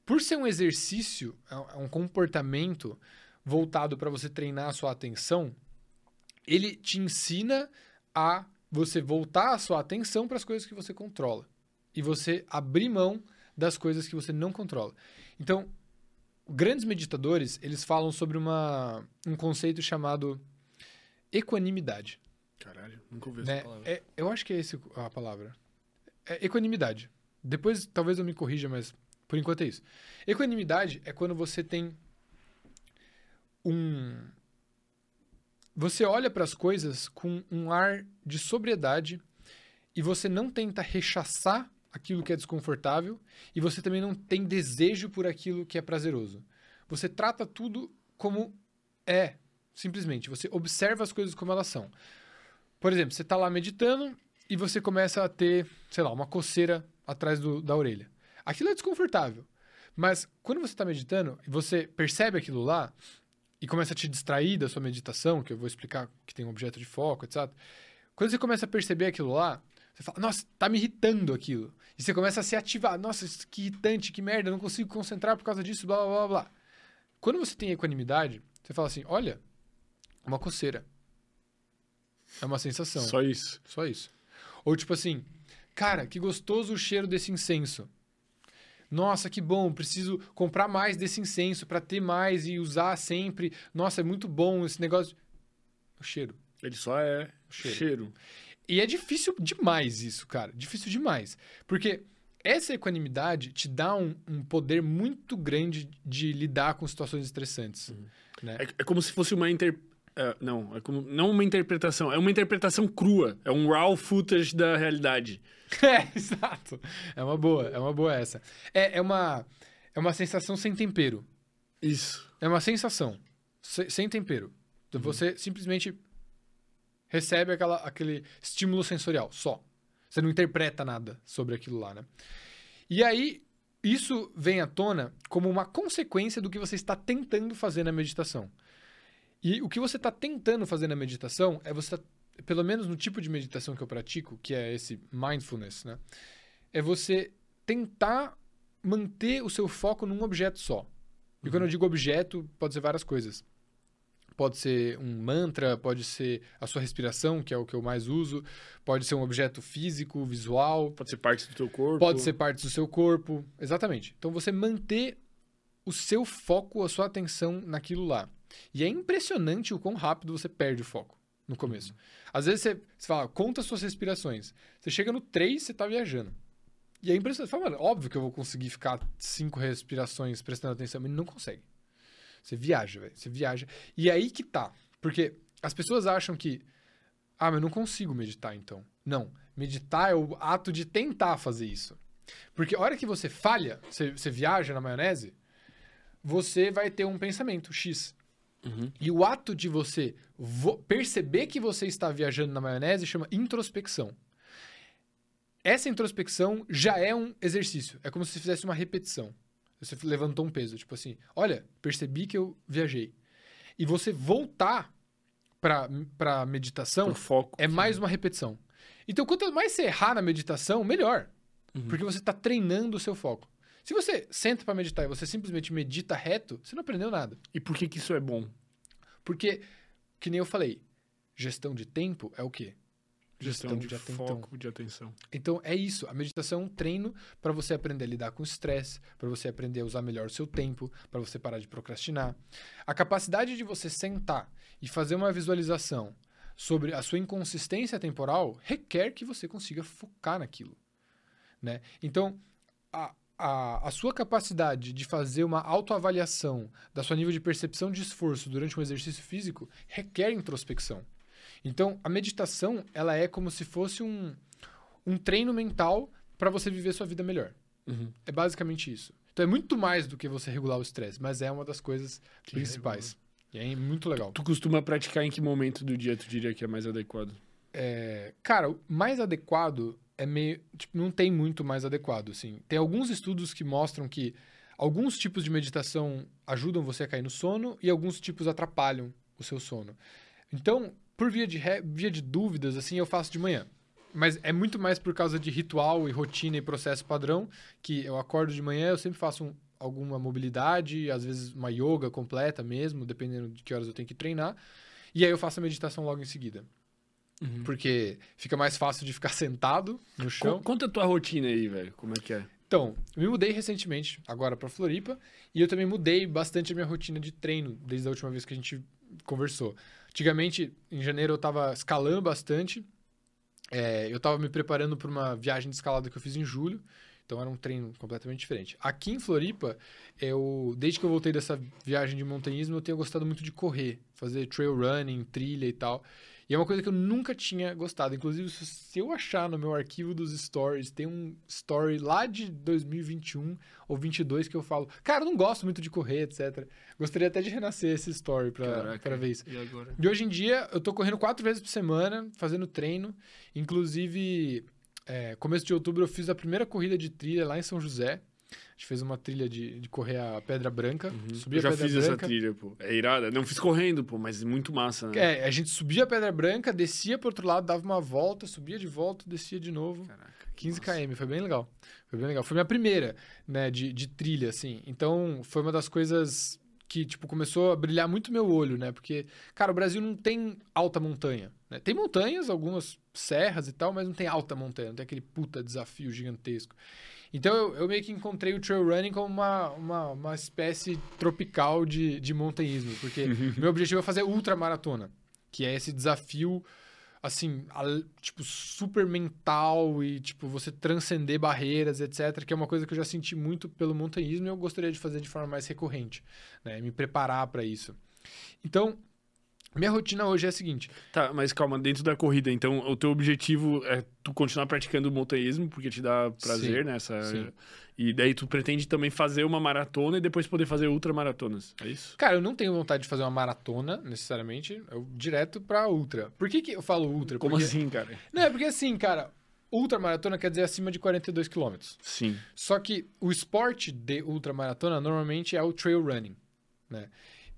B: por ser um exercício, é um- é comportamento voltado para você treinar a sua atenção, ele te ensina a você voltar a sua atenção para as coisas que você controla. E você abrir mão das coisas que você não controla. Então, grandes meditadores, eles falam sobre uma, um conceito chamado equanimidade.
A: Caralho, nunca ouvi
B: Né? É, eu acho que é essa a palavra. É equanimidade. Depois, talvez eu me corrija, mas por enquanto é isso. Equanimidade é quando você tem um. Você olha para as coisas com um ar de sobriedade e você não tenta rechaçar aquilo que é desconfortável e você também não tem desejo por aquilo que é prazeroso. Você trata tudo como é, simplesmente. Você observa as coisas como elas são. Por exemplo, você está lá meditando e você começa a ter, sei lá, uma coceira atrás do- da orelha. Aquilo é desconfortável. Mas quando você está meditando e você percebe aquilo lá e começa a te distrair da sua meditação, que eu vou explicar que tem um objeto de foco, etc. Quando você começa a perceber aquilo lá, você fala, nossa, tá me irritando aquilo. E você começa a se ativar. Nossa, que irritante, que merda, eu não consigo concentrar por causa disso, blá, blá, blá, blá. Quando você tem equanimidade, você fala assim, olha, uma coceira. É uma sensação.
A: Só isso.
B: Só isso. Ou tipo assim, cara, que gostoso o cheiro desse incenso. Nossa, que bom, preciso comprar mais desse incenso para ter mais e usar sempre. Nossa, é muito bom esse negócio. O cheiro.
A: Ele só é
B: Cheiro.
A: cheiro.
B: E é difícil demais isso, cara. Difícil demais. Porque essa equanimidade te dá um, um poder muito grande de lidar com situações estressantes. Né?
A: É, é como se fosse uma inter... é, não, é como... não uma interpretação. É uma interpretação crua. É um raw footage da realidade. (laughs)
B: É, exato. É uma boa, é uma boa essa. É, é, uma, é uma sensação sem tempero.
A: Isso.
B: É uma sensação se- sem tempero. Então Você simplesmente recebe aquela, aquele estímulo sensorial só. Você não interpreta nada sobre aquilo lá, né? E aí, isso vem à tona como uma consequência do que você está tentando fazer na meditação. E o que você está tentando fazer na meditação é você, pelo menos no tipo de meditação que eu pratico, que é esse mindfulness, né? É você tentar manter o seu foco num objeto só. E quando eu digo objeto, pode ser várias coisas. Pode ser um mantra, pode ser a sua respiração, que é o que eu mais uso, pode ser um objeto físico, visual,
A: Pode ser parte do teu corpo.
B: pode ser partes do seu corpo. Exatamente. Então você manter o seu foco, a sua atenção naquilo lá. E é impressionante o quão rápido você perde o foco no começo. Às vezes você, você fala, conta suas respirações. Você chega no 3, você tá viajando. E é impressionante. Você fala, mano, óbvio que eu vou conseguir ficar cinco respirações prestando atenção, mas não consegue. Você viaja, velho. Você viaja. E aí que tá. Porque as pessoas acham que. Ah, mas eu não consigo meditar então. Não. Meditar é o ato de tentar fazer isso. Porque a hora que você falha, você, você viaja na maionese, você vai ter um pensamento X.
A: Uhum.
B: E o ato de você vo- perceber que você está viajando na maionese chama introspecção. Essa introspecção já é um exercício. É como se você fizesse uma repetição. Você levantou um peso, tipo assim, olha, percebi que eu viajei. E você voltar para para meditação
A: Pro foco.
B: é mais uma repetição. Então, quanto mais você errar na meditação, melhor.
A: Uhum.
B: Porque você está treinando o seu foco. Se você senta para meditar e você simplesmente medita reto, você não aprendeu nada.
A: E por que que isso é bom?
B: Porque, que nem eu falei, gestão de tempo é o quê?
A: Gestão de,
B: atenção.
A: foco, de atenção.
B: Então é isso. A meditação é um treino para você aprender a lidar com o estresse, para você aprender a usar melhor o seu tempo, para você parar de procrastinar. A capacidade de você sentar e fazer uma visualização sobre a sua inconsistência temporal requer que você consiga focar naquilo. Né? Então, a, a, a sua capacidade de fazer uma autoavaliação da sua nível de percepção de esforço durante um exercício físico requer introspecção. Então, a meditação, ela é como se fosse um, um treino mental para você viver sua vida melhor.
A: Uhum.
B: É basicamente isso. Então, é muito mais do que você regular o estresse, mas é uma das coisas
A: Que
B: principais. E é muito legal.
A: Tu costuma praticar em que momento do dia tu diria que é mais adequado?
B: É, cara, o mais adequado é meio. Tipo, não tem muito mais adequado, assim. Tem alguns estudos que mostram que alguns tipos de meditação ajudam você a cair no sono e alguns tipos atrapalham o seu sono. Então, por via de, re- via de dúvidas, assim, eu faço de manhã. Mas é muito mais por causa de ritual e rotina e processo padrão que eu acordo de manhã, eu sempre faço um- alguma mobilidade, às vezes uma yoga completa mesmo, dependendo de que horas eu tenho que treinar. E aí eu faço a meditação logo em seguida.
A: Uhum.
B: Porque fica mais fácil de ficar (laughs) sentado no chão.
A: Co- Conta a tua rotina aí, velho. Como é que é?
B: Então, eu me mudei recentemente, agora pra Floripa, e eu também mudei bastante a minha rotina de treino desde a última vez que a gente conversou. Antigamente, em janeiro, eu tava escalando bastante. É, eu tava me preparando para uma viagem de escalada que eu fiz em julho. Então era um treino completamente diferente. Aqui em Floripa, eu desde que eu voltei dessa viagem de montanhismo, eu tenho gostado muito de correr, fazer trail running, trilha e tal. E é uma coisa que eu nunca tinha gostado. Inclusive, se- eu achar no meu arquivo dos stories, tem um story lá de 2021 ou 22 que eu falo, cara, eu não gosto muito de correr, etc. Gostaria até de renascer esse story pra,
A: Caraca.
B: pra ver isso.
A: E agora?
B: E hoje em dia, eu tô correndo quatro vezes por semana, fazendo treino. Inclusive, é, começo de outubro, eu fiz a primeira corrida de trilha lá em São José. A gente fez uma trilha de, de correr a Pedra Branca. Subi
A: Eu já
B: a Pedra
A: fiz essa
B: Branca.
A: trilha, pô. É irada. Não fiz correndo, pô, mas muito massa, né?
B: É, a gente subia a Pedra Branca, descia pro outro lado, dava uma volta, subia de volta, descia de novo.
A: Caraca. que
B: 15
A: massa.
B: km, foi bem legal. Foi bem legal. Foi minha primeira, né, de, de trilha, assim. Então, foi uma das coisas que, tipo, começou a brilhar muito meu olho, né? Porque, cara, o Brasil não tem alta montanha, né? Tem montanhas, algumas serras e tal, mas não tem alta montanha, não tem aquele puta desafio gigantesco. Então, eu, eu meio que encontrei o trail running como uma, uma, uma espécie tropical de, de montanhismo, porque (laughs) meu objetivo é fazer ultramaratona, que é esse desafio assim, al- tipo, super mental e, tipo, você transcender barreiras, etc., que é uma coisa que eu já senti muito pelo montanhismo e eu gostaria de fazer de forma mais recorrente, né? Me preparar para isso. Então, minha rotina hoje é a seguinte.
A: Tá, mas calma, dentro da corrida, então, o teu objetivo é tu continuar praticando o montanhismo, porque te dá prazer,
B: Sim,
A: né?
B: Sim.
A: E daí tu pretende também fazer uma maratona e depois poder fazer ultramaratonas, é isso?
B: Cara, eu não tenho vontade de fazer uma maratona, necessariamente, eu direto pra ultra. Por que, que eu falo ultra?
A: Como
B: Porque-
A: assim, cara?
B: Não, é porque assim, cara, ultramaratona quer dizer acima de 42 quilômetros.
A: Sim.
B: Só que o esporte de ultramaratona normalmente é o trail running, né?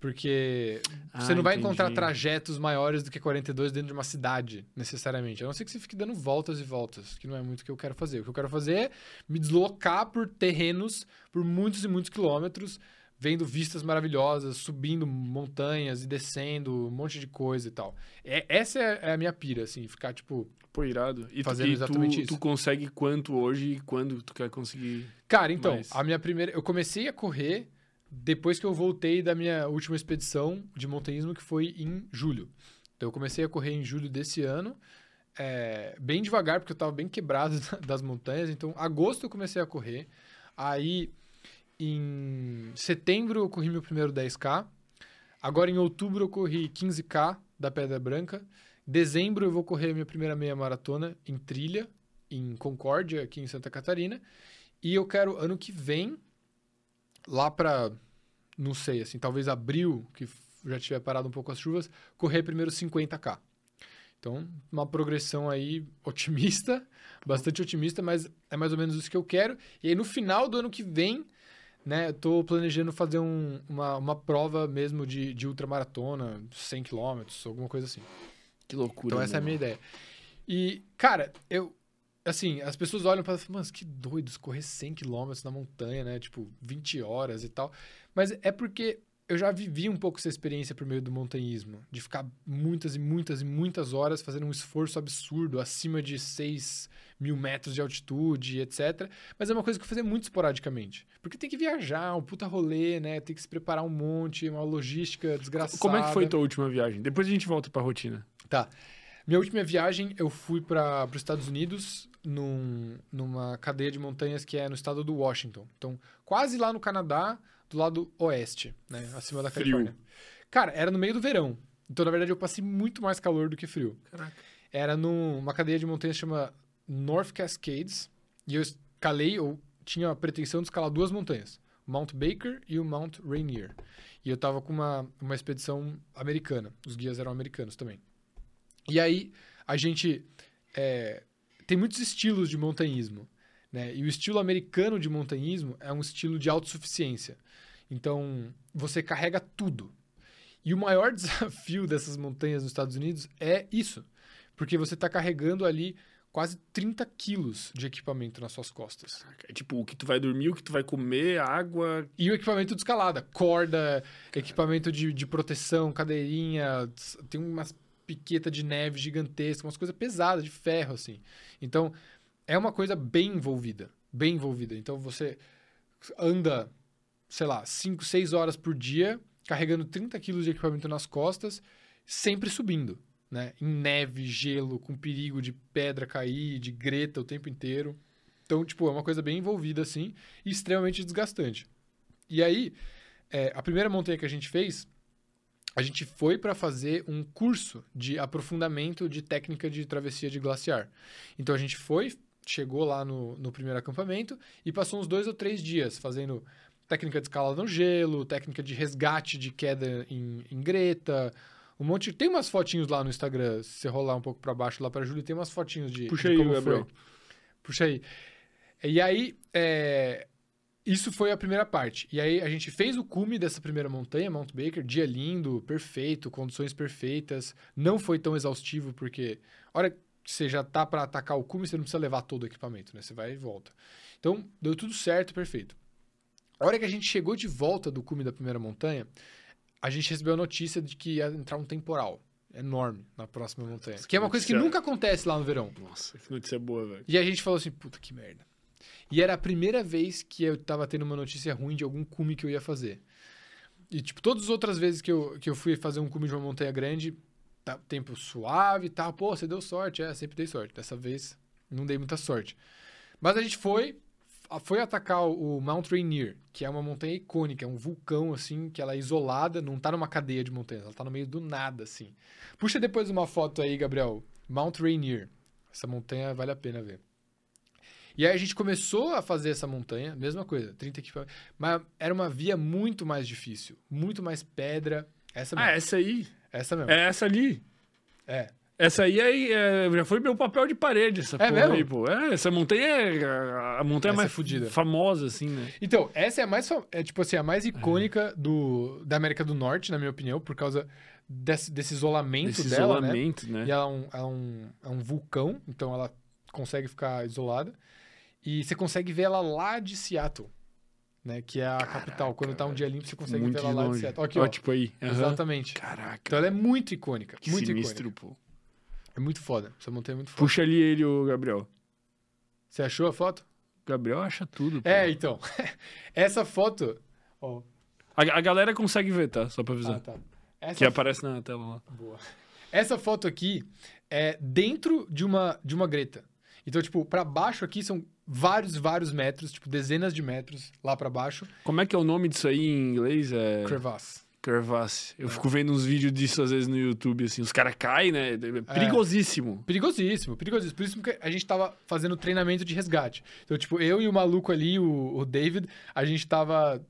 B: Porque você
A: Ah,
B: não vai
A: entendi.
B: encontrar trajetos maiores do que 42 dentro de uma cidade, necessariamente. A não ser que você fique dando voltas e voltas, que não é muito o que eu quero fazer. O que eu quero fazer é me deslocar por terrenos por muitos e muitos quilômetros, vendo vistas maravilhosas, subindo montanhas e descendo um monte de coisa e tal. É, essa é é a minha pira, assim, ficar tipo.
A: Pô, irado. E, tu-
B: Fazendo
A: e
B: exatamente
A: tu,
B: isso.
A: tu consegue quanto hoje e quando tu quer conseguir?
B: Cara, então,
A: Mas-
B: a minha primeira. Eu comecei a correr depois que eu voltei da minha última expedição de montanhismo, que foi em julho. Então, eu comecei a correr em julho desse ano, é, bem devagar, porque eu tava bem quebrado (laughs) das montanhas. Então, agosto eu comecei a correr. Aí, em setembro, eu corri meu primeiro 10K. Agora, em outubro, eu corri 15K da Pedra Branca. Dezembro, eu vou correr minha primeira meia maratona em trilha, em Concórdia, aqui em Santa Catarina. E eu quero, ano que vem, lá pra, não sei, assim, talvez abril, que já tiver parado um pouco as chuvas, correr primeiro 50k. Então, uma progressão aí (laughs) otimista, bastante otimista, mas é mais ou menos isso que eu quero. E aí, no final do ano que vem, né, eu tô planejando fazer um, uma, uma prova mesmo de, de ultramaratona, 100 km, alguma coisa assim.
A: Que loucura.
B: Então, essa é a minha ideia. E, cara, eu. Assim, as pessoas olham para falam, mano, que doido, correr 100 km na montanha, né? Tipo, 20 horas e tal. Mas é porque eu já vivi um pouco essa experiência por meio do montanhismo, de ficar muitas e muitas e muitas horas fazendo um esforço absurdo, acima de 6 mil metros de altitude, etc. Mas é uma coisa que eu fazia muito esporadicamente. Porque tem que viajar, um puta rolê, né? Tem que se preparar um monte, uma logística desgraçada.
A: Como é que foi tua última viagem? Depois a gente volta pra rotina.
B: Tá. Minha última viagem, eu fui para os Estados Unidos, num, numa cadeia de montanhas que é no estado do Washington. Então, quase lá no Canadá, do lado oeste, né? Acima da
A: Frio.
B: Califórnia. Cara, era no meio do verão. Então, na verdade, eu passei muito mais calor do que frio.
A: Caraca.
B: Era numa cadeia de montanhas que chama North Cascades. E eu escalei, eu tinha a pretensão de escalar duas montanhas. o Mount Baker e o Mount Rainier. E eu tava com uma, uma expedição americana. Os guias eram americanos também. E aí, a gente... é, tem muitos estilos de montanhismo. Né? E o estilo americano de montanhismo é um estilo de autossuficiência. Então, você carrega tudo. E o maior (laughs) desafio dessas montanhas nos Estados Unidos é isso. Porque você está carregando ali quase 30 quilos de equipamento nas suas costas.
A: É tipo, o que tu vai dormir, o que tu vai comer, água.
B: E o equipamento de escalada, corda, equipamento de, de proteção, cadeirinha, tem umas piqueta de neve gigantesca, umas coisas pesadas, de ferro, assim. Então, é uma coisa bem envolvida, bem envolvida. Então, você anda, sei lá, 5, 6 horas por dia, carregando 30 quilos de equipamento nas costas, sempre subindo, né? Em neve, gelo, com perigo de pedra cair, de greta o tempo inteiro. Então, tipo, é uma coisa bem envolvida, assim, e extremamente desgastante. E aí, é, a primeira montanha que a gente fez, a gente foi para fazer um curso de aprofundamento de técnica de travessia de glaciar. Então, a gente foi, chegou lá no, no primeiro acampamento e passou uns dois ou três dias fazendo técnica de escalada no gelo, técnica de resgate de queda em, em greta, um monte. Tem umas fotinhos lá no Instagram, se você rolar um pouco para baixo lá para Júlia, tem umas fotinhos de.
A: Puxa
B: de
A: aí,
B: como
A: Gabriel.
B: foi. Puxa aí. E aí, é, isso foi a primeira parte. E aí a gente fez o cume dessa primeira montanha, Mount Baker, dia lindo, perfeito, condições perfeitas. Não foi tão exaustivo, porque a hora que você já tá para atacar o cume, você não precisa levar todo o equipamento, né? Você vai e volta. Então, deu tudo certo, perfeito. A hora que a gente chegou de volta do cume da primeira montanha, a gente recebeu a notícia de que ia entrar um temporal enorme na próxima montanha.
A: Nossa,
B: Que é
A: que
B: uma coisa que nunca acontece lá no verão.
A: Nossa, que notícia boa, velho.
B: E a gente falou assim, puta que merda. E era a primeira vez que eu tava tendo uma notícia ruim de algum cume que eu ia fazer. E, tipo, todas as outras vezes que eu, que eu fui fazer um cume de uma montanha grande, tá, tempo suave e tal. Pô, você deu sorte. É, sempre dei sorte. Dessa vez, não dei muita sorte. Mas a gente foi, foi atacar o Mount Rainier, que é uma montanha icônica, é um vulcão, assim, que ela é isolada, não tá numa cadeia de montanhas, ela tá no meio do nada, assim. Puxa depois uma foto aí, Gabriel. Mount Rainier. Essa montanha vale a pena ver. E aí a gente começou a fazer essa montanha, mesma coisa, 30 equipamentos. Mas era uma via muito mais difícil, muito mais pedra. Essa mesmo.
A: Ah, essa aí.
B: Essa mesmo.
A: É essa ali.
B: É.
A: Essa aí, aí é, já foi meu papel de parede, essa
B: É mesmo?
A: aí, pô. É, essa montanha é a- a montanha
B: Essa
A: mais
B: é fudida.
A: famosa, assim, né?
B: Então, essa é a mais, é, tipo assim, a mais icônica do, da América do Norte, na minha opinião, por causa desse, desse isolamento
A: Esse
B: dela, né?
A: isolamento, né?
B: E ela é um, é, um, é um vulcão, então ela consegue ficar isolada. E você consegue ver ela lá de Seattle, né? Que é a capital. Quando tá um dia limpo, você consegue ver ela lá de. Seattle. Aqui,
A: ó,
B: ó.
A: tipo aí. Aham.
B: Exatamente.
A: Caraca.
B: Então ela é muito icônica.
A: que
B: muito
A: sinistro,
B: icônica.
A: pô.
B: É muito foda. Essa montanha é muito foda.
A: Puxa ali ele, o Gabriel.
B: Você achou a foto?
A: O Gabriel acha tudo, pô.
B: É, então. (laughs) Essa foto. Ó.
A: A, a galera consegue ver, tá? Só pra avisar.
B: Ah, tá. Essa
A: Que aparece na tela lá.
B: Boa. Essa foto aqui é dentro de uma, de uma greta. Então, tipo, pra baixo aqui são vários, vários metros, tipo, dezenas de metros lá pra baixo.
A: Como é que é o nome disso aí em inglês? É...
B: Crevasse.
A: Crevasse.
B: É.
A: Eu fico vendo uns vídeos disso às vezes no YouTube, assim. Os caras caem, né? É perigosíssimo.
B: Perigosíssimo, perigosíssimo. Por isso que a gente tava fazendo treinamento de resgate. Então, tipo, eu e o maluco ali, o, o David, a gente tava é,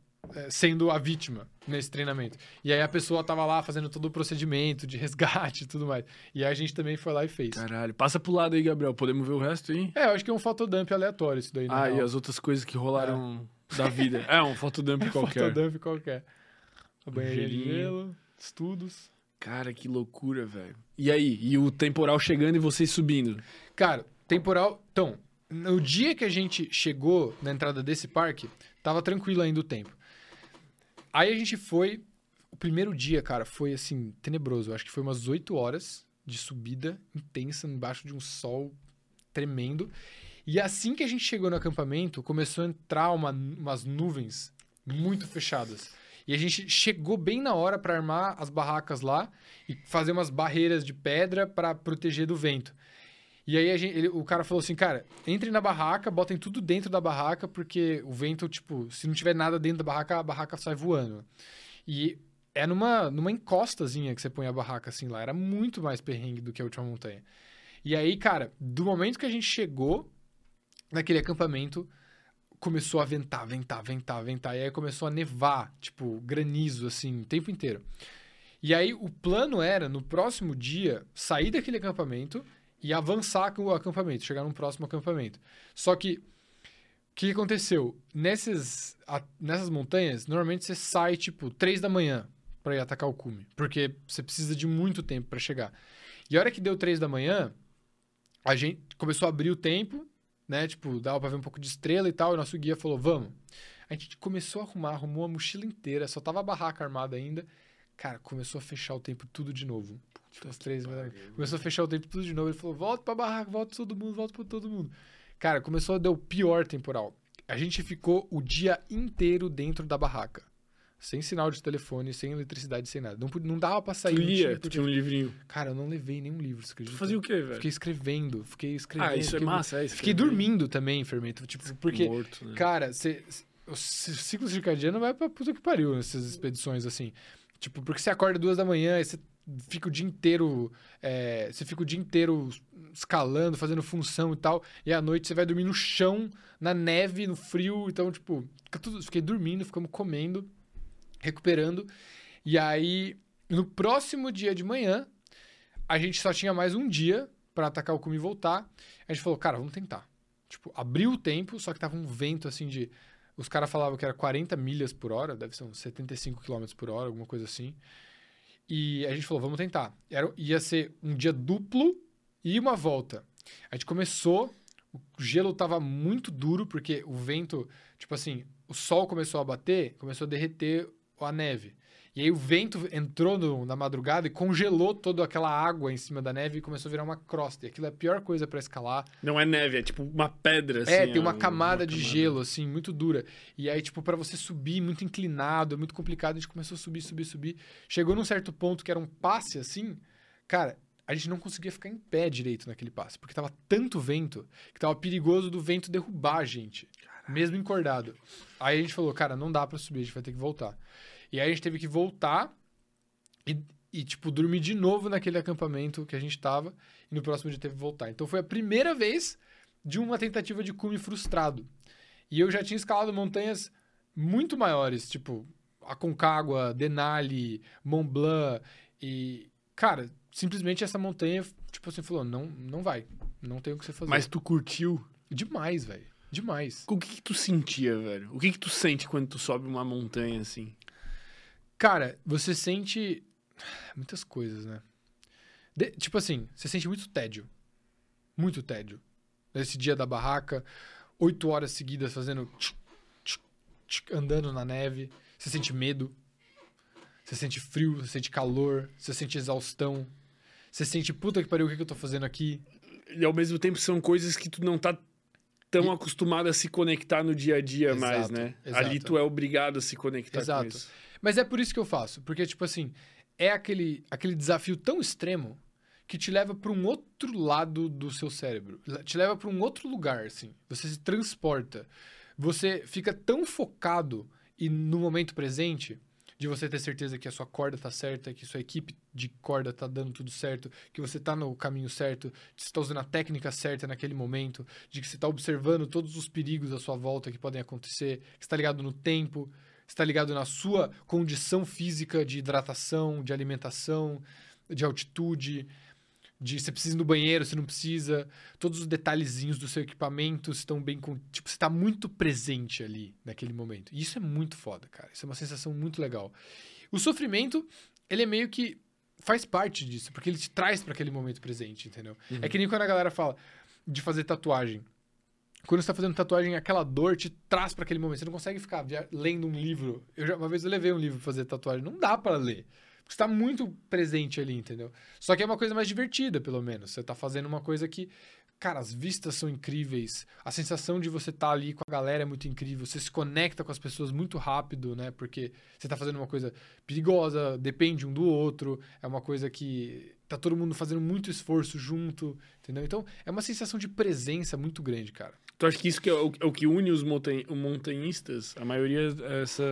B: sendo a vítima nesse treinamento. E aí a pessoa tava lá fazendo todo o procedimento de (laughs) resgate e tudo mais. E aí a gente também foi lá e fez.
A: Caralho. Passa pro lado aí, Gabriel. Podemos ver o resto aí?
B: É, eu acho que é um fotodump aleatório isso daí. na
A: Ah, e
B: real.
A: as outras coisas que rolaram da vida. (laughs) É, um fotodump qualquer.
B: Fotodump qualquer. A banheira de gelo, estudos.
A: Cara, que loucura, velho. E aí? E o temporal chegando e vocês subindo?
B: Cara, temporal. Então, no dia que a gente chegou na entrada desse parque, tava tranquilo ainda o tempo. Aí a gente foi. O primeiro dia, cara, foi assim, tenebroso. Acho que foi umas 8 horas de subida intensa embaixo de um sol tremendo. E assim que a gente chegou no acampamento, começou a entrar uma- umas nuvens muito fechadas. E a gente chegou bem na hora para armar as barracas lá e fazer umas barreiras de pedra para proteger do vento. E aí gente- ele- o cara falou assim, cara, entrem na barraca, botem tudo dentro da barraca, porque o vento, tipo, se não tiver nada dentro da barraca, a barraca sai voando. E é numa, numa encostazinha que você põe a barraca assim lá. Era muito mais perrengue do que a última montanha. E aí, cara, do momento que a gente chegou naquele acampamento, começou a ventar, ventar, ventar, ventar. E aí começou a nevar, tipo, granizo, assim, o tempo inteiro. E aí o plano era, no próximo dia, sair daquele acampamento e avançar com o acampamento, chegar num próximo acampamento. Só que, o que aconteceu? Nessas, a- nessas montanhas, normalmente você sai, tipo, três da manhã para ir atacar o cume, porque você precisa de muito tempo para chegar. E a hora que deu três da manhã, a gente começou a abrir o tempo, né? Tipo, dava pra ver um pouco de estrela e tal, e nosso guia falou, vamos. A gente começou a arrumar, arrumou a mochila inteira, só tava a barraca armada ainda. Cara, começou a fechar o tempo tudo de novo. Tipo, às três manhã. Começou a fechar o tempo tudo de novo. Ele falou: volta pra barraca, volta todo mundo, volta pra todo mundo. Cara, começou a dar o pior temporal. A gente ficou o dia inteiro dentro da barraca. Sem sinal de telefone, sem eletricidade, sem nada. Não, não dava pra sair.
A: Tu lia,
B: tinha
A: tu tinha um livrinho.
B: Cara, eu não levei nenhum livro, você
A: Tu
B: acredita?
A: fazia o quê, velho?
B: Fiquei escrevendo, fiquei escrevendo.
A: Ah, isso é massa, é isso.
B: Fiquei dormindo também, Fermento. Tipo, porque
A: Morto, né?
B: Cara, cê, o ciclo circadiano vai pra puta que pariu nessas expedições, assim. Tipo, porque você acorda duas da manhã e você fica o dia inteiro. é, você fica o dia inteiro escalando, fazendo função e tal. E à noite você vai dormir no chão, na neve, no frio. Então, tipo, tudo, fiquei dormindo, ficamos comendo, recuperando. E aí, no próximo dia de manhã, a gente só tinha mais um dia pra atacar o cume e voltar. A gente falou, cara, vamos tentar. Tipo, abriu o tempo, só que tava um vento assim de. Os caras falavam que era 40 milhas por hora, deve ser uns 75 km por hora, alguma coisa assim. E a gente falou, vamos tentar. Era, ia ser um dia duplo e uma volta. A gente começou, o gelo tava muito duro, porque o vento, tipo assim, o sol começou a bater, começou a derreter a neve. E aí o vento entrou no- na madrugada e congelou toda aquela água em cima da neve e começou a virar uma crosta. E aquilo é a pior coisa pra escalar.
A: Não é neve, é tipo uma pedra, assim.
B: É, tem uma camada de
A: camada.
B: gelo, assim, muito dura. E aí, tipo, pra você subir, muito inclinado, é muito complicado. A gente começou a subir, subir, subir. Chegou num certo ponto que era um passe, assim. Cara, a gente não conseguia ficar em pé direito naquele passe, porque tava tanto vento que tava perigoso do vento derrubar a gente, mesmo encordado. Aí a gente falou, cara, não dá pra subir, a gente vai ter que voltar. E aí a gente teve que voltar e, e, tipo, dormir de novo naquele acampamento que a gente tava. E no próximo dia teve que voltar. Então foi a primeira vez de uma tentativa de cume frustrado. E eu já tinha escalado montanhas muito maiores, tipo Aconcagua, Denali, Mont Blanc e cara, simplesmente essa montanha, tipo assim, falou, não, não vai, não tem o que você fazer.
A: Mas tu curtiu?
B: demais, velho. Demais.
A: O que, que tu sentia, velho? O que, que tu sente quando tu sobe uma montanha assim?
B: Cara, você sente (sighs) muitas coisas, né? De- tipo assim, você sente muito tédio. Muito tédio. Nesse dia da barraca, oito horas seguidas fazendo. andando na neve. Você sente medo. Você sente frio, você sente calor, você sente exaustão. Você sente, puta que pariu, o que, que eu tô fazendo aqui?
A: E ao mesmo tempo são coisas que tu não tá tão acostumado a se conectar no dia a dia
B: Exato,
A: mais, né?
B: exato.
A: Ali tu é obrigado a se conectar
B: Exato.
A: com isso.
B: Mas é por isso que eu faço. Porque, tipo assim, é aquele, aquele desafio tão extremo que te leva para um outro lado do seu cérebro. Te leva para um outro lugar, assim. Você se transporta. Você fica tão focado e no momento presente de você ter certeza que a sua corda tá certa, que sua equipe de corda tá dando tudo certo, que você tá no caminho certo, que você tá usando a técnica certa naquele momento, de que você tá observando todos os perigos à sua volta que podem acontecer, que você tá ligado no tempo. Está ligado na sua condição física de hidratação, de alimentação, de altitude, de você precisa ir no banheiro, você não precisa, todos os detalhezinhos do seu equipamento estão bem com, tipo, você está muito presente ali naquele momento. E isso é muito foda, cara. Isso é uma sensação muito legal. O sofrimento, ele é meio que faz parte disso, porque ele te traz para aquele momento presente, entendeu?
A: Uhum.
B: É que nem quando a galera fala de fazer tatuagem. Quando você tá fazendo tatuagem, aquela dor te traz para aquele momento. Você não consegue ficar lendo um livro. Eu já, uma vez eu levei um livro pra fazer tatuagem. Não dá para ler. Porque você tá muito presente ali, entendeu? Só que é uma coisa mais divertida, pelo menos. Você tá fazendo uma coisa que. Cara, as vistas são incríveis. A sensação de você estar ali com a galera é muito incrível. Você se conecta com as pessoas muito rápido, né? Porque você tá fazendo uma coisa perigosa, depende um do outro. É uma coisa que tá todo mundo fazendo muito esforço junto, entendeu? Então, é uma sensação de presença muito grande, cara.
A: Tu acha que isso que é o, é o que une os montan os montanhistas? A maioria essa.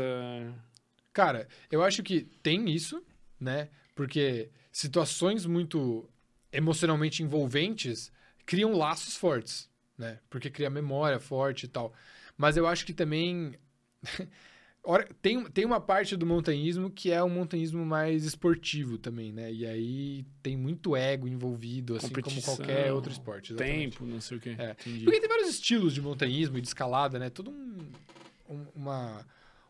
B: Cara, eu acho que tem isso, né? Porque situações muito emocionalmente envolventes criam laços fortes, né? Porque cria memória forte e tal. Mas eu acho que também (laughs) tem, tem uma parte do montanhismo que é um montanhismo mais esportivo também, né? E aí tem muito ego envolvido, assim como qualquer outro esporte. exatamente.
A: Tempo, não sei o quê.
B: É. Porque tem vários estilos de montanhismo e de escalada, né? Todo um, um- uma,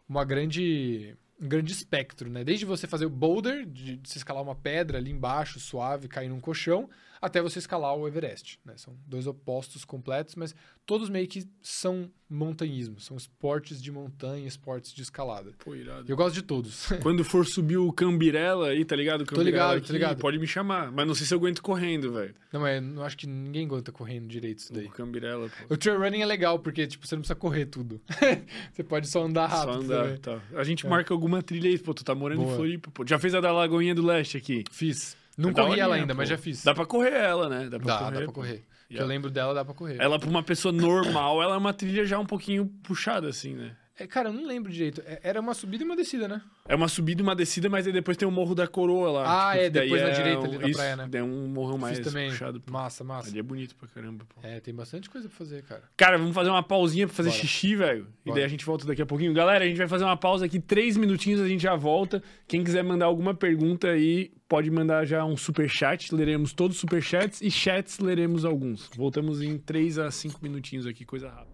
B: uma grande, um grande espectro, né? Desde você fazer o boulder, de, de você escalar uma pedra ali embaixo, suave, cair num colchão, até você escalar o Everest, né? São dois opostos completos, mas todos meio que são montanhismo, são esportes de montanha, esportes de escalada.
A: Pô, irado.
B: Eu gosto de todos. (laughs)
A: Quando for subir o Cambirela aí, tá ligado? O
B: Tô
A: Cambirela
B: ligado,
A: aqui,
B: tô ligado.
A: Pode me chamar. Mas não sei se eu aguento correndo, velho.
B: Não, mas eu não acho que ninguém aguenta correndo direito isso daí.
A: O Cambirela, pô.
B: O trail running é legal, porque tipo, você não precisa correr tudo. (laughs) você pode só andar rápido
A: Só andar, tá. A gente
B: É.
A: marca alguma trilha aí, pô. Tu tá morando
B: Boa.
A: em Floripa, pô. Já fez a da Lagoinha do Leste aqui?
B: Fiz. Não
A: É
B: corri ela ainda,
A: pô.
B: mas já fiz.
A: Dá pra correr ela, né? Dá pra
B: Dá,
A: correr.
B: dá pra correr. Que eu lembro dela, dá pra correr.
A: Ela, pra uma pessoa normal, ela é uma trilha já um pouquinho puxada, assim, né?
B: É, cara, eu não lembro direito. É- Era uma subida e uma descida, né?
A: É uma subida e uma descida, mas aí depois tem o Morro da Coroa lá.
B: Ah,
A: tipo,
B: é, depois na direita ali
A: isso,
B: praia, né?
A: É um morrão mais
B: Fiz também.
A: puxado. pô.
B: Massa, massa.
A: Ali é bonito pra caramba, pô.
B: É, tem bastante coisa pra fazer, cara.
A: Cara, vamos fazer uma pausinha pra fazer
B: Bora.
A: xixi, velho. E daí a gente volta daqui a pouquinho. Galera, a gente vai fazer uma pausa aqui, três minutinhos, a gente já volta. Quem quiser mandar alguma pergunta aí, pode mandar já um superchat. Leremos todos os superchats e chats leremos alguns. Voltamos em três a cinco minutinhos aqui, coisa rápida.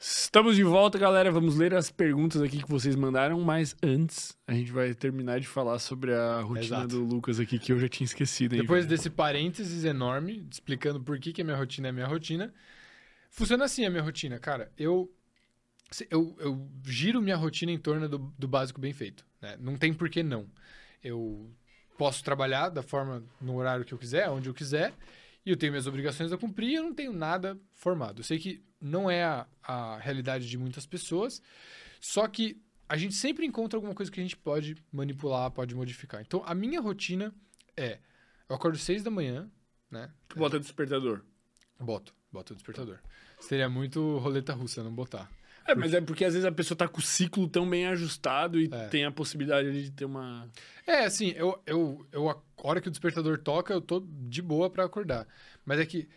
A: Estamos de volta, galera. Vamos ler as perguntas aqui que vocês mandaram, mas antes a gente vai terminar de falar sobre a rotina
B: Exato.
A: do Lucas aqui, que eu já tinha esquecido. Hein,
B: Depois
A: velho?
B: desse parênteses enorme, explicando por que, que a minha rotina é a minha rotina, funciona assim a minha rotina, cara. Eu, eu, eu giro minha rotina em torno do, do básico bem feito. Né? Não tem por que não. Eu posso trabalhar da forma, no horário que eu quiser, onde eu quiser, e eu tenho minhas obrigações a cumprir e eu não tenho nada formado. Eu sei que não é a, a realidade de muitas pessoas, só que a gente sempre encontra alguma coisa que a gente pode manipular, pode modificar. Então, a minha rotina é: eu acordo seis da manhã, né?
A: Tu bota despertador.
B: Boto, boto o despertador. Seria muito roleta russa não botar.
A: É, mas é porque às vezes a pessoa tá com o ciclo tão bem ajustado e
B: É.
A: tem a possibilidade de ter uma.
B: É, assim, eu, eu, eu, a hora que o despertador toca, eu tô de boa pra acordar. Mas é que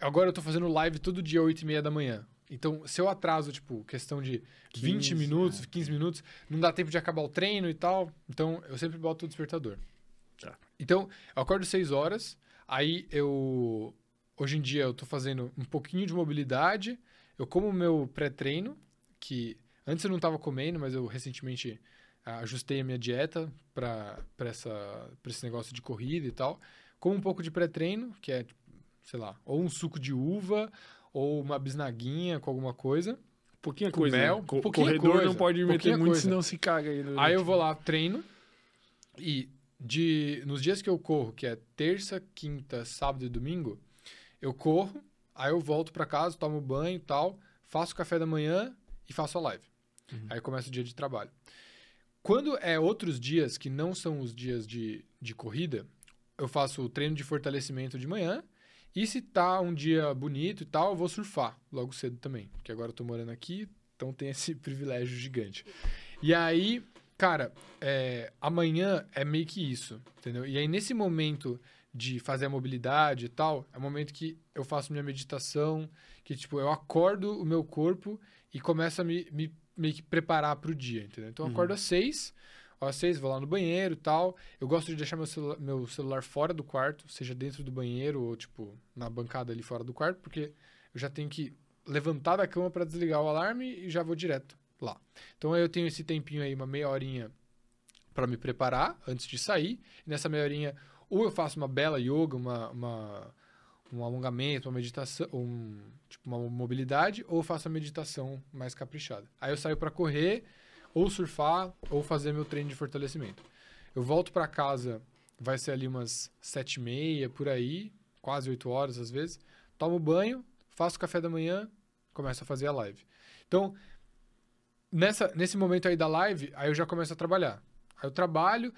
B: agora eu tô fazendo live todo dia, 8 e meia da manhã. Então, se eu atraso, tipo, questão de 20
A: 15,
B: minutos, 15 minutos, não dá tempo de acabar o treino e tal. Então, eu sempre boto o despertador.
A: Tá.
B: Então, eu acordo 6 horas, aí eu... Hoje em dia eu tô fazendo um pouquinho de mobilidade, eu como o meu pré-treino, que antes eu não tava comendo, mas eu recentemente ah, ajustei a minha dieta para esse negócio de corrida e tal. Como um pouco de pré-treino, que é, sei lá, ou um suco de uva, ou uma bisnaguinha com alguma coisa.
A: Pouquinha
B: Com
A: coisa.
B: mel,
A: né? Co-
B: pouquinha
A: corredor
B: coisa,
A: não pode meter muito,
B: coisa.
A: senão se caga aí.
B: Aí eu vou lá, treino. E de, nos dias que eu corro, que é terça, quinta, sábado e domingo, eu corro, aí eu volto para casa, tomo banho e tal, faço café da manhã e faço a live.
A: Uhum.
B: Aí começa o dia de trabalho. Quando é outros dias que não são os dias de, de corrida, eu faço o treino de fortalecimento de manhã. E se tá um dia bonito e tal, eu vou surfar logo cedo também. Porque agora eu tô morando aqui, então tem esse (laughs) privilégio gigante. E aí, cara, é, amanhã é meio que isso, entendeu? E aí, nesse momento de fazer a mobilidade e tal, é o momento que eu faço minha meditação, que, tipo, eu acordo o meu corpo e começo a me, me meio que preparar pro dia, entendeu? Então eu
A: Uhum.
B: acordo às seis, às seis vou lá no banheiro e tal. Eu gosto de deixar meu, celu- meu celular fora do quarto, seja dentro do banheiro ou, tipo, na bancada ali fora do quarto, porque eu já tenho que levantar da cama para desligar o alarme e já vou direto lá. Então eu tenho esse tempinho aí, uma meia horinha para me preparar antes de sair. E nessa meia horinha, ou eu faço uma bela yoga, uma, uma- um alongamento, uma meditação, um, tipo uma mobilidade, ou faço a meditação mais caprichada. Aí eu saio para correr, ou surfar, ou fazer meu treino de fortalecimento. Eu volto para casa, vai ser ali umas sete e meia, por aí, quase oito horas às vezes. Tomo banho, faço café da manhã, começo a fazer a live. Então, nessa, nesse momento aí da live, aí eu já começo a trabalhar. Aí eu trabalho.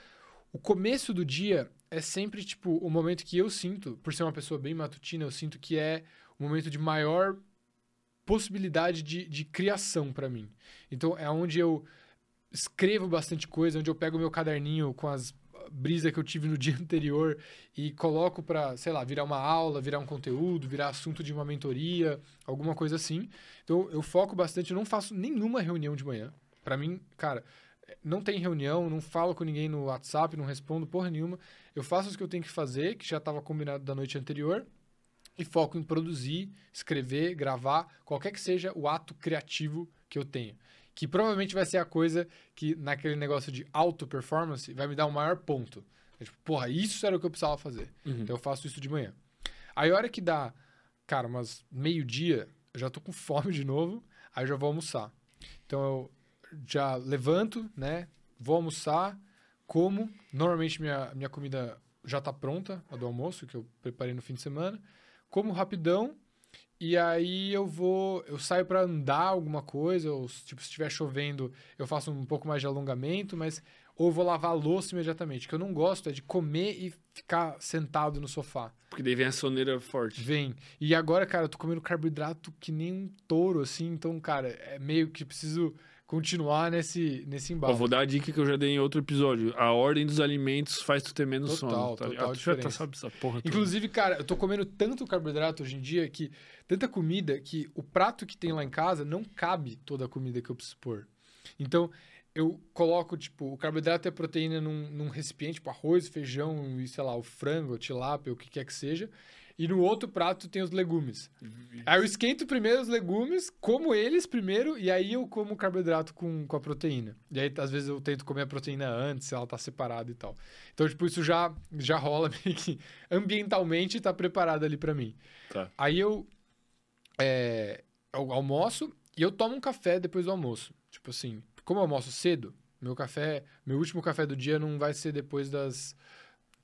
B: O começo do dia é sempre, tipo, o momento que eu sinto, por ser uma pessoa bem matutina, eu sinto que é o momento de maior possibilidade de, de criação para mim. Então, é onde eu escrevo bastante coisa, onde eu pego meu caderninho com as brisa que eu tive no (laughs) dia anterior e coloco para, sei lá, virar uma aula, virar um conteúdo, virar assunto de uma mentoria, alguma coisa assim. Então eu foco bastante, eu não faço nenhuma reunião de manhã. Para mim, cara, não tem reunião, não falo com ninguém no WhatsApp, não respondo porra nenhuma. Eu faço o que eu tenho que fazer, que já estava combinado da noite anterior, e foco em produzir, escrever, gravar, qualquer que seja o ato criativo que eu tenho. Que provavelmente vai ser a coisa que, naquele negócio de auto-performance, vai me dar o maior ponto. É tipo, porra, isso era o que eu precisava fazer.
A: Uhum.
B: Então eu faço isso de manhã. Aí a hora que dá, cara, umas meio-dia, eu já tô com fome de novo, aí eu já vou almoçar. Então eu já levanto, né? Vou almoçar, como. Normalmente minha, minha comida já tá pronta, a do almoço, que eu preparei no fim de semana. Como rapidão, e aí eu vou, eu saio para andar alguma coisa, ou tipo, se estiver chovendo, eu faço um pouco mais de alongamento, mas ou vou lavar a louça imediatamente. O que eu não gosto é de comer e ficar sentado no sofá.
A: Porque daí vem a soneira forte.
B: Vem. E agora, cara, eu tô comendo carboidrato que nem um touro, assim. Então, cara, é meio que preciso continuar nesse, nesse
A: Ó,
B: embalo.
A: vou dar a dica que eu já dei em outro episódio. A ordem dos alimentos faz tu ter menos
B: Total,
A: sono. Tá
B: total? (laughs)
A: Tu já tá, sabe essa porra toda.
B: Inclusive, cara, eu tô comendo tanto carboidrato hoje em dia que. Tanta comida que o prato que tem lá em casa não cabe toda a comida que eu preciso pôr. Então, eu coloco, tipo, o carboidrato e a proteína num, num recipiente, tipo, arroz, feijão e, sei lá, o frango, a tilápia, o que quer que seja. E no outro prato tem os legumes. Aí eu esquento primeiro os legumes, como eles primeiro, e aí eu como o carboidrato com, com a proteína. E aí, às vezes, eu tento comer a proteína antes, se ela tá separada e tal. Então, tipo, isso já, já rola (laughs) meio que ambientalmente tá preparado ali pra mim.
A: Tá.
B: Aí eu, é, eu almoço e eu tomo um café depois do almoço. Tipo assim, como eu almoço cedo, meu café, meu último café do dia não vai ser depois das...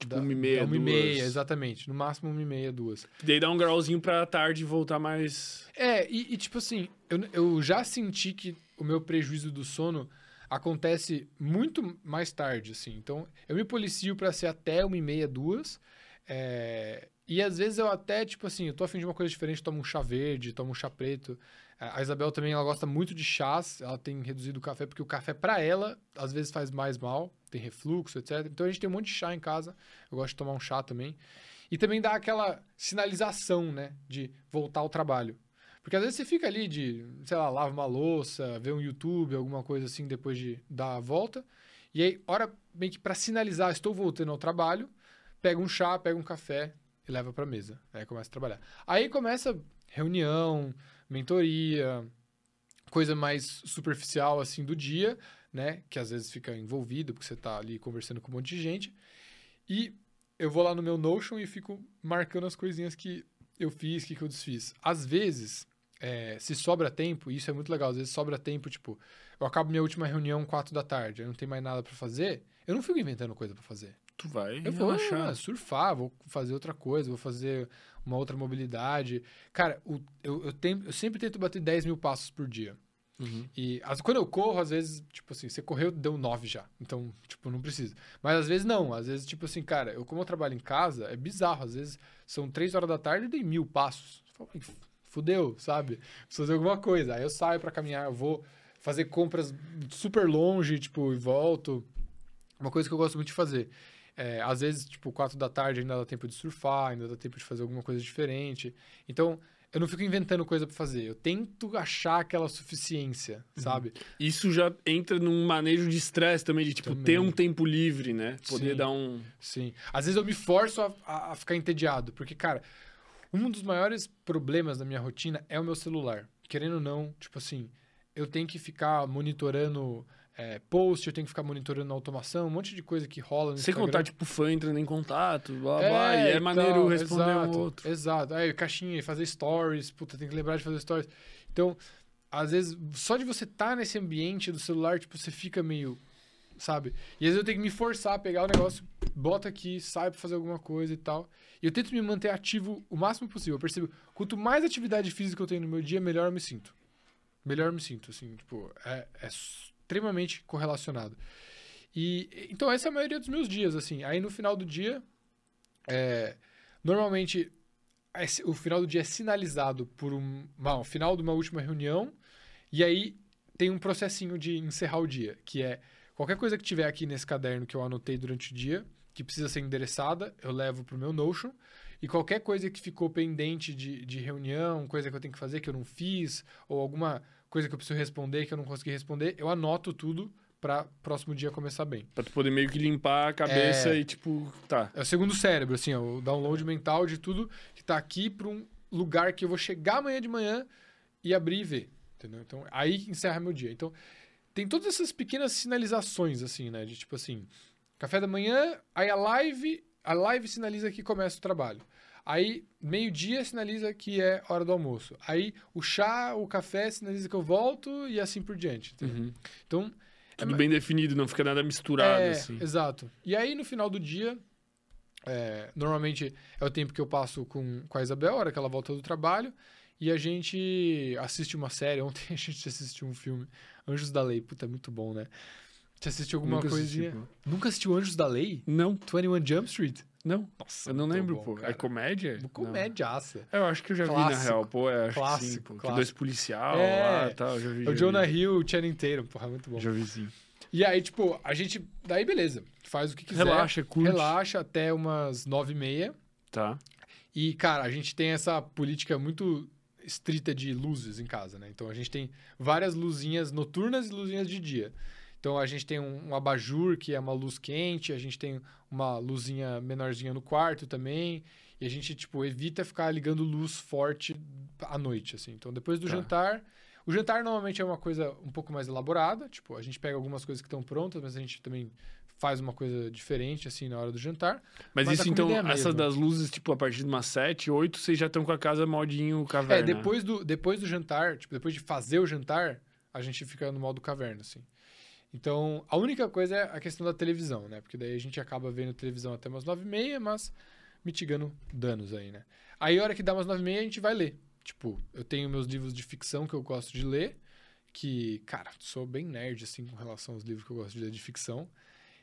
A: Tipo, uma e meia,
B: da uma e meia,
A: duas.
B: exatamente. No máximo uma e meia, duas.
A: Daí dá um grauzinho pra tarde voltar mais.
B: É, e, e, tipo assim, eu, eu já senti que o meu prejuízo do sono acontece muito mais tarde, assim. Então, eu me policio pra ser até uma e meia, duas. é, e às vezes eu até, tipo assim, eu tô afim de uma coisa diferente, tomo um chá verde, tomo um chá preto. A Isabel também, ela gosta muito de chás, ela tem reduzido o café, porque o café pra ela, às vezes faz mais mal, tem refluxo, etc. Então a gente tem um monte de chá em casa, eu gosto de tomar um chá também. E também dá aquela sinalização, né, de voltar ao trabalho. Porque às vezes você fica ali de, sei lá, lava uma louça, vê um YouTube, alguma coisa assim, depois de dar a volta. E aí, hora meio que pra sinalizar, estou voltando ao trabalho, pega um chá, pega um café e leva pra mesa. Aí começa a trabalhar. Aí começa reunião, mentoria, coisa mais superficial assim do dia, né? Que às vezes fica envolvido, porque você tá ali conversando com um monte de gente. E eu vou lá no meu Notion e fico marcando as coisinhas que eu fiz, que, que eu desfiz. Às vezes, é, se sobra tempo, e isso é muito legal, às vezes sobra tempo, tipo, eu acabo minha última reunião 4 da tarde, eu não tenho mais nada pra fazer, eu não fico inventando coisa pra fazer.
A: Tu vai
B: Eu vou ah, surfar, vou fazer outra coisa, vou fazer uma outra mobilidade. Cara, o- eu, eu, tenho- eu sempre tento bater 10 mil passos por dia.
A: Uhum.
B: E as- quando eu corro, às vezes, tipo assim, você correu, deu 9 já. Então, tipo, não precisa. Mas às vezes não. Às vezes, tipo assim, cara, eu como eu trabalho em casa, é bizarro. Às vezes são 3 horas da tarde e dei mil passos. Você fala, "Ih, Fudeu, sabe? Preciso fazer alguma coisa. Aí eu saio pra caminhar, eu vou fazer compras super longe, tipo, e volto. Uma coisa que eu gosto muito de fazer. É, às vezes, tipo, 4 da tarde ainda dá tempo de surfar, ainda dá tempo de fazer alguma coisa diferente. Então, eu não fico inventando coisa pra fazer. Eu tento achar aquela suficiência,
A: Uhum.
B: sabe?
A: Isso já entra num manejo de estresse também, de tipo,
B: Também.
A: ter um tempo livre, né? Poder
B: Sim.
A: dar um.
B: Sim. Às vezes eu me forço a, a- a ficar entediado, porque, cara, um dos maiores problemas da minha rotina é o meu celular. Querendo ou não, tipo assim, eu tenho que ficar monitorando é, post, eu tenho que ficar monitorando automação, um monte de coisa que rola no
A: Sem
B: Instagram.
A: contar, tipo, fã entrando em contato, blá blá, e é
B: então,
A: maneiro responder
B: exato,
A: um outro.
B: Exato. Aí, caixinha, fazer stories, puta, tem que lembrar de fazer stories. Então, às vezes, só de você estar nesse ambiente do celular, tipo, você fica meio, sabe? E às vezes eu tenho que me forçar a pegar o negócio, bota aqui, sai pra fazer alguma coisa e tal. E eu tento me manter ativo o máximo possível. Eu percebo, quanto mais atividade física eu tenho no meu dia, melhor eu me sinto. Melhor eu me sinto, assim, tipo, é, é extremamente correlacionado. E, então, essa é a maioria dos meus dias, assim. Aí, no final do dia, é, normalmente, esse- o final do dia é sinalizado por um, o final de uma última reunião, e aí tem um processinho de encerrar o dia, que é qualquer coisa que tiver aqui nesse caderno que eu anotei durante o dia, que precisa ser endereçada, eu levo pro meu Notion, e qualquer coisa que ficou pendente de, de reunião, coisa que eu tenho que fazer que eu não fiz, ou alguma coisa que eu preciso responder que eu não consegui responder, eu anoto tudo para próximo dia começar bem.
A: Pra tu poder meio que limpar a cabeça
B: É.
A: e, tipo, tá.
B: É o segundo cérebro, assim, ó, o download mental de tudo que tá aqui para um lugar que eu vou chegar amanhã de manhã e abrir e ver, entendeu? Então, aí que encerra meu dia. Então, tem todas essas pequenas sinalizações, assim, né? De tipo assim, café da manhã, aí a live, a live sinaliza que começa o trabalho. Aí, meio-dia sinaliza que é hora do almoço. Aí, o chá, o café sinaliza que eu volto e assim por diante.
A: Uhum.
B: Então,
A: Tudo
B: É,
A: bem definido, não fica nada misturado,
B: é,
A: assim.
B: Exato. E aí, no final do dia, é, normalmente é o tempo que eu passo com, com a Isabel, a hora que ela volta do trabalho, e a gente assiste uma série. (laughs) Ontem a gente assistiu um filme, Anjos da Lei. Puta, é muito bom, né? Você assistiu alguma
A: Nunca assisti,
B: coisinha?
A: pô.
B: Nunca assistiu Anjos da Lei?
A: Não,
B: 21 Jump Street?
A: Não.
B: Nossa,
A: Eu não lembro,
B: bom,
A: pô.
B: cara.
A: É comédia?
B: Uma Comédiaça.
A: Não. Eu acho que eu já vi na
B: Clássico.
A: real, pô. É, acho que sim,
B: Clássico,
A: pô. Que
B: clássico.
A: dois policial
B: É.
A: lá e tal. Já vi,
B: É o
A: já
B: Jonah
A: vi.
B: Hill o Channing Tatum. Porra, é muito bom.
A: Já vi sim.
B: E aí, tipo, a gente... Daí, beleza. Faz o que quiser.
A: Relaxa, curte.
B: Relaxa até umas nove e meia.
A: Tá.
B: E, cara, a gente tem essa política muito estrita de luzes em casa, né? Então a gente tem várias luzinhas noturnas e luzinhas de dia. Então a gente tem um, um abajur, que é uma luz quente, a gente tem uma luzinha menorzinha no quarto também. E a gente, tipo, evita ficar ligando luz forte à noite, assim. Então depois do
A: Tá.
B: jantar. O jantar normalmente é uma coisa um pouco mais elaborada. Tipo, a gente pega algumas coisas que estão prontas, mas a gente também faz uma coisa diferente, assim, na hora do jantar.
A: Mas,
B: Mas
A: isso então,
B: é
A: essa das luzes, tipo, a partir de umas 7, 8, vocês já estão com a casa modinho caverna.
B: É, depois do, depois do jantar, tipo, depois de fazer o jantar, a gente fica no modo caverna, assim. Então, a única coisa é a questão da televisão, né? Porque daí a gente acaba vendo televisão até umas nove e meia, mas mitigando danos aí, né? Aí, a hora que dá umas nove e meia, a gente vai ler. Tipo, eu tenho meus livros de ficção que eu gosto de ler, que, cara, sou bem nerd, assim, com relação aos livros que eu gosto de ler de ficção.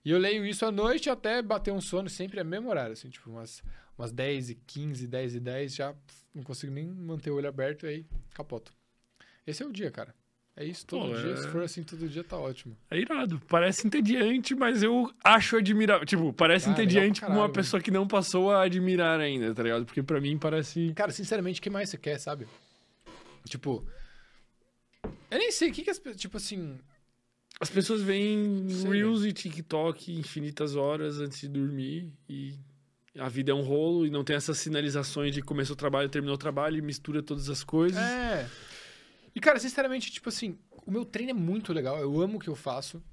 B: E eu leio isso à noite até bater um sono, sempre é mesmo horário, assim, tipo, umas, umas 10 e 15, 10 e 10, já não consigo nem manter o olho aberto aí capoto. Esse é o dia, cara. É isso, todo
A: Pô,
B: dia.
A: é-
B: Se for assim todo dia, tá ótimo.
A: É irado. Parece entediante, mas eu acho admirável. Tipo, parece
B: Ah, legal
A: entediante
B: pra
A: pra uma
B: caralho,
A: pessoa que não passou a admirar ainda, tá ligado? Porque pra mim parece.
B: Cara, sinceramente, o que mais você quer, sabe? Tipo. Eu nem sei o que, que as pessoas. Tipo assim.
A: As pessoas veem. Reels e TikTok infinitas horas antes de dormir e a vida é um rolo e não tem essas sinalizações de começou o trabalho, terminou o trabalho e mistura todas as coisas.
B: É. E, cara, sinceramente, tipo assim, o meu treino é muito legal. Eu amo o que eu faço.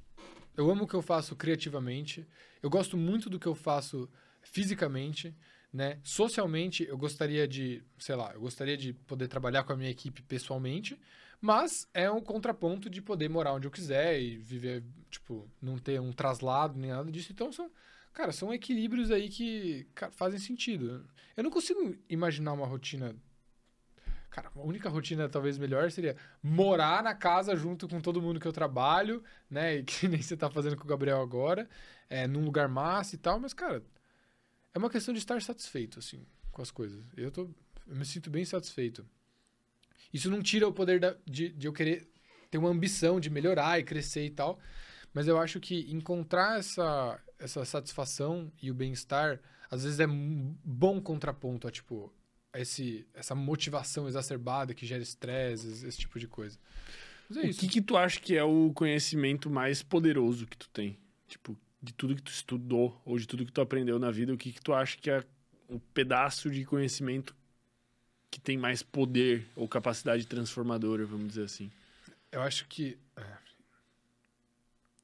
B: Eu amo o que eu faço criativamente. Eu gosto muito do que eu faço fisicamente, né? Socialmente, eu gostaria de, sei lá, eu gostaria de poder trabalhar com a minha equipe pessoalmente, mas é um contraponto de poder morar onde eu quiser e viver, tipo, não ter um traslado nem nada disso. Então são, cara, são equilíbrios aí que cara, fazem sentido. Eu não consigo imaginar uma rotina Cara, a única rotina talvez melhor seria morar na casa junto com todo mundo que eu trabalho, né? E que (laughs) nem você tá fazendo com o Gabriel agora, é, num lugar massa e tal, mas, cara, é uma questão de estar satisfeito, assim, com as coisas. Eu, tô, eu me sinto bem satisfeito. Isso não tira o poder da- de, de eu querer ter uma ambição de melhorar e crescer e tal, mas eu acho que encontrar essa, essa satisfação e o bem-estar, às vezes é um bom contraponto a, tipo, esse, essa motivação exacerbada que gera estresse, esse, tipo de coisa. Mas é
A: o
B: isso.
A: que que tu acha que é o conhecimento mais poderoso que tu tem? Tipo, de tudo que tu estudou ou de tudo que tu aprendeu na vida, o que que tu acha que é o pedaço de conhecimento que tem mais poder ou capacidade transformadora, vamos dizer assim?
B: Eu acho que. é.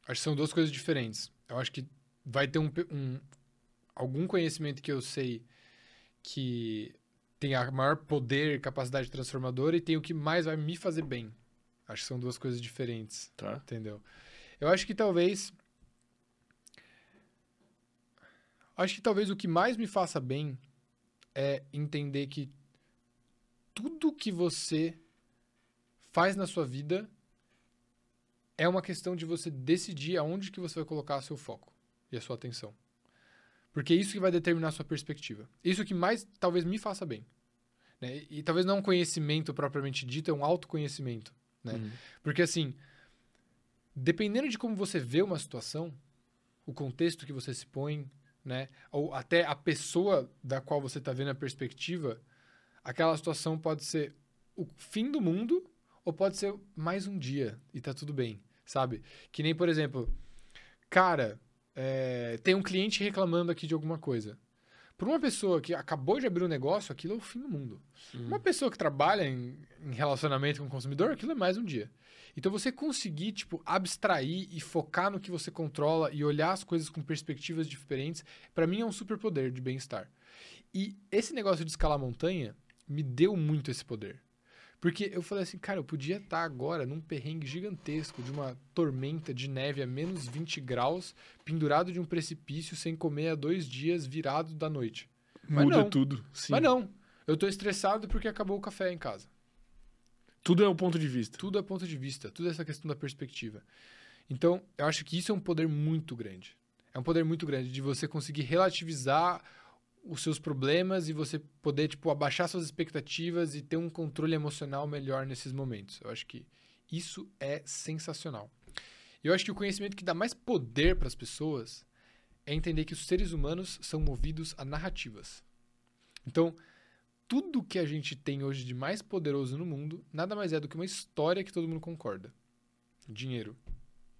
B: Acho que são duas coisas diferentes. Eu acho que vai ter um, um- algum conhecimento que eu sei que tem a maior poder, capacidade transformadora, e tem o que mais vai me fazer bem. Acho que são duas coisas diferentes,
A: Tá?
B: entendeu? Eu acho que talvez. Acho que talvez o que mais me faça bem é entender que tudo que você faz na sua vida é uma questão de você decidir aonde que você vai colocar seu foco e a sua atenção. Porque é isso que vai determinar a sua perspectiva. Isso que mais talvez me faça bem. Né? E talvez não um conhecimento propriamente dito, é um autoconhecimento. Né?
A: Uhum.
B: Porque assim, dependendo de como você vê uma situação, o contexto que você se põe, né, ou até a pessoa da qual você está vendo a perspectiva, aquela situação pode ser o fim do mundo ou pode ser mais um dia e tá tudo bem, sabe? Que nem, por exemplo, cara, é, tem um cliente reclamando aqui de alguma coisa. Para uma pessoa que acabou de abrir um negócio, aquilo é o fim do mundo.
A: Uhum.
B: Uma pessoa que trabalha em, em relacionamento com o consumidor, aquilo é mais um dia. Então você conseguir, tipo, abstrair e focar no que você controla e olhar as coisas com perspectivas diferentes, pra mim é um superpoder de bem-estar. E esse negócio de escalar montanha me deu muito esse poder. Porque eu falei assim, cara, eu podia estar agora num perrengue gigantesco de uma tormenta de neve a menos 20 graus, pendurado de um precipício sem comer há dois dias, virado da noite. Mas
A: Muda
B: não.
A: tudo. Sim.
B: Mas não, eu tô estressado porque acabou o café em casa.
A: Tudo é o ponto de vista.
B: Tudo é ponto de vista, tudo é essa questão da perspectiva. Então, eu acho que isso é um poder muito grande. É um poder muito grande de você conseguir relativizar os seus problemas e você poder, tipo, abaixar suas expectativas e ter um controle emocional melhor nesses momentos. Eu acho que isso é sensacional. E eu acho que o conhecimento que dá mais poder para as pessoas é entender que os seres humanos são movidos a narrativas. Então, tudo que a gente tem hoje de mais poderoso no mundo nada mais é do que uma história que todo mundo concorda. Dinheiro.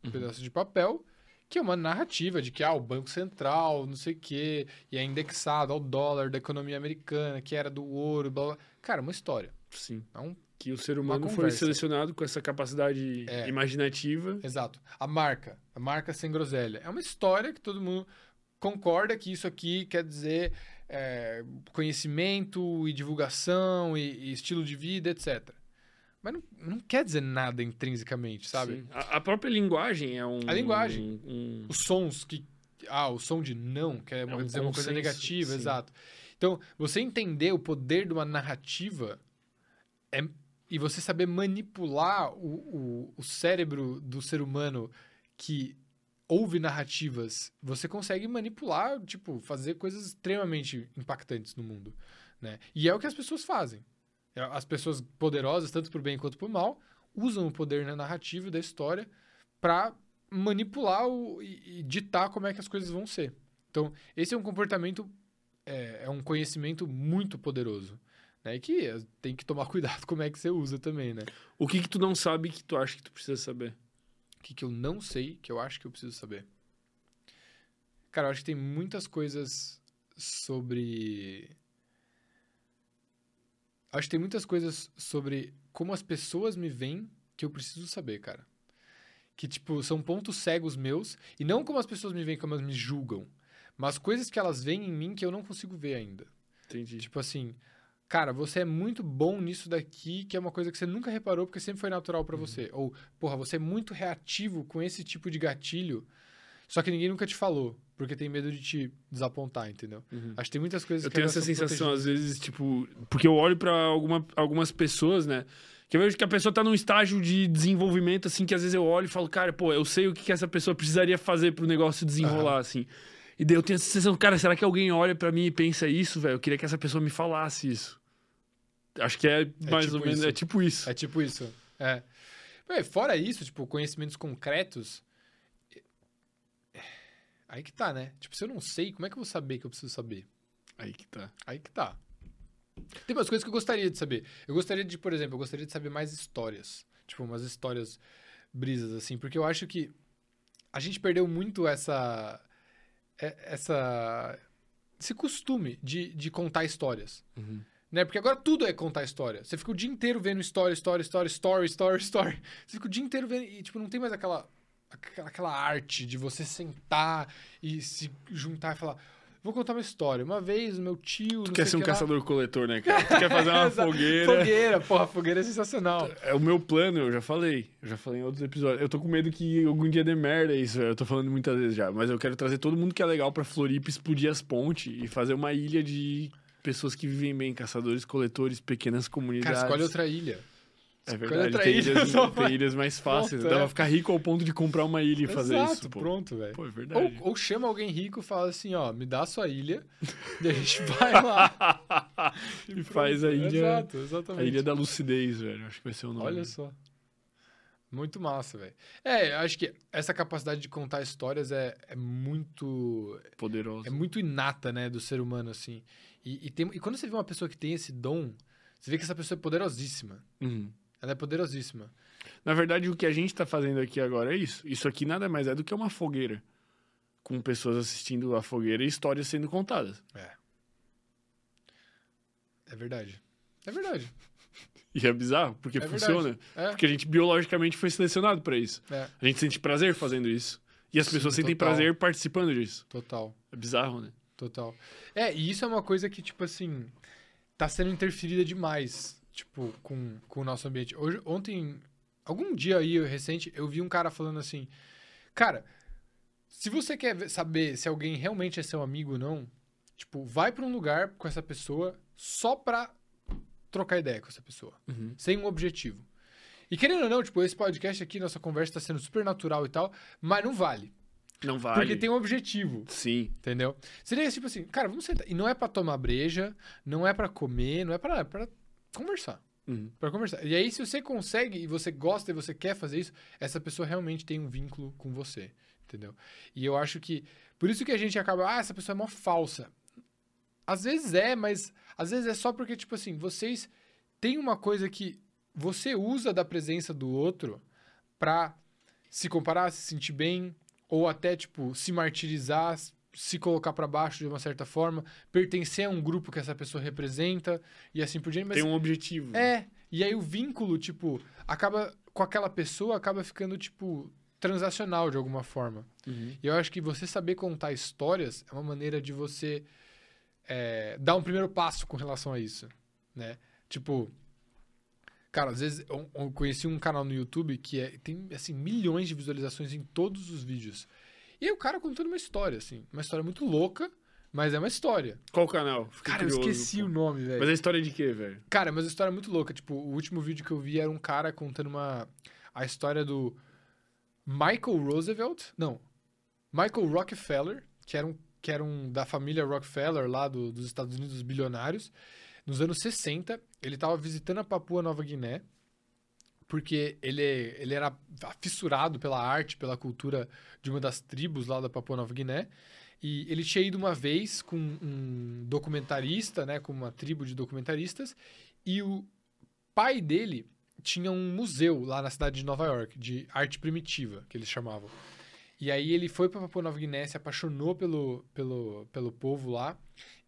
B: Um
A: Uhum.
B: pedaço de papel, que é uma narrativa de que ah, o Banco Central, não sei o quê, e é indexado ao dólar da economia americana, que era do ouro, blá blá. Cara, uma história.
A: Sim.
B: É um
A: Que o ser humano foi selecionado com essa capacidade
B: É.
A: imaginativa.
B: Exato. A marca, a marca sem groselha. É uma história que todo mundo concorda que isso aqui quer dizer é, conhecimento e divulgação e, e estilo de vida, etc. Mas não, não quer dizer nada intrinsecamente, sabe?
A: A, a própria linguagem é um.
B: A linguagem.
A: um- um-
B: Os sons que. Ah, o som de não quer
A: um
B: dizer uma coisa negativa,
A: sim.
B: exato. Então, você entender o poder de uma narrativa é- e você saber manipular o, o, o cérebro do ser humano que ouve narrativas, você consegue manipular, tipo, fazer coisas extremamente impactantes no mundo, né? E é o que as pessoas fazem. É, As pessoas poderosas, tanto por bem quanto por mal, usam o poder na narrativa da história para manipular o, e, e ditar como é que as coisas vão ser. Então, esse é um comportamento, é, é um conhecimento muito poderoso. Né? Que eh, tem que tomar (laughs) cuidado como é que você usa também, né?
A: O que que tu não sabe que tu acha que tu precisa saber?
B: O que, que eu não sei, que eu acho que eu preciso saber? Cara, eu acho que tem muitas coisas sobre. Acho que tem muitas coisas sobre como as pessoas me veem que eu preciso saber, cara. Que, tipo, são pontos cegos meus. E não como as pessoas me veem, como elas me julgam. Mas coisas que elas veem em mim que eu não consigo ver ainda.
A: Entendi.
B: Tipo assim, cara, você é muito bom nisso daqui, que é uma coisa que você nunca reparou porque sempre foi natural pra você. Ou, porra, você é muito reativo com esse tipo de gatilho, só que ninguém nunca te falou, porque tem medo de te desapontar, entendeu?
A: Uhum.
B: Acho que tem muitas coisas
A: Eu
B: que
A: tenho
B: elas
A: essa sensação, às
B: protegidas.
A: vezes, tipo. Porque eu olho pra alguma, algumas pessoas, né? Que eu vejo que a pessoa tá num estágio de desenvolvimento, assim, que às vezes eu olho e falo, cara, pô, eu sei o que, que essa pessoa precisaria fazer pro negócio desenrolar, assim. E daí eu tenho essa sensação, cara, será que alguém olha pra mim e pensa isso, velho? Eu queria que essa pessoa me falasse isso. Acho que é mais
B: tipo
A: ou menos.
B: isso.
A: É tipo isso.
B: É tipo isso. É. Fora isso, tipo, conhecimentos concretos. Aí que tá, né? Tipo, se eu não sei, como é que eu vou saber que eu preciso saber?
A: Aí que tá.
B: Aí que tá. Tem umas coisas que eu gostaria de saber. Eu gostaria de, por exemplo, eu gostaria de saber mais histórias. Tipo, umas histórias brisas, assim. Porque eu acho que a gente perdeu muito essa. é- essa esse costume de, de contar histórias.
A: Uhum.
B: Né? Porque agora tudo é contar história. Você fica o dia inteiro vendo história, história, história, story, story, story. Você fica o dia inteiro vendo. E, tipo, não tem mais aquela, aquela, arte de você sentar e se juntar e falar. Vou contar uma história. Uma vez, o meu tio.
A: Tu quer ser um caçador-coletor, né, cara? Tu quer fazer (laughs) uma fogueira.
B: Fogueira, porra, fogueira é sensacional.
A: É o meu plano, eu já falei. Eu já falei em outros episódios. Eu tô com medo que algum dia dê merda isso. Eu tô falando muitas vezes já. Mas eu quero trazer todo mundo que é legal pra Floripa, explodir as pontes e fazer uma ilha de pessoas que vivem bem, caçadores, coletores, pequenas comunidades.
B: Cara, escolhe outra ilha.
A: É verdade, tem
B: ilha,
A: ilhas, (laughs) tem ilhas mais (laughs) fáceis.
B: Pronto,
A: Dá
B: é.
A: pra ficar rico ao ponto de comprar uma ilha e fazer
B: Exato,
A: isso, pô.
B: pronto, velho.
A: Pô, é verdade.
B: Ou, ou chama alguém rico e fala assim, ó, me dá a sua ilha (laughs) e a gente vai lá.
A: e faz a ilha,
B: Exato, exatamente.
A: a ilha da lucidez, velho. Acho que vai ser o nome.
B: Olha só. Muito massa, velho. É, acho que essa capacidade de contar histórias é, é muito
A: Poderoso.
B: é muito inata, né, do ser humano, assim. E, e, tem, e quando você vê uma pessoa que tem esse dom, você vê que essa pessoa é poderosíssima.
A: Uhum.
B: Ela é poderosíssima.
A: Na verdade, o que a gente tá fazendo aqui agora é isso. Isso aqui nada mais é do que uma fogueira. Com pessoas assistindo a fogueira e histórias sendo contadas.
B: É. É verdade. É verdade. (laughs)
A: E é bizarro, porque
B: É
A: funciona.
B: É.
A: Porque a gente biologicamente foi selecionado pra isso.
B: É,
A: A gente sente prazer fazendo isso. E as
B: Sim,
A: pessoas sentem
B: total.
A: prazer participando disso.
B: total.
A: É bizarro, né?
B: Total. É, e isso é uma coisa que, tipo assim, tá sendo interferida demais, tipo, com, com o nosso ambiente. Hoje, ontem, algum dia aí recente, eu vi um cara falando assim, cara, se você quer saber se alguém realmente é seu amigo ou não, tipo, vai pra um lugar com essa pessoa só pra trocar ideia com essa pessoa,
A: Uhum.
B: sem um objetivo. E querendo ou não, tipo, esse podcast aqui, nossa conversa tá sendo super natural e tal, mas não vale.
A: Não vale.
B: Porque tem um objetivo.
A: Sim.
B: Entendeu? Seria tipo assim, cara, vamos sentar. E não é pra tomar breja, não é pra comer, não é pra, é pra conversar.
A: Uhum.
B: Pra conversar. E aí, se você consegue e você gosta e você quer fazer isso, essa pessoa realmente tem um vínculo com você. Entendeu? E eu acho que. Por isso que a gente acaba. Ah, essa pessoa é mó falsa. Às vezes é, mas às vezes é só porque, tipo assim, vocês têm uma coisa que você usa da presença do outro pra se comparar, se sentir bem, ou até, tipo, se martirizar, se colocar pra baixo de uma certa forma, pertencer a um grupo que essa pessoa representa e assim por diante. Mas
A: Tem um objetivo.
B: é, e aí o vínculo, tipo, acaba com aquela pessoa, acaba ficando, tipo, transacional de alguma forma.
A: Uhum.
B: E eu acho que você saber contar histórias é uma maneira de você é, dar um primeiro passo com relação a isso, né? Tipo, cara, às vezes eu, eu conheci um canal no YouTube que é, tem, assim, milhões de visualizações em todos os vídeos. E aí o cara contando uma história, assim, uma história muito louca, mas é uma história.
A: Qual canal? Fiquei
B: Cara, eu
A: curioso,
B: esqueci
A: pô.
B: o nome, velho.
A: Mas a história de quê, velho?
B: Cara, mas a história é muito louca. Tipo, o último vídeo que eu vi era um cara contando uma... A história do Michael Roosevelt. Não. Michael Rockefeller, que era um, que era um da família Rockefeller lá do- dos Estados Unidos, dos bilionários. Nos anos 60, ele estava visitando a Papua Nova Guiné, porque ele, ele era fissurado pela arte, pela cultura de uma das tribos lá da Papua Nova Guiné. E ele tinha ido uma vez com um documentarista, né, com uma tribo de documentaristas, e o pai dele tinha um museu lá na cidade de Nova York, de arte primitiva, que eles chamavam. E aí ele foi para Papua Nova Guiné, se apaixonou pelo, pelo, pelo povo lá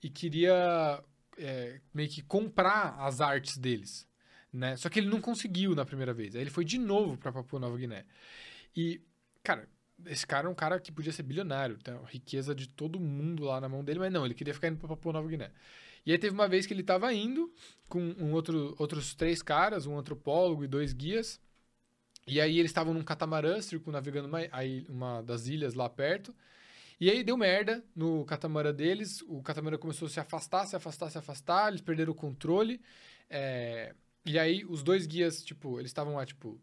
B: e queria é, meio que comprar as artes deles, né? Só que ele não conseguiu na primeira vez. Aí ele foi de novo para Papua Nova Guiné. E, cara, esse cara é um cara que podia ser bilionário, tem a riqueza de todo mundo lá na mão dele, mas não, ele queria ficar indo pra Papua Nova Guiné. E aí teve uma vez que ele tava indo com um outro, outros três caras, um antropólogo e dois guias. E aí eles estavam num catamarã circunnavegando uma, uma das ilhas lá perto. E aí deu merda no catamarã deles. O catamarã começou a se afastar, se afastar, se afastar. Eles perderam o controle. É, E aí os dois guias, tipo, eles estavam lá, tipo,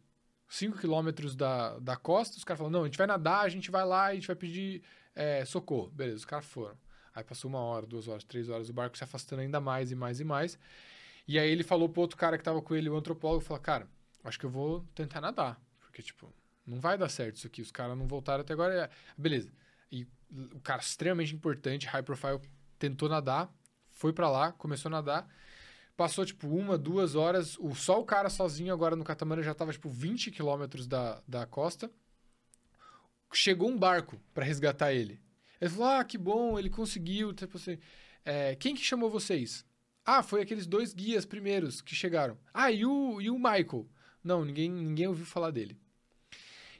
B: 5 quilômetros da, da costa. Os caras falaram, não, a gente vai nadar, a gente vai lá, a gente vai pedir é, socorro. Beleza, os caras foram. Aí passou uma hora, duas horas, três horas, o barco se afastando ainda mais e mais e mais. E aí ele falou pro outro cara que tava com ele, o antropólogo, falou, cara, acho que eu vou tentar nadar. Porque, tipo, não vai dar certo isso aqui. Os caras não voltaram até agora. Beleza. E o cara extremamente importante, high profile, tentou nadar, foi pra lá, começou a nadar. Passou, tipo, uma, duas horas. O, só o cara sozinho agora no catamarã já tava, tipo, 20 quilômetros da, da costa. Chegou um barco para resgatar ele. Ele falou: Ah, que bom, ele conseguiu. Tipo assim, é, quem que chamou vocês? Ah, foi aqueles dois guias primeiros que chegaram. Ah, e o, e o Michael? Não, ninguém, ninguém ouviu falar dele.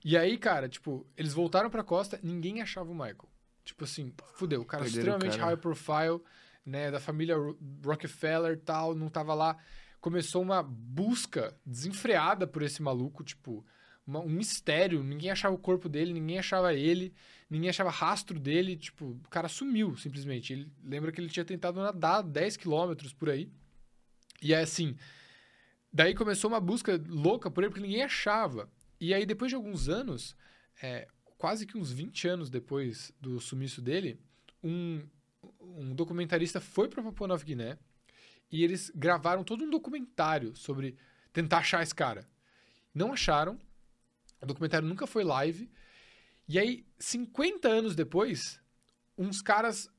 B: E aí, cara, tipo, eles voltaram pra costa, ninguém achava o Michael. Tipo assim, fudeu, o cara
A: Perderam o
B: extremamente
A: cara.
B: high profile, né, da família Ro- Rockefeller tal, não tava lá. Começou uma busca desenfreada por esse maluco, tipo, uma- um mistério, ninguém achava o corpo dele, ninguém achava ele, ninguém achava rastro dele, tipo, o cara sumiu, simplesmente. Ele lembra que ele tinha tentado nadar 10 quilômetros por aí. E é assim, daí começou uma busca louca por ele, porque ninguém achava. E aí, depois de alguns anos, é, quase que uns 20 anos depois do sumiço dele, um, um documentarista foi para Papua Nova Guiné e eles gravaram todo um documentário sobre tentar achar esse cara. Não acharam, o documentário nunca foi live. E aí, 50 anos depois, uns caras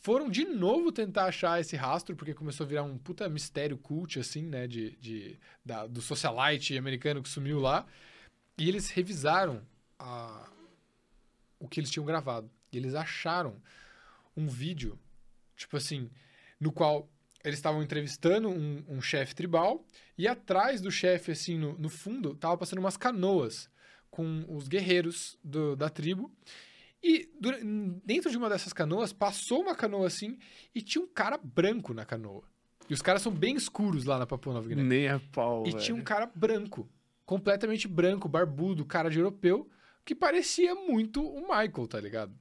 B: foram de novo tentar achar esse rastro, porque começou a virar um puta mistério cult, assim, né, de, de, da- do socialite americano que sumiu lá. E eles revisaram a- o que eles tinham gravado. E eles acharam um vídeo, tipo assim, no qual eles estavam entrevistando um, um chefe tribal e atrás do chefe, assim, no, no fundo, tava passando umas canoas com os guerreiros do- da tribo. E dura- dentro de uma dessas canoas, passou uma canoa assim e tinha um cara branco na canoa. E os caras são bem escuros lá na Papua Nova Guiné.
A: Nem a pau,
B: E
A: velho.
B: tinha um cara branco, completamente branco, barbudo, cara de europeu, que parecia muito o Michael, tá ligado?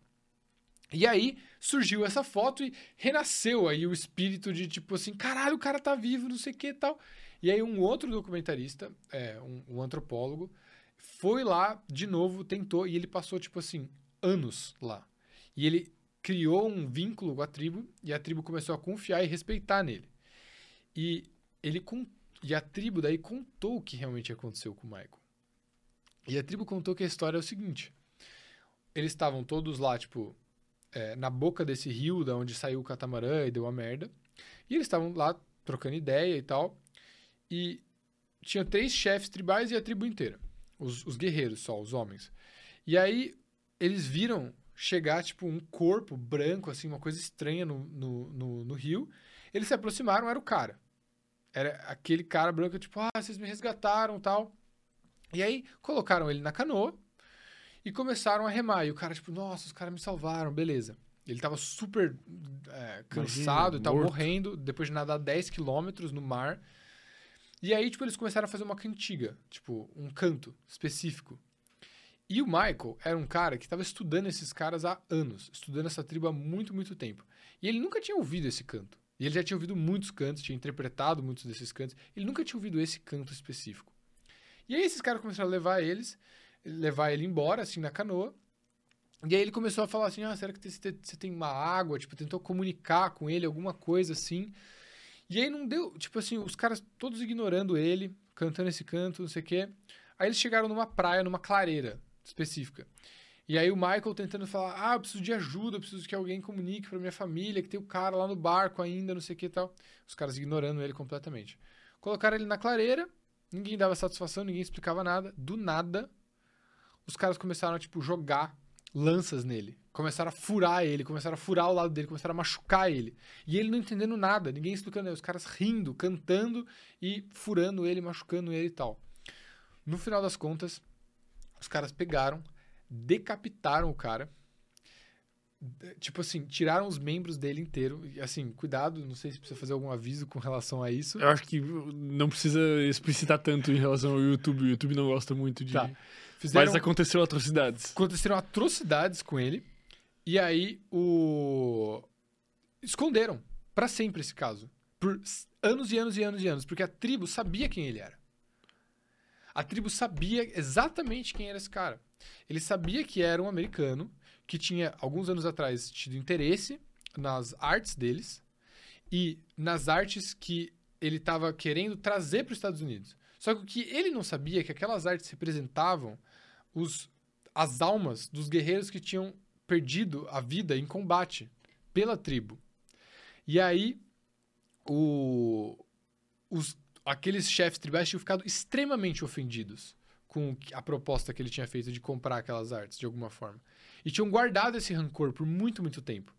B: E aí surgiu essa foto e renasceu aí o espírito de tipo assim, caralho, o cara tá vivo, não sei o que e tal. E aí um outro documentarista, é, um, um antropólogo, foi lá de novo, tentou, e ele passou, tipo assim, anos lá. E ele criou um vínculo com a tribo, e a tribo começou a confiar e respeitar nele. E ele con- e a tribo daí contou o que realmente aconteceu com o Michael. E a tribo contou que a história é o seguinte: eles estavam todos lá, tipo, é, na boca desse rio, da onde saiu o catamarã e deu a merda. E eles estavam lá trocando ideia e tal. E tinha três chefes tribais e a tribo inteira. Os, os guerreiros só, os homens. E aí eles viram chegar, tipo, um corpo branco, assim, uma coisa estranha no, no, no, no rio. Eles se aproximaram, era o cara. Era aquele cara branco, tipo, ah, vocês me resgataram tal. E aí colocaram ele na canoa e começaram a remar. E o cara, tipo, nossa, os caras me salvaram, beleza. Ele tava super é, cansado e tal,
A: morto.
B: morrendo, depois de nadar 10 quilômetros no mar. E aí, tipo, eles começaram a fazer uma cantiga, tipo, um canto específico. E o Michael era um cara que estava estudando esses caras há anos, estudando essa tribo há muito, muito tempo. E ele nunca tinha ouvido esse canto. E ele já tinha ouvido muitos cantos, tinha interpretado muitos desses cantos. Ele nunca tinha ouvido esse canto específico. E aí esses caras começaram a levar eles, levar ele embora, assim, na canoa. E aí ele começou a falar assim, ah, será que você tem uma água? Tipo, tentou comunicar com ele, alguma coisa assim. E aí não deu, tipo assim, os caras todos ignorando ele, cantando esse canto, não sei o quê. Aí eles chegaram numa praia, numa clareira específica. E aí o Michael tentando falar, ah, eu preciso de ajuda, eu preciso que alguém comunique pra minha família, que tem o cara lá no barco ainda, não sei o que e tal. Os caras ignorando ele completamente. Colocaram ele na clareira, ninguém dava satisfação, ninguém explicava nada. Do nada, os caras começaram a, tipo, jogar lanças nele. Começaram a furar ele, começaram a furar o lado dele, começaram a machucar ele. E ele não entendendo nada, ninguém explicando ele. Os caras rindo, cantando e furando ele, machucando ele e tal. No final das contas, os caras pegaram, decapitaram o cara. Tipo assim, tiraram os membros dele inteiro. E, assim, cuidado, não sei se precisa fazer algum aviso com relação a isso.
A: Eu acho que não precisa explicitar tanto em relação ao YouTube. O YouTube não gosta muito de.
B: Tá. Fizeram,
A: Mas aconteceu atrocidades.
B: aconteceram atrocidades com ele. E aí o esconderam pra sempre esse caso, por anos e anos e anos e anos, porque a tribo sabia quem ele era. A tribo sabia exatamente quem era esse cara. Ele sabia que era um americano que tinha alguns anos atrás tido interesse nas artes deles e nas artes que ele estava querendo trazer para os Estados Unidos. Só que o que ele não sabia é que aquelas artes representavam os, as almas dos guerreiros que tinham perdido a vida em combate pela tribo. E aí, o, os, aqueles chefes tribais tinham ficado extremamente ofendidos com a proposta que ele tinha feito de comprar aquelas artes, de alguma forma. E tinham guardado esse rancor por muito, muito tempo.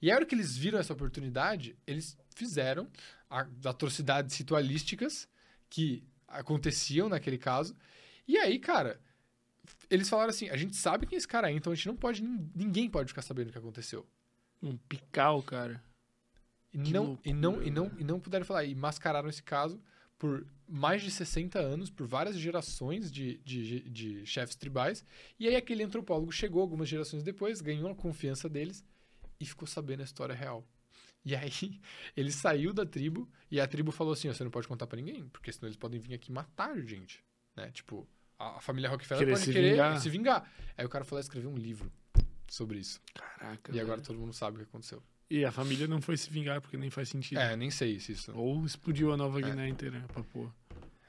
B: E a hora que eles viram essa oportunidade, eles fizeram atrocidades ritualísticas que aconteciam naquele caso. E aí, cara, eles falaram assim: a gente sabe quem é esse cara é, então a gente não pode. Ninguém pode ficar sabendo o que aconteceu.
A: Um pical, cara.
B: E não, loucura, e, não, e, não, e não puderam falar. E mascararam esse caso por mais de 60 anos, por várias gerações de, de, de chefes tribais. E aí aquele antropólogo chegou algumas gerações depois, ganhou a confiança deles e ficou sabendo a história real. E aí (laughs) ele saiu da tribo e a tribo falou assim: você não pode contar para ninguém, porque senão eles podem vir aqui matar a gente, né? Tipo, a, família Rockefeller querer pode se querer vingar. se vingar. Aí o cara falou: escrever um livro sobre isso.
A: Caraca.
B: E agora todo mundo sabe o que aconteceu.
A: E a família não foi se vingar porque nem faz sentido.
B: É, nem sei se isso.
A: Ou explodiu a Nova é. Guiné inteira pra pôr.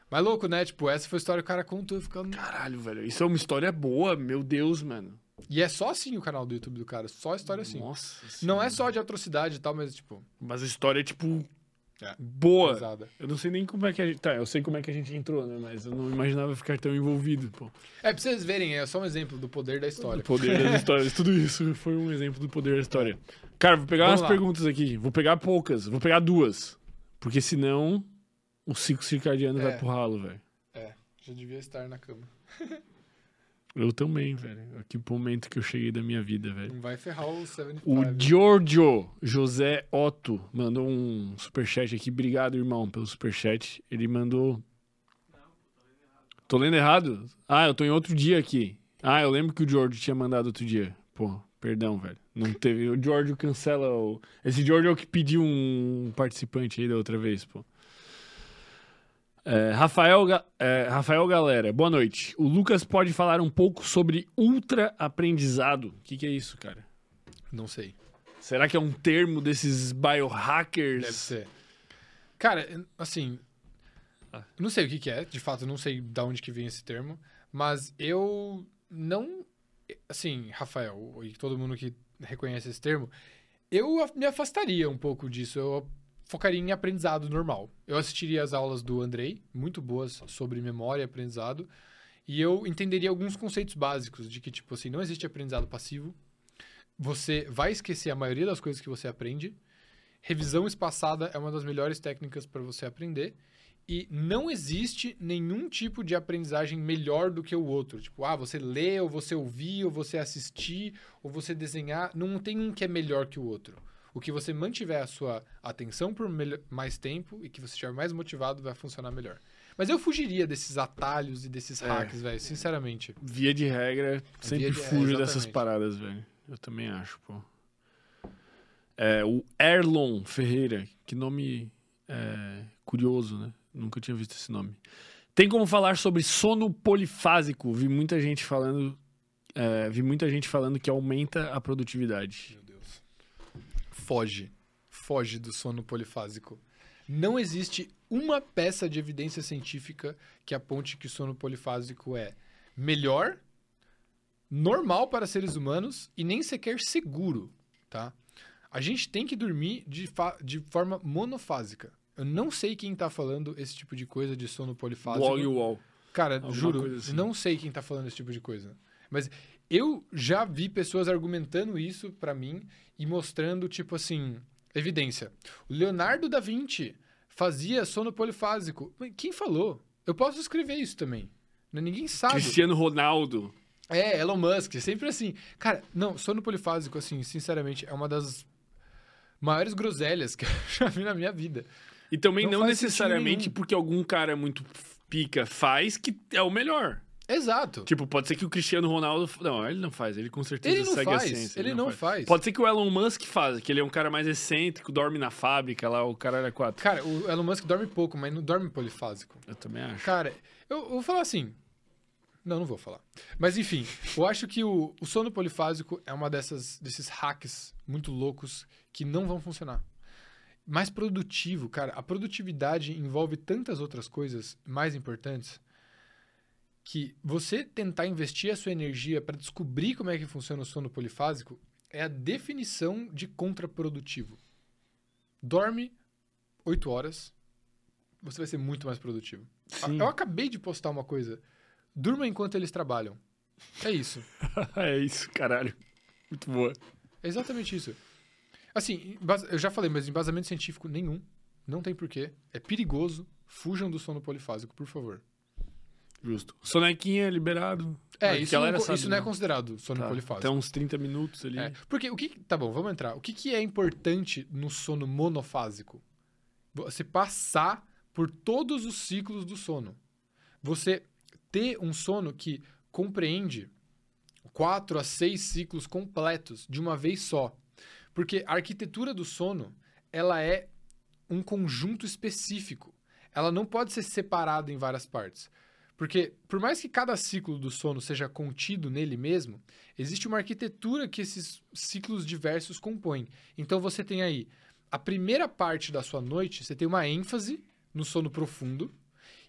B: Mas louco, né? Tipo, essa foi a história que o cara contou ficando.
A: Caralho, velho. Isso é uma história boa, meu Deus, mano.
B: E é só assim o canal do YouTube do cara, só história assim.
A: Nossa.
B: Não é só de atrocidade e tal, mas tipo.
A: Mas a história é tipo. É, boa. Pesada. Eu não sei nem como é que a gente. Tá, eu sei como é que a gente entrou, né? Mas eu não imaginava ficar tão envolvido, pô.
B: É, pra vocês verem, é só um exemplo do poder da história.
A: O poder das (laughs) histórias. Tudo isso foi um exemplo do poder da história. Cara, vou pegar Vamos umas lá. perguntas aqui. Vou pegar poucas. Vou pegar duas. Porque senão o ciclo circadiano é. vai pro ralo, velho.
B: É, já devia estar na cama. (laughs)
A: Eu também, velho. Que momento que eu cheguei da minha vida, velho.
B: Não vai ferrar o 75.
A: O Giorgio José Otto mandou um superchat aqui. Obrigado, irmão, pelo superchat. Ele mandou. Tô lendo errado? Ah, eu tô em outro dia aqui. Ah, eu lembro que o Giorgio tinha mandado outro dia. Pô, perdão, velho. Não teve. O Giorgio cancela o. Esse Giorgio é o que pediu um participante aí da outra vez, pô. É, Rafael, é, Rafael Galera, boa noite. O Lucas pode falar um pouco sobre ultra aprendizado. O que, que, é isso, cara?
B: Não sei.
A: Será que é um termo desses biohackers?
B: Deve ser. Cara, assim, ah. não sei o que, que é, de fato, não sei de onde que vem esse termo, mas eu não, assim, Rafael e todo mundo que reconhece esse termo, eu me afastaria um pouco disso. Eu focaria em aprendizado normal. Eu assistiria as aulas do Andrei, muito boas sobre memória e aprendizado, e eu entenderia alguns conceitos básicos de que, tipo assim, não existe aprendizado passivo, você vai esquecer a maioria das coisas que você aprende, revisão espaçada é uma das melhores técnicas para você aprender, e não existe nenhum tipo de aprendizagem melhor do que o outro. Tipo, ah, você lê, ou você ouvir, ou você assistir, ou você desenhar. Não tem um que é melhor que o outro. O que você mantiver a sua atenção por mais tempo e que você estiver mais motivado vai funcionar melhor. Mas eu fugiria desses atalhos e desses é, hacks, velho, sinceramente.
A: Via de regra, sempre de, fujo é, dessas paradas, velho. Eu também acho, pô. É, o Erlon Ferreira, que nome é, curioso, né? Nunca tinha visto esse nome. Tem como falar sobre sono polifásico? Vi muita gente falando, é, vi muita gente falando que aumenta a produtividade
B: foge. Foge do sono polifásico. Não existe uma peça de evidência científica que aponte que o sono polifásico é melhor, normal para seres humanos e nem sequer seguro, tá? A gente tem que dormir de, de forma monofásica. Eu não sei quem tá falando esse tipo de coisa de sono polifásico.
A: Wall e wall.
B: Cara, Alguma juro, assim. não sei quem tá falando esse tipo de coisa. Mas eu já vi pessoas argumentando isso para mim e mostrando, tipo assim, evidência. O Leonardo da Vinci fazia sono polifásico. Quem falou? Eu posso escrever isso também. Né, ninguém sabe.
A: Cristiano Ronaldo.
B: É, Elon Musk, sempre assim. Cara, não, sono polifásico, assim, sinceramente, é uma das maiores groselhas que (laughs) eu já vi na minha vida.
A: E também não, não necessariamente porque algum cara muito pica faz que é o melhor.
B: Exato.
A: Tipo, pode ser que o Cristiano Ronaldo. Não, ele não faz, ele com certeza
B: ele
A: segue
B: faz,
A: a ciência.
B: Ele, ele não, faz. faz.
A: Pode ser que o Elon Musk faz, que ele é um cara mais excêntrico, dorme na fábrica lá, o cara é quatro.
B: Cara, o Elon Musk dorme pouco, mas não dorme polifásico.
A: Eu também acho.
B: Cara, eu, eu vou falar assim. Não, não vou falar. Mas enfim, eu acho que o, o sono polifásico é uma dessas desses hacks muito loucos que não vão funcionar. Mais produtivo, cara. A produtividade envolve tantas outras coisas mais importantes que você tentar investir a sua energia para descobrir como é que funciona o sono polifásico é a definição de contraprodutivo. Dorme 8 horas, você vai ser muito mais produtivo.
A: Sim.
B: Eu acabei de postar uma coisa. Durma enquanto eles trabalham. É isso. (laughs)
A: é isso, caralho. Muito boa.
B: É exatamente isso. Assim, eu já falei, mas embasamento científico nenhum. Não tem porquê. É perigoso. Fujam do sono polifásico, por favor.
A: Justo. Sonequinha liberado.
B: É, isso, não,
A: sabe,
B: isso não é
A: né?
B: considerado sono
A: Tá,
B: polifásico.
A: Até uns 30 minutos ali.
B: É, porque o que. Tá bom, vamos entrar. O que, que é importante no sono monofásico? Você passar por todos os ciclos do sono. Você ter um sono que compreende quatro a seis ciclos completos de uma vez só. Porque a arquitetura do sono, ela é um conjunto específico. Ela não pode ser separada em várias partes. Porque, por mais que cada ciclo do sono seja contido nele mesmo, existe uma arquitetura que esses ciclos diversos compõem. Então, você tem aí a primeira parte da sua noite, você tem uma ênfase no sono profundo,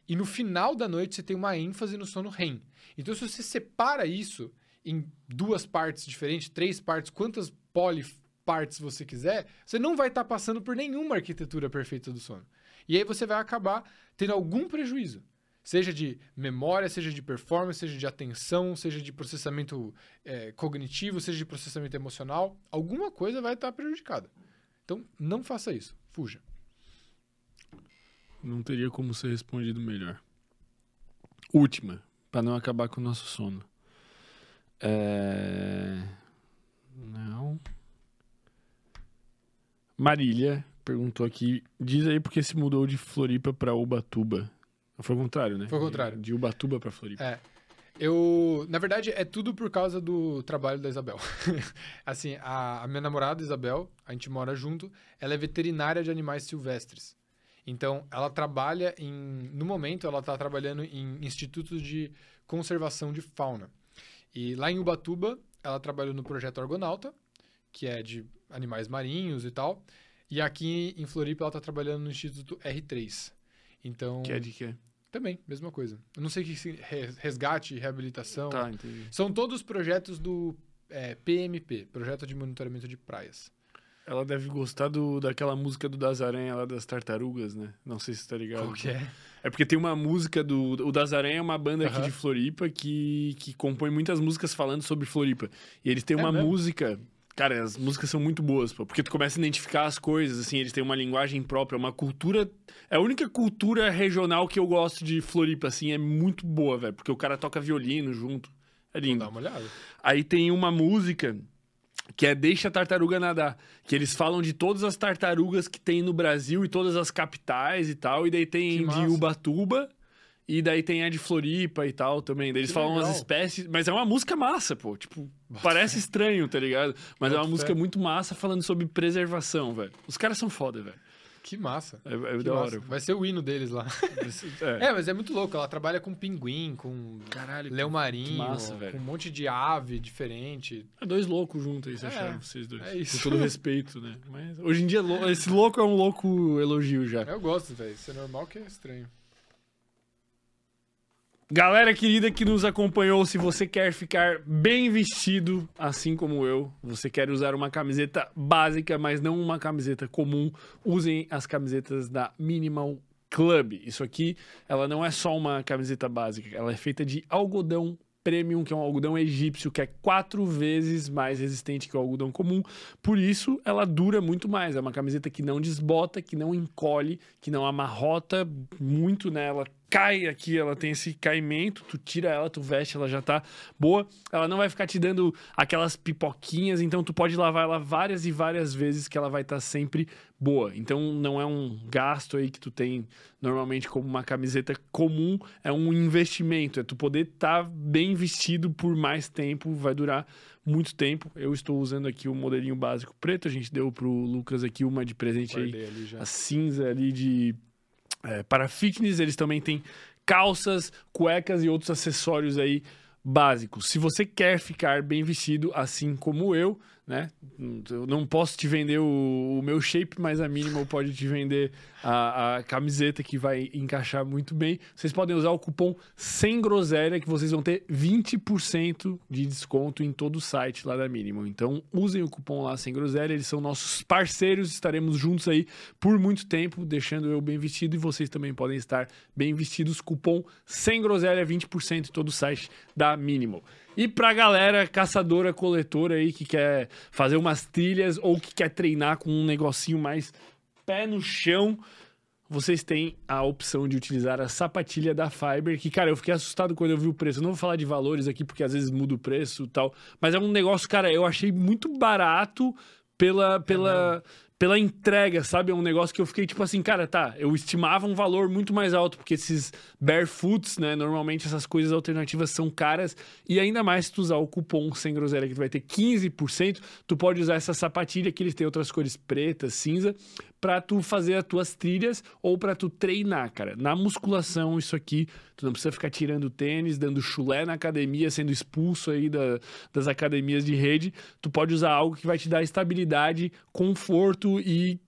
B: e no final da noite, você tem uma ênfase no sono REM. Então, se você separa isso em duas partes diferentes, três partes, quantas polipartes você quiser, você não vai estar passando por nenhuma arquitetura perfeita do sono. E aí você vai acabar tendo algum prejuízo. Seja de memória, seja de performance, seja de atenção, seja de processamento eh, cognitivo, seja de processamento emocional. Alguma coisa vai estar prejudicada. Então, não faça isso. Fuja.
A: Não teria como ser respondido melhor. Última, pra não acabar com o nosso sono. É... Não. Marília perguntou aqui, diz aí porque se mudou de Floripa pra Ubatuba. Foi o contrário, né?
B: Foi o contrário.
A: De Ubatuba pra Floripa.
B: É. Eu, na verdade, é tudo por causa do trabalho da Isabel. (laughs) assim, a, a minha namorada Isabel, a gente mora junto, ela é veterinária de animais silvestres. Então, ela trabalha em, no momento, ela está trabalhando em institutos de conservação de fauna. E lá em Ubatuba, ela trabalhou no projeto Argonauta, que é de animais marinhos e tal. E aqui em Floripa, ela está trabalhando no Instituto R3. Então,
A: Que é de quê?
B: Também, mesma coisa. Eu não sei o que resgate, reabilitação.
A: Tá, entendi.
B: São todos projetos do é, PMP, Projeto de Monitoramento de Praias.
A: Ela deve gostar do, daquela música do Das Aranha lá das tartarugas, né? Não sei se você tá ligado.
B: Qual que é?
A: É porque tem uma música do. O Das Aranha é uma banda aqui
B: Aham.
A: de Floripa que, que compõe muitas músicas falando sobre Floripa. E eles têm
B: É
A: uma
B: mesmo?
A: música. Cara, as músicas são muito boas, pô, porque tu começa a identificar as coisas, assim, eles têm uma linguagem própria, uma cultura. É a única cultura regional que eu gosto de Floripa, assim, é muito boa, velho, porque o cara toca violino junto. É
B: Vou
A: lindo.
B: dar uma olhada.
A: Aí tem uma música que é Deixa a Tartaruga Nadar, que eles falam de todas as tartarugas que tem no Brasil e todas as capitais e tal, e daí tem de. Ubatuba e daí tem a de Floripa e tal também. Daí eles
B: Que
A: falam
B: legal.
A: as espécies, mas é uma música massa, pô, tipo,
B: Bota
A: parece
B: fé.
A: estranho, tá ligado? Mas é uma
B: fé.
A: música muito massa falando sobre preservação, velho. Os caras são foda, velho.
B: Que massa.
A: É, é
B: Que
A: da
B: massa.
A: hora.
B: Vai ser o hino deles lá. (laughs)
A: É.
B: É, mas é muito louco. Ela trabalha com pinguim, com
A: Caralho,
B: leão marinho,
A: massa, velho.
B: com um monte de ave diferente.
A: É dois loucos juntos aí,
B: É,
A: acharam vocês dois.
B: é isso.
A: Com todo respeito, né? Mas hoje em dia, esse louco é um louco elogio já.
B: Eu gosto, velho. Isso é normal que é estranho.
A: Galera querida que nos acompanhou, se você quer ficar bem vestido, assim como eu, você quer usar uma camiseta básica, mas não uma camiseta comum, usem as camisetas da Minimal Club. Isso aqui, ela não é só uma camiseta básica, ela é feita de algodão premium, que é um algodão egípcio, que é quatro vezes mais resistente que o algodão comum. Por isso, ela dura muito mais. É uma camiseta que não desbota, que não encolhe, que não amarrota muito nela. Cai aqui, ela tem esse caimento, tu tira ela, tu veste, ela já tá boa. Ela não vai ficar te dando aquelas pipoquinhas, então tu pode lavar ela várias e várias vezes que ela vai estar sempre boa. Então não é um gasto aí que tu tem normalmente como uma camiseta comum, é um investimento, é tu poder estar bem vestido por mais tempo, vai durar muito tempo. Eu estou usando aqui o modelinho básico preto, a gente deu pro Lucas aqui uma de presente aí,
B: Guardei já.
A: a cinza ali de é, para fitness, eles também têm calças, cuecas e outros acessórios aí básicos. Se você quer ficar bem vestido, assim como eu, né? Eu não posso te vender o, o meu shape, mas a Minimal pode te vender a, a, camiseta que vai encaixar muito bem. Vocês podem usar o cupom sem groselha que vocês vão ter 20% de desconto em todo o site lá da Minimal. Então usem o cupom lá sem groselha, eles são nossos parceiros, estaremos juntos aí por muito tempo, deixando eu bem vestido e vocês também podem estar bem vestidos. Cupom sem groselha 20% em todo o site da Minimal. E pra galera caçadora, coletora aí que quer fazer umas trilhas ou que quer treinar com um negocinho mais pé no chão, vocês têm a opção de utilizar a sapatilha da Fiber, que, cara, eu fiquei assustado quando eu vi o preço. Não vou falar de valores aqui, porque às vezes muda o preço e tal. Mas é um negócio, cara, eu achei muito barato pela. pela é pela entrega, sabe? É um negócio que eu fiquei tipo assim, cara, tá, eu estimava um valor muito mais alto, porque esses barefoots, né, normalmente essas coisas alternativas são caras, e ainda mais se tu usar o cupom sem groselha, que tu vai ter 15%, tu pode usar essa sapatilha, que eles têm outras cores pretas, cinza, para tu fazer as tuas trilhas ou para tu treinar, cara. Na musculação, isso aqui, tu não precisa ficar tirando tênis, dando chulé na academia, sendo expulso aí da, das academias de rede. Tu pode usar algo que vai te dar estabilidade, conforto e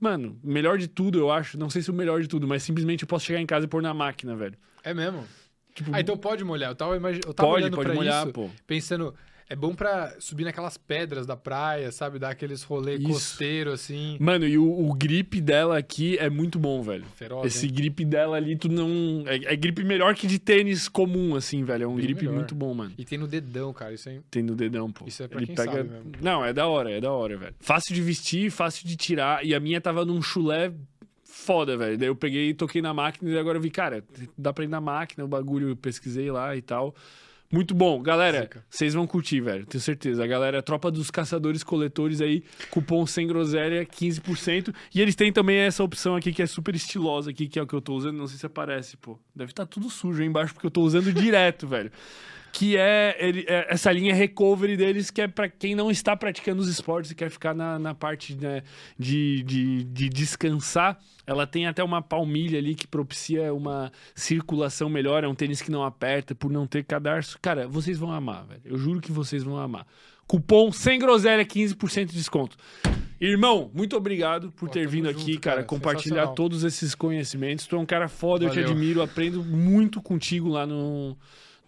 A: Mano, melhor de tudo, eu acho. Não sei se o melhor de tudo, mas simplesmente eu posso chegar em casa e pôr na máquina, velho.
B: É mesmo? Tipo, ah, então pode molhar. Eu tava, imag... eu tava
A: pode,
B: olhando
A: pode
B: pra
A: molhar,
B: isso,
A: pô.
B: pensando, é bom pra subir naquelas pedras da praia, sabe? Dar aqueles rolês
A: Isso.
B: costeiro, assim.
A: Mano, e o, o grip dela aqui é muito bom, velho.
B: Feroz,
A: Esse
B: hein?
A: grip dela ali, tu não. É, é grip melhor que de tênis comum, assim, velho. É um
B: Bem
A: grip
B: melhor.
A: muito bom, mano.
B: E tem no dedão, cara. Isso aí.
A: Tem no dedão, pô.
B: Isso é pra
A: Ele
B: quem
A: pega...
B: sabe mesmo.
A: Não, é da hora, é da hora, velho. Fácil de vestir, fácil de tirar. E a minha tava num chulé foda, velho. Daí eu peguei e toquei na máquina e agora eu vi, cara, dá pra ir na máquina, o bagulho eu pesquisei lá e tal. Muito bom. Galera, vocês vão curtir, velho. Tenho certeza. A galera, a tropa dos caçadores coletores aí, cupom sem groselha, 15%. E eles têm também essa opção aqui que é super estilosa aqui, que é o que eu tô usando. Não sei se aparece, pô. Deve estar tudo sujo aí embaixo, porque eu tô usando direto, (laughs) velho. Que é, ele- é essa linha recovery deles, que é pra quem não está praticando os esportes e quer ficar na, na parte né, de, de, de descansar. Ela tem até uma palmilha ali que propicia uma circulação melhor. É um tênis que não aperta por não ter cadarço. Cara, vocês vão amar, velho. Eu juro que vocês vão amar. Cupom sem groselha, 15% de desconto. Irmão, muito obrigado por
B: Pô,
A: ter vindo
B: junto,
A: aqui, cara,
B: cara.
A: compartilhar todos esses conhecimentos. Tu é um cara foda, eu te
B: Valeu.
A: admiro, aprendo muito contigo lá no,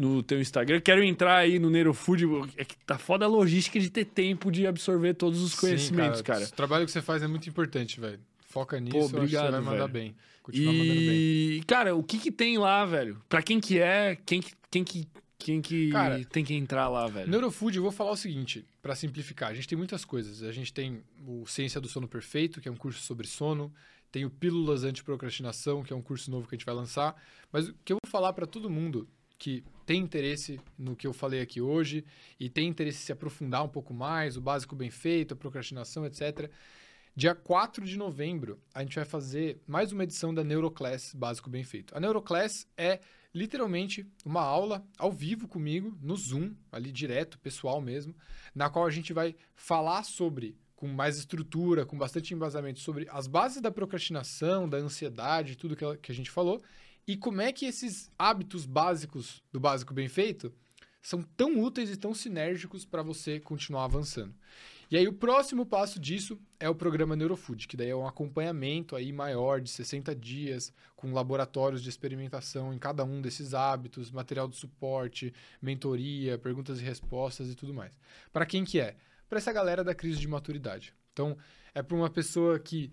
A: no teu Instagram. Quero entrar aí no Neurofood. É que tá foda a logística de ter tempo de absorver todos os conhecimentos,
B: Sim,
A: cara.
B: O trabalho que você faz é muito importante, velho. Foca nisso, que
A: obrigado,
B: você vai mandar
A: velho.
B: bem. Continua mandando bem.
A: E, cara, o que que tem lá, velho? Pra quem que é, quem que, quem que, quem que
B: Cara,
A: tem que entrar lá, velho?
B: Neurofood, eu vou falar o seguinte, pra simplificar. A gente tem muitas coisas. A gente tem o Ciência do Sono Perfeito, que é um curso sobre sono. Tem o Pílulas Antiprocrastinação, que é um curso novo que a gente vai lançar. Mas o que eu vou falar pra todo mundo que tem interesse no que eu falei aqui hoje e tem interesse em se aprofundar um pouco mais, o básico bem feito, a procrastinação, etc. Dia 4 de novembro, a gente vai fazer mais uma edição da Neuroclass Básico Bem Feito. A Neuroclass é literalmente uma aula ao vivo comigo, no Zoom, ali direto, pessoal mesmo, na qual a gente vai falar sobre, com mais estrutura, com bastante embasamento, sobre as bases da procrastinação, da ansiedade, tudo que, a gente falou, e como é que esses hábitos básicos do básico bem feito são tão úteis e tão sinérgicos para você continuar avançando. E aí o próximo passo disso é o programa Neurofood, que daí é um acompanhamento aí maior de 60 dias, com laboratórios de experimentação em cada um desses hábitos, material de suporte, mentoria, perguntas e respostas e tudo mais. Para quem que é? Para essa galera da crise de maturidade. Então, é para uma pessoa que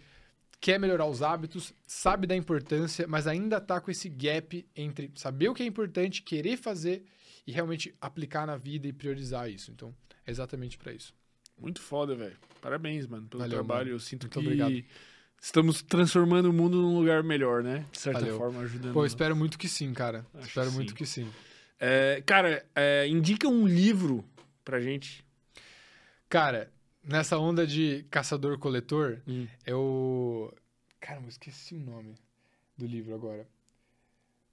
B: quer melhorar os hábitos, sabe da importância, mas ainda tá com esse gap entre saber o que é importante, querer fazer e realmente aplicar na vida e priorizar isso. Então, é exatamente para isso.
A: Muito foda, velho. Parabéns, mano, pelo
B: Valeu,
A: trabalho.
B: mano.
A: Eu sinto
B: Muito
A: que
B: obrigado.
A: estamos transformando o mundo num lugar melhor, né? De certa
B: Valeu.
A: forma, ajudando.
B: Pô, eu espero muito que sim, cara.
A: Acho
B: espero
A: que
B: muito
A: sim.
B: que sim.
A: É, cara, é, indica um livro pra gente.
B: Cara, nessa onda de caçador-coletor,
A: Hum.
B: eu. Cara, eu esqueci o nome do livro agora.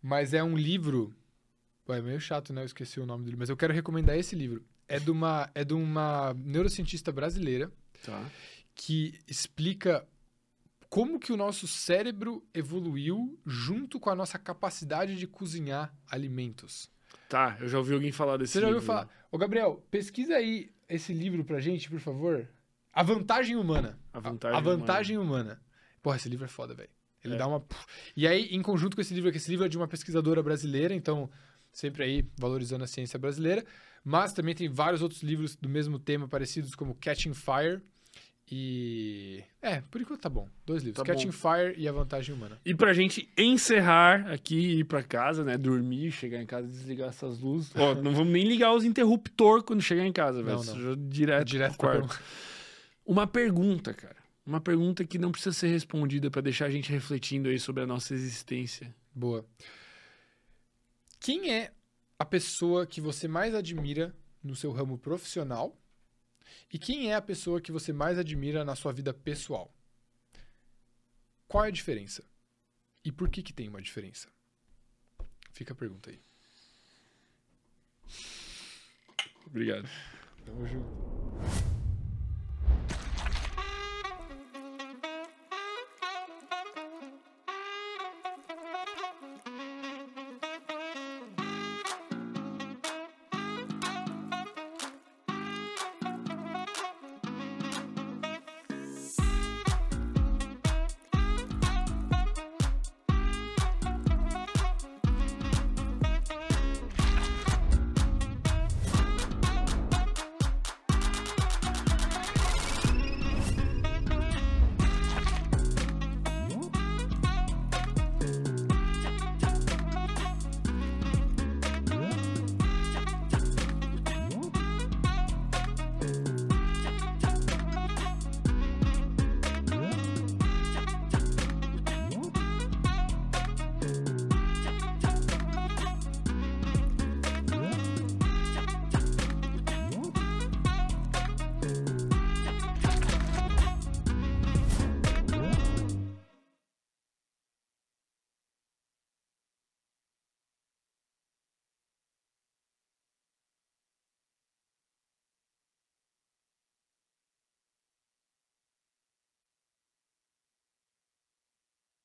B: Mas é um livro. Ué, é meio chato, né? Eu esqueci o nome do livro. Mas eu quero recomendar esse livro. É de uma, é de uma neurocientista brasileira
A: Tá.
B: que explica como que o nosso cérebro evoluiu junto com a nossa capacidade de cozinhar alimentos.
A: Tá, eu já ouvi alguém falar desse
B: Você já ouviu
A: livro.
B: falar? Ô, Gabriel, pesquisa aí esse livro pra gente, por favor? A Vantagem Humana.
A: A Vantagem
B: A Vantagem Humana. Porra, esse livro é foda, velho. Ele
A: É.
B: dá uma. E aí, em conjunto com esse livro, que esse livro é de uma pesquisadora brasileira, então, sempre aí valorizando a ciência brasileira. Mas também tem vários outros livros do mesmo tema, parecidos, como Catching Fire e. É, por enquanto tá bom. Dois livros:
A: Tá
B: Catching
A: bom.
B: Fire e A Vantagem Humana.
A: E pra gente encerrar aqui e ir pra casa, né? Dormir, chegar em casa desligar essas luzes. Ó, (laughs) não vamos nem ligar os interruptor quando chegar em casa, velho.
B: Não, não.
A: Seja Direto,
B: Direto
A: pro quarto. Uma pergunta, cara. Uma pergunta que não precisa ser respondida pra deixar a gente refletindo aí sobre a nossa existência.
B: Boa. Quem é a pessoa que você mais admira no seu ramo profissional? E quem é a pessoa que você mais admira na sua vida pessoal? Qual é a diferença? E por que, que tem uma diferença? Fica a pergunta aí.
A: Obrigado.
B: Tamo junto.